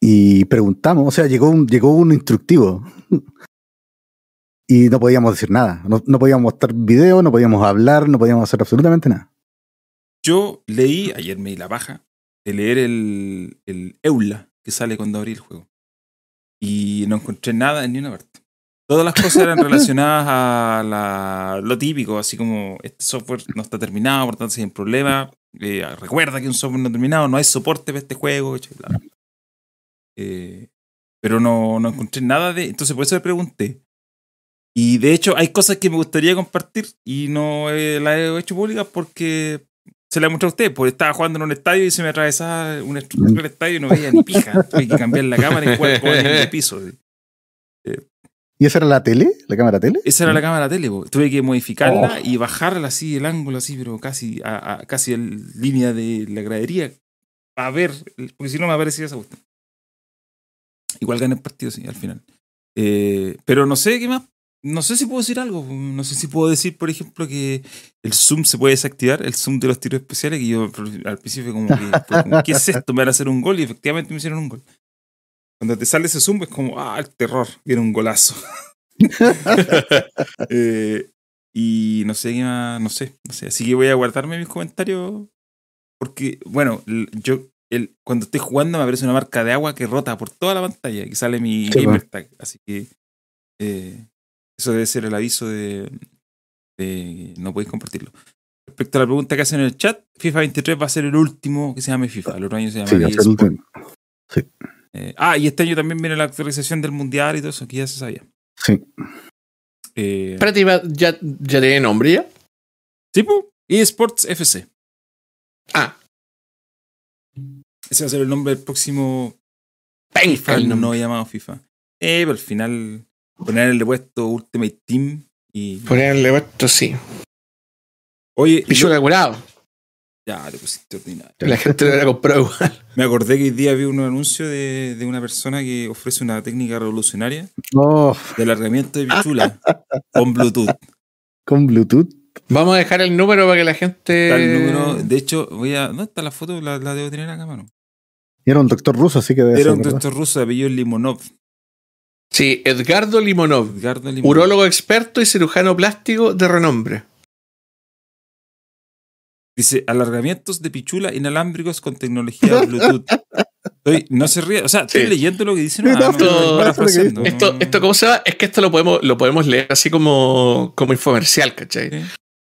y preguntamos, o sea, llegó un, llegó un instructivo y no podíamos decir nada. No, no podíamos mostrar video, no podíamos hablar, no podíamos hacer absolutamente nada. Yo leí, ayer me di la paja, de leer el, el EULA que sale cuando abrí el juego. Y no encontré nada en ni una parte. Todas las cosas eran relacionadas a la- lo típico, así como este software no está terminado, por tanto si hay un problema, eh, recuerda que un software no terminado, no hay soporte para este juego. Bla, bla. Eh, pero no, no encontré nada de. Entonces, por eso le pregunté. Y de hecho, hay cosas que me gustaría compartir y no eh, las he hecho públicas porque se las he mostrado a usted. Porque estaba jugando en un estadio y se me atravesaba una estructura del estadio y no veía ni pija. Tuve que cambiar la cámara y jugar con el piso. ¿Y esa era la tele? ¿La cámara tele? Esa era la cámara tele, po. tuve que modificarla y bajarla así, el ángulo así, pero casi a, a- casi en línea de la gradería a ver, porque si no me aparecía esa cuestión. Igual gané el partido, sí, al final. Eh, pero no sé qué más. No sé si puedo decir algo. No sé si puedo decir, por ejemplo, que el zoom se puede desactivar, el zoom de los tiros especiales, que yo al principio como que, como, ¿qué es esto? Me van a hacer un gol y efectivamente me hicieron un gol. Cuando te sale ese zoom es como, ah, el terror, viene un golazo. Eh, y no sé qué más, no sé, no sé. Así que voy a guardarme mis comentarios. Porque, bueno, yo el, cuando estoy jugando me aparece una marca de agua que rota por toda la pantalla, que sale mi Sí, gamer tag. Así que eh, eso debe ser el aviso de, de no podéis compartirlo. Respecto a la pregunta que hacen en el chat, FIFA 23 va a ser el último que se llame FIFA. El otro año se Sí, llama hacer el- eh, ah, y este año también viene la actualización del mundial y todo eso, que ya se sabía. sí. Eh, Espérate, Iba, ¿ya, ¿ya tiene nombre ya? tipo eSports FC. Ah, Ese va a ser el nombre del próximo penca FIFA, el nombre. no llamado FIFA. Eh, pero al final ponerle puesto Ultimate Team y. Ponerle esto sí. Oye, he curado. ya te pusiste ordinario. La gente lo hubiera comprado igual. Me acordé que hoy día vi un anuncio de, de una persona que ofrece una técnica revolucionaria Oh, de alargamiento de pichula con Bluetooth. con Bluetooth. Vamos a dejar el número para que la gente. Está el número. De hecho, voy a. ¿Dónde está la foto? La, la debo tener acá, mano. Y era un doctor ruso, así que debe Era ser, un ¿verdad? doctor ruso de apellido Limonov. Sí, Edgardo Limonov, Edgardo Limonov. urólogo experto y cirujano plástico de renombre. Dice alargamientos de pichula inalámbricos con tecnología Bluetooth. Estoy- no se ríe. O sea, estoy Sí. leyendo lo que dice. No, No, no, esto- esto parafraseando, no. Esto, esto, ¿cómo se llama? Es que esto lo podemos, lo podemos leer así como, como infomercial, ¿cachai? Sí.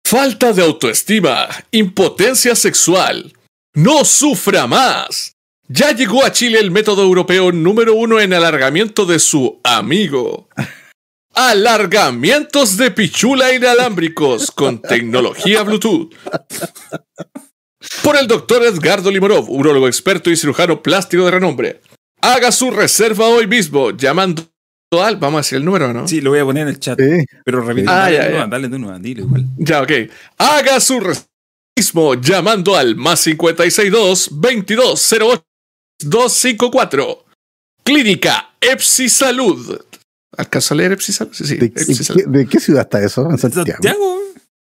Falta de autoestima, impotencia sexual. No sufra más. Ya llegó a Chile el método europeo número uno en alargamiento de su amigo. Alargamientos de pichula inalámbricos con tecnología Bluetooth. Por el doctor Edgardo Limonov, urólogo experto y cirujano plástico de renombre. Haga su reserva hoy mismo llamando al. Vamos a decir el número, ¿no? Sí, lo voy a poner en el chat. Pero repite. Ah, dale, ya, de ya. nuevo, dale de nuevo, dilo igual. Ya, ok. Haga su reserva mismo llamando al más 562 2208 254. Clínica Epsi Salud. ¿Alcanzó a leer Epsi Salud? Sí, sí. ¿De, Epsi de Salud. qué, de qué ciudad está eso? En Santiago. Santiago.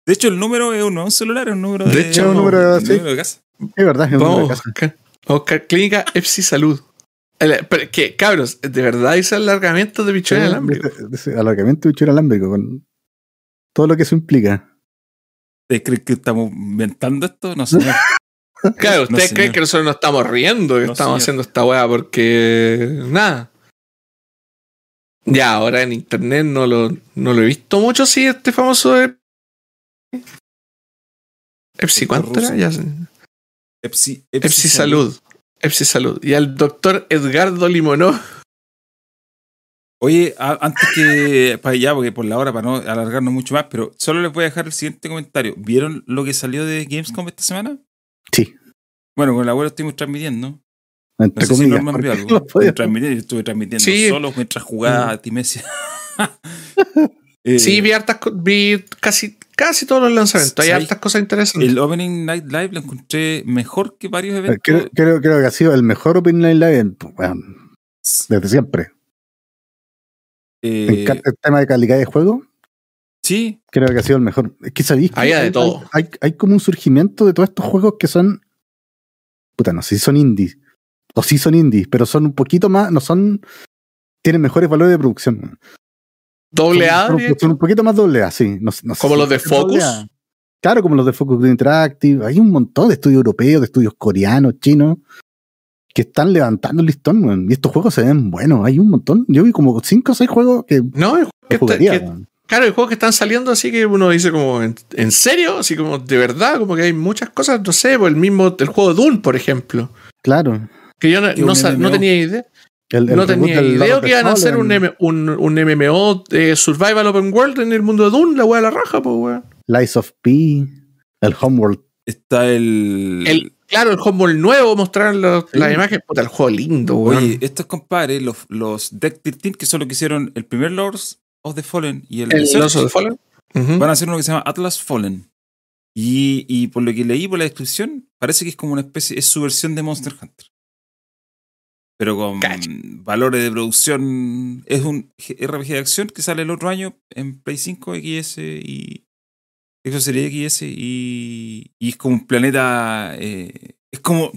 De hecho, el número es uno, un celular, es un número de, De hecho, un número, sí. de casa. Es verdad, es un Vamos número de casa. a buscar Clínica Epsi Salud. El- pero, ¿Qué? Cabros, ¿de verdad dice alargamiento de dice- dice alargamiento de bicho alámbrico con todo lo que eso implica. ¿Ustedes creen que estamos inventando esto? No, señor. Claro, No, ¿ustedes señor. creen que nosotros nos estamos riendo que No, estamos señor. haciendo esta weá porque. Nada. Ya, ahora en internet no lo, no lo he visto mucho, sí, este famoso. de- Epsi, ¿cuánto era? Ya. Epsi, Epsi Salud. Epsi Salud. Y al doctor Edgardo Limonó. Oye, a- antes que para allá, porque por la hora, para no alargarnos mucho más, pero solo les voy a dejar el siguiente comentario. ¿Vieron lo que salió de Gamescom esta semana? Sí, Bueno, con el abuelo estuvimos transmitiendo. entre No sé si comillas. Norman vio algo. no Transmitir, yo estuve transmitiendo Sí. solo mientras jugaba Timesia. Eh, Sí, vi hartas vi casi, casi todos los lanzamientos. Hay hartas cosas interesantes. El Opening Night Live lo encontré mejor que varios eventos. Eh, Creo, creo, creo que ha sido el mejor Open Line Live en- bueno, desde siempre. Eh, encanta el tema de calidad de juego. Sí, Creo que ha sido el mejor. Es que sabéis que Había de hay, todo. Hay, hay- hay como un surgimiento de todos estos juegos que son. Puta, no sé si son indies. O sí son indies, pero son un poquito más. No son. Tienen mejores valores de producción. Doble A, son, un poquito más doble A, sí. No, no Como los de Focus. Claro, como los de Focus Green Interactive. Hay un montón de estudios europeos, de estudios coreanos, chinos, que están levantando el listón. Y estos juegos se ven buenos. Hay un montón. Yo vi como 5 o 6 juegos que, No, hay que está- jugaría. que- weón. Claro, hay juegos que están saliendo así que uno dice como, ¿en, en serio? Así como, de verdad, como que hay muchas cosas, no sé, el mismo, el juego Dune, por ejemplo, Claro. que yo no, tenía idea. El, el no tenía idea que iban a hacer un, M- un, un MMO de Survival Open World en el mundo de Dune, la wea de la raja, pues weón. Lies of P, el Homeworld. Está el. El, claro, el Homeworld nuevo, mostraron los- Sí. las imágenes. Puta, el juego lindo, weón. Oye, estos compadres, los, los Deck 13, que son los que hicieron el primer Lords of the Fallen y el, el Research, Lost of the Fallen. Van a hacer uno que se llama Atlas Fallen. Y, y por lo que leí por la descripción, parece que es como una especie, es su versión de Monster Hunter. Pero con Cacho. valores de producción. Es un RPG de acción que sale el otro año en Play 5, XS y. Eso sería XS y. Y es como un planeta. eh, es como.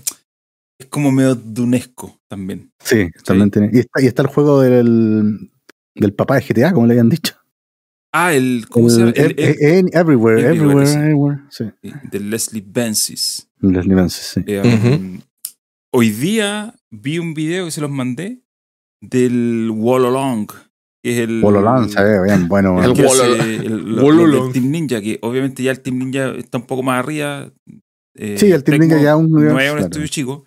Es como medio dunesco también. Sí, también tiene. Y está, y está el juego del, del papá de GTA, como le habían dicho. Ah, el. ¿Cómo se llama? El- El- el- everywhere, Everywhere, everywhere, sí. everywhere. Sí, de Leslie Bensis. los niveles, sí. Eh, um, Hoy día vi un video que se los mandé del Wall Along, que es el. Se ve bien, bueno. El bueno. que Wall hace Along. el-. Team Ninja, que obviamente ya el Team Ninja está un poco más arriba. eh, Sí, el Team Ninja ya un No es un estudio chico.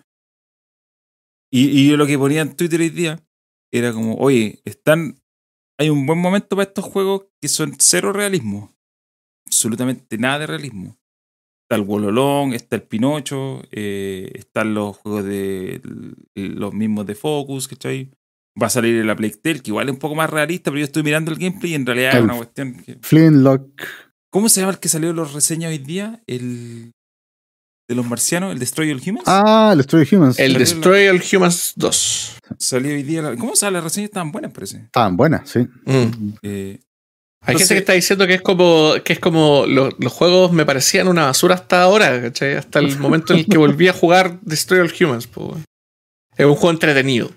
Y, y yo lo que ponía en Twitter hoy día era como, oye, están. Hay un buen momento para estos juegos que son cero realismo. Absolutamente nada de realismo. Está el Wololong, está el Pinocho, eh, están los juegos de los mismos de Focus, ¿cachai? Va a salir la Playtale, que igual es un poco más realista, pero yo estoy mirando el gameplay y en realidad es El- una cuestión que... Flintlock. ¿Cómo se llama el que salió en los reseñas hoy día? El de los marcianos, el Destroy All Humans. Ah, el Story Humans. El Destroy All Humans 2. Salió hoy día. la- ¿Cómo sabe? Las reseñas estaban buenas, parece. Estaban buenas, sí. Mm. Eh, Hay Entonces- gente que está diciendo que es como que es como lo- los juegos me parecían una basura hasta ahora, ¿cachai? Hasta el momento en el que volví a jugar Destroy All Humans. po. Es un juego entretenido.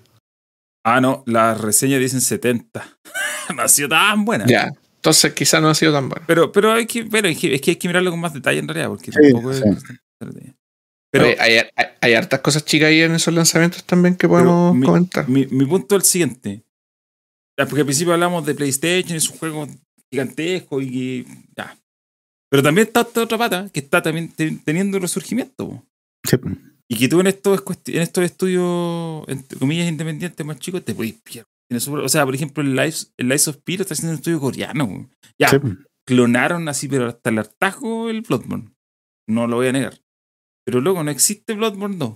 ah, no, las reseñas dicen 70. no ha sido tan buena. Ya. Entonces quizás no ha sido tan bueno. Pero, pero hay que, pero es que, es que hay que mirarlo con más detalle en realidad, porque Sí, tampoco es. Pero, hay, hay- hay hartas cosas chicas ahí en esos lanzamientos también que podemos mi- comentar. mi, mi punto es el siguiente. Porque al principio hablamos de PlayStation, es un juego gigantesco y que. Ya. Pero también está esta otra pata que está también te- teniendo resurgimiento. Sí. Y que tú en estos, en estos estudios, entre comillas, independientes más chicos, te puedes pillar. O sea, por ejemplo, el Lives, el Lives of P lo está haciendo un estudio coreano. Ya, Sí. clonaron así, pero hasta el hartazgo el Bloodborne. No lo voy a negar. Pero luego no existe Bloodborne 2.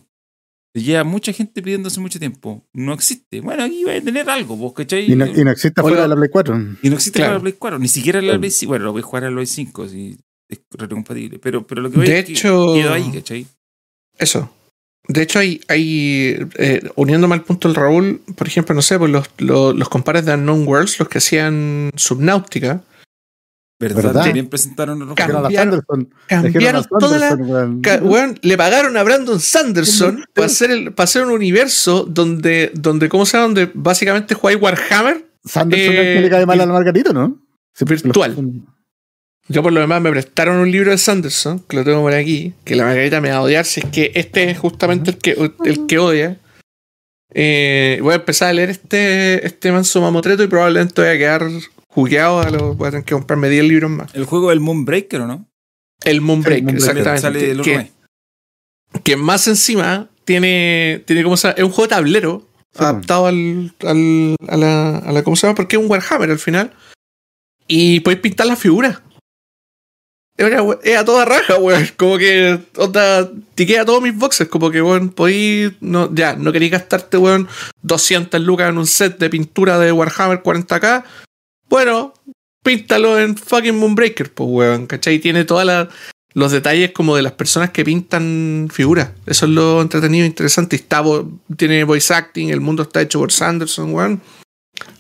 Lleva mucha gente pidiendo hace mucho tiempo. No existe. Bueno, aquí va a tener algo, ¿vos cachai? Y no, y no existe Oiga. fuera de la Play 4. Y no existe Claro. para la Play 4, ni siquiera la Claro. Play 5. Bueno, lo voy a jugar en la Play 5, si es retrocompatible. Pero, pero lo que voy De es que hecho- quedó ahí, ¿cachai? Eso. De hecho, hay, hay eh, uniéndome al punto del Raúl, por ejemplo, no sé, pues los, los, los compares de Unknown Worlds, los que hacían Subnautica, ¿Verdad? ¿Verdad? También presentaron a cambiaron- a cambiaron toda la. Ca- weón, le pagaron a Brandon Sanderson para hacer, el, para hacer un universo donde, donde, ¿cómo se llama? Donde básicamente jugáis Warhammer. Sanderson es eh, el que le cae mal al Margarito, ¿no? Sí, Virtual. Yo por lo demás me prestaron un libro de Sanderson, que lo tengo por aquí, que la Margarita me va a odiar si es que este es justamente el que, el que odia. Eh, voy a empezar a leer este, este manso mamotreto y probablemente voy a quedar jugueado. A lo, voy a tener que comprarme 10 libros más. El juego del Moonbreaker, ¿o no? El Moonbreaker, Moonbreaker, exactamente. El que, más encima tiene, tiene como se llama? es un juego de tablero Sí, adaptado al, al- a, la, a la ¿cómo se llama? porque es un Warhammer al final y podéis pintar las figuras es, una we- es a toda raja weón como que onda, tiquea todos mis boxes como que weón podéis no, ya no queréis gastarte weón 200 lucas en un set de pintura de Warhammer 40k bueno píntalo en fucking Moonbreaker pues weón ¿cachai? tiene toda la los detalles como de las personas que pintan figuras. Eso es lo entretenido e interesante. Está, tiene voice acting, el mundo está hecho por Sanderson, weón.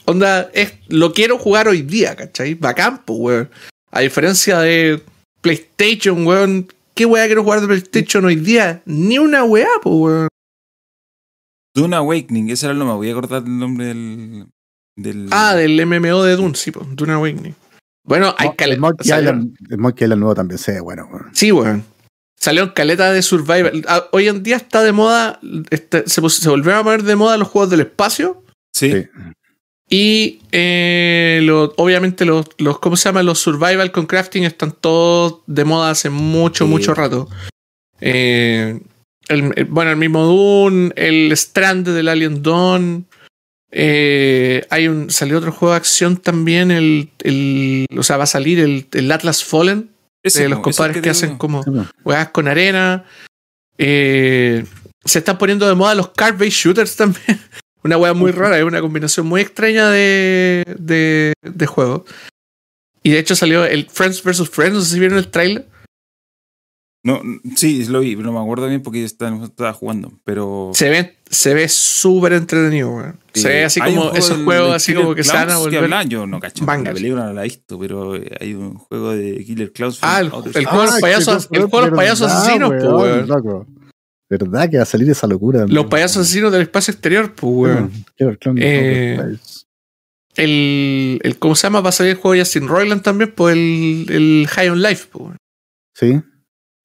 Onda, es, lo quiero jugar hoy día, ¿cachai? Bacán, pues, weón. A diferencia de PlayStation, weón. ¿Qué weá quiero jugar de PlayStation hoy día? Ni una weá, pues, weón. Dune Awakening, ese era el nombre. Voy a acordar el nombre del. Del Ah, del MMO de Dune, sí, pues. Dune Awakening. Bueno, hay No, el, caleta. Monkey Island, el Monkey Island nuevo también se bueno. Sí, weón. Salió en caleta de Survival. Ah, Hoy en día está de moda. este, se, se volvieron a poner de moda los juegos del espacio. Sí. Sí. Y eh, lo- obviamente los, los, ¿cómo se llama? Los survival con crafting están todos de moda hace mucho, Sí. mucho rato. Eh, el- el- bueno, el mismo Dune, el Strand del Alien Dawn. Eh, hay un, salió otro juego de acción también, el, el o sea, va a salir el, el Atlas Fallen, Ese, de los compadres que, hacen como juegas con arena. Eh, se están poniendo de moda los card-based shooters también. Una wea muy rara, es una combinación muy extraña de, de, de juegos. Y de hecho salió el Friends vs. Friends, no sé si vieron el trailer. No, sí, lo vi, pero no me acuerdo bien porque estaba, estaba jugando. Pero. Se ve se ve súper entretenido, weón. Se ve así Hay como juego esos juegos así Killer como que se van a volver. hablan, yo no cacho. bangers. La película no la he visto, pero eh, hay un juego de Killer Clowns. Ah, el, from Outer el juego de los Ah, payasos, el juego de los payasos verdad, asesinos, pues, weón. loco. ¿Verdad que va a salir esa locura? Los payasos asesinos del espacio exterior, pues, weón. Killer Clown Eh. El, el, ¿cómo se llama? Va a salir el juego de Justin Roiland también, pues el, el High on Life, pues, weón. Sí.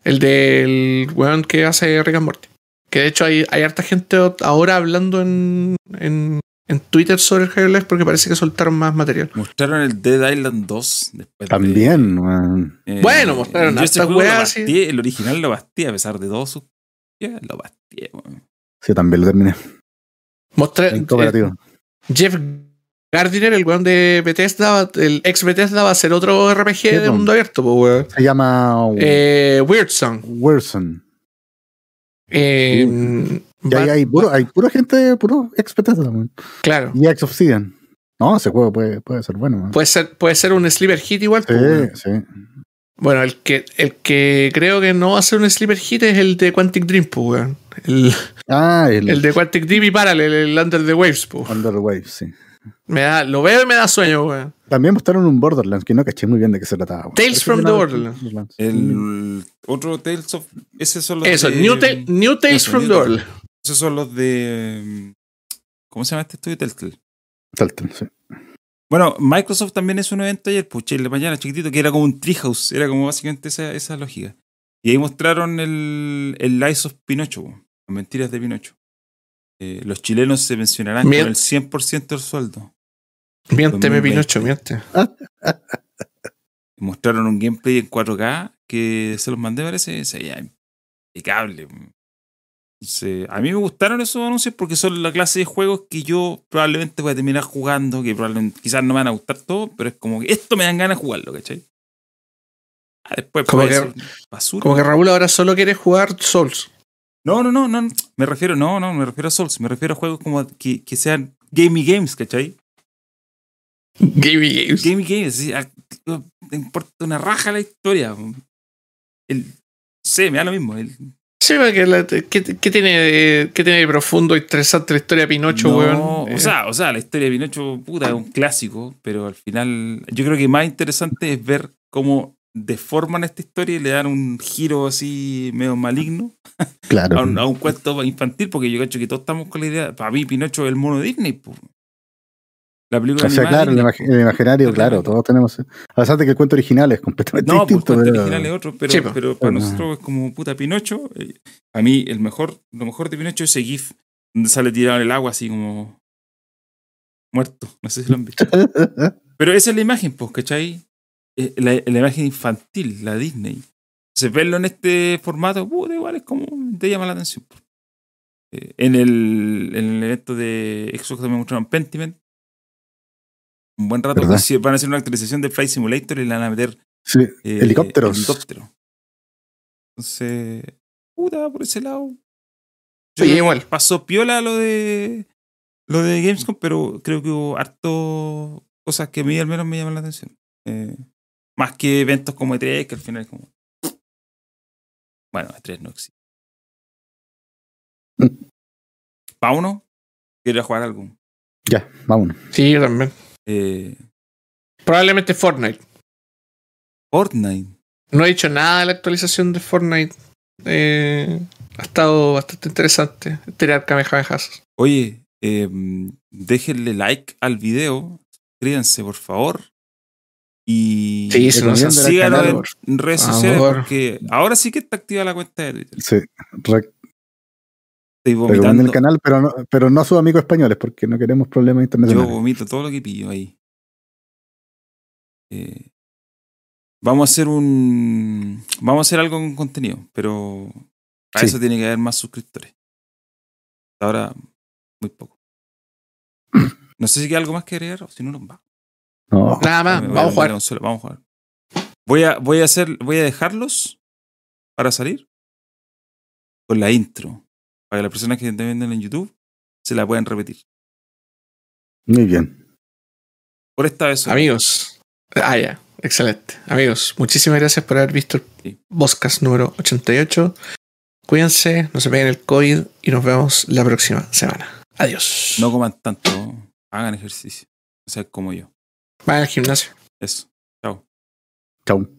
El del weón que hace Rick and Morty. Que de hecho hay, hay harta gente ahora hablando en, en, en Twitter sobre el Life porque parece que soltaron más material. Mostraron el Dead Island 2. Después de- También, weón. eh, Bueno, mostraron yo este sí. bastié, El original lo basté, a pesar de todos sus. Ya, lo basté, weón. Sí, también lo terminé. Mostré, En cooperativo. eh, Jeff Gardiner, el weón de Bethesda, el ex Bethesda va a ser otro RPG de mundo abierto, pues weón. Se llama Eh, Weird Song. Wilson. Eh, Y ahí hay puro, hay pura gente, puro ex Bethesda, weón. Claro. Y ex Obsidian. No, ese juego puede, puede ser bueno. Puede ser, puede ser un sleeper hit igual. Sí, pues, sí. Bueno, el que, el que creo que no va a ser un sleeper hit es el de Quantic Dream, pues, weón. El, Ah, el, el de Quantic Dream y Parallel, el Under the Waves, pues. Under the Waves, sí. Me da, lo veo y me da sueño, weón. También mostraron un Borderlands que no caché muy bien de qué se trataba. Tales from the Borderlands. El otro Tales of. Ese son los Eso, de, New, Tale- New Tales eso, from the. Borderlands. Esos son los de. mm, ¿Cómo se llama este estudio? Telltale. Telltale, sí. Bueno, Microsoft también es un evento ayer, pues de mañana chiquitito, que era como un treehouse, era como básicamente esa, esa lógica. Y ahí mostraron el, el Lies of Pinocho, las mentiras de Pinocho. Eh, los chilenos se mencionarán Mien- con el 100% del sueldo. Miénteme, 2020. Pinocho, miente. Mostraron un gameplay en 4K que se los mandé, parece, se veía impecable. Entonces, a mí me gustaron esos anuncios porque son la clase de juegos que yo probablemente voy a terminar jugando, que probablemente quizás no me van a gustar todos, pero es como que esto me dan ganas de jugarlo, ¿cachai? Ah, después Como que- basura. Como que Raúl ahora solo quiere jugar Souls. No, no, no, no, me refiero, no, no, me refiero a Souls, me refiero a juegos como que, que sean gamey games, ¿cachai? Gamey Games. Gamey games, sí, a- no te importa una raja la historia. El, sé, me da lo mismo. El, Sí, porque ¿qué, tiene de, ¿qué tiene de profundo e interesante la historia de Pinocho, No, weón? O sea, o sea, la historia de Pinocho, puta, es un clásico, pero al final yo creo que más interesante es ver cómo deforman esta historia y le dan un giro así medio maligno Claro. a un, a un cuento infantil, porque yo cacho que todos estamos con la idea, para mí Pinocho es el mono de Disney, po. La película O sea, claro, el, imag- el imaginario, Claro. claro, todos tenemos. A pesar de que el cuento original es completamente. No, pues distinto. el pero- original es otro, pero, Sí, pero para nosotros es como puta Pinocho. eh, A mí el mejor, lo mejor de Pinocho es ese GIF donde sale tirado en el agua así como muerto. No sé si lo han visto. Pero esa es la imagen, pues, ¿cachai? Eh, La, la imagen infantil, la Disney. Entonces, verlo en este formato, puta, igual es como te llama la atención. Eh, en, el, en el evento de Xbox también mostraron Pentiment. Un buen rato, pues, van a hacer una actualización de Flight Simulator y le van a meter Sí, eh, helicópteros. helicóptero. Entonces, puta, por ese lado. Yo Oye, igual. Pasó piola lo de lo de Gamescom, pero creo que hubo harto cosas que a mí al menos me llaman la atención. Eh, más que eventos como E3, que al final es como. Bueno, E3 no existe. Mm. ¿Pa uno? Quiero ir a jugar algo. Ya, vámonos. Sí, yo también. Eh, Probablemente Fortnite. Fortnite. No he dicho nada de la actualización de Fortnite. Eh, ha estado bastante interesante. Tirar kamehamehas. Oye, eh, déjenle like al video, suscríbanse por favor. Y Sí, síganos en, en redes sociales porque ahora sí que está activa la cuenta de Twitter. Sí, re- Estoy vomitando. el canal, pero no, pero no a sus amigos españoles, porque no queremos problemas Yo internacionales. vomito todo lo que pillo ahí. Eh, vamos a hacer un. Vamos a hacer algo con contenido, pero para Sí. eso tiene que haber más suscriptores. Ahora, muy poco. No sé si hay algo más que agregar o si no nos vamos. No. Nada más, vamos a jugar. consola, Vamos a jugar. Voy a, voy a hacer, voy a dejarlos para salir con la intro. Para que las personas que estén viendo en YouTube se la puedan repetir. Muy bien. Por esta vez. solo. Amigos. Ah, ya. Excelente. Amigos, muchísimas gracias por haber visto el Sí. podcast número 88. Cuídense, no se peguen el COVID y nos vemos la próxima semana. Adiós. No coman tanto. Hagan ejercicio. O sea, como yo. Vayan al gimnasio. Eso. Chao. Chau.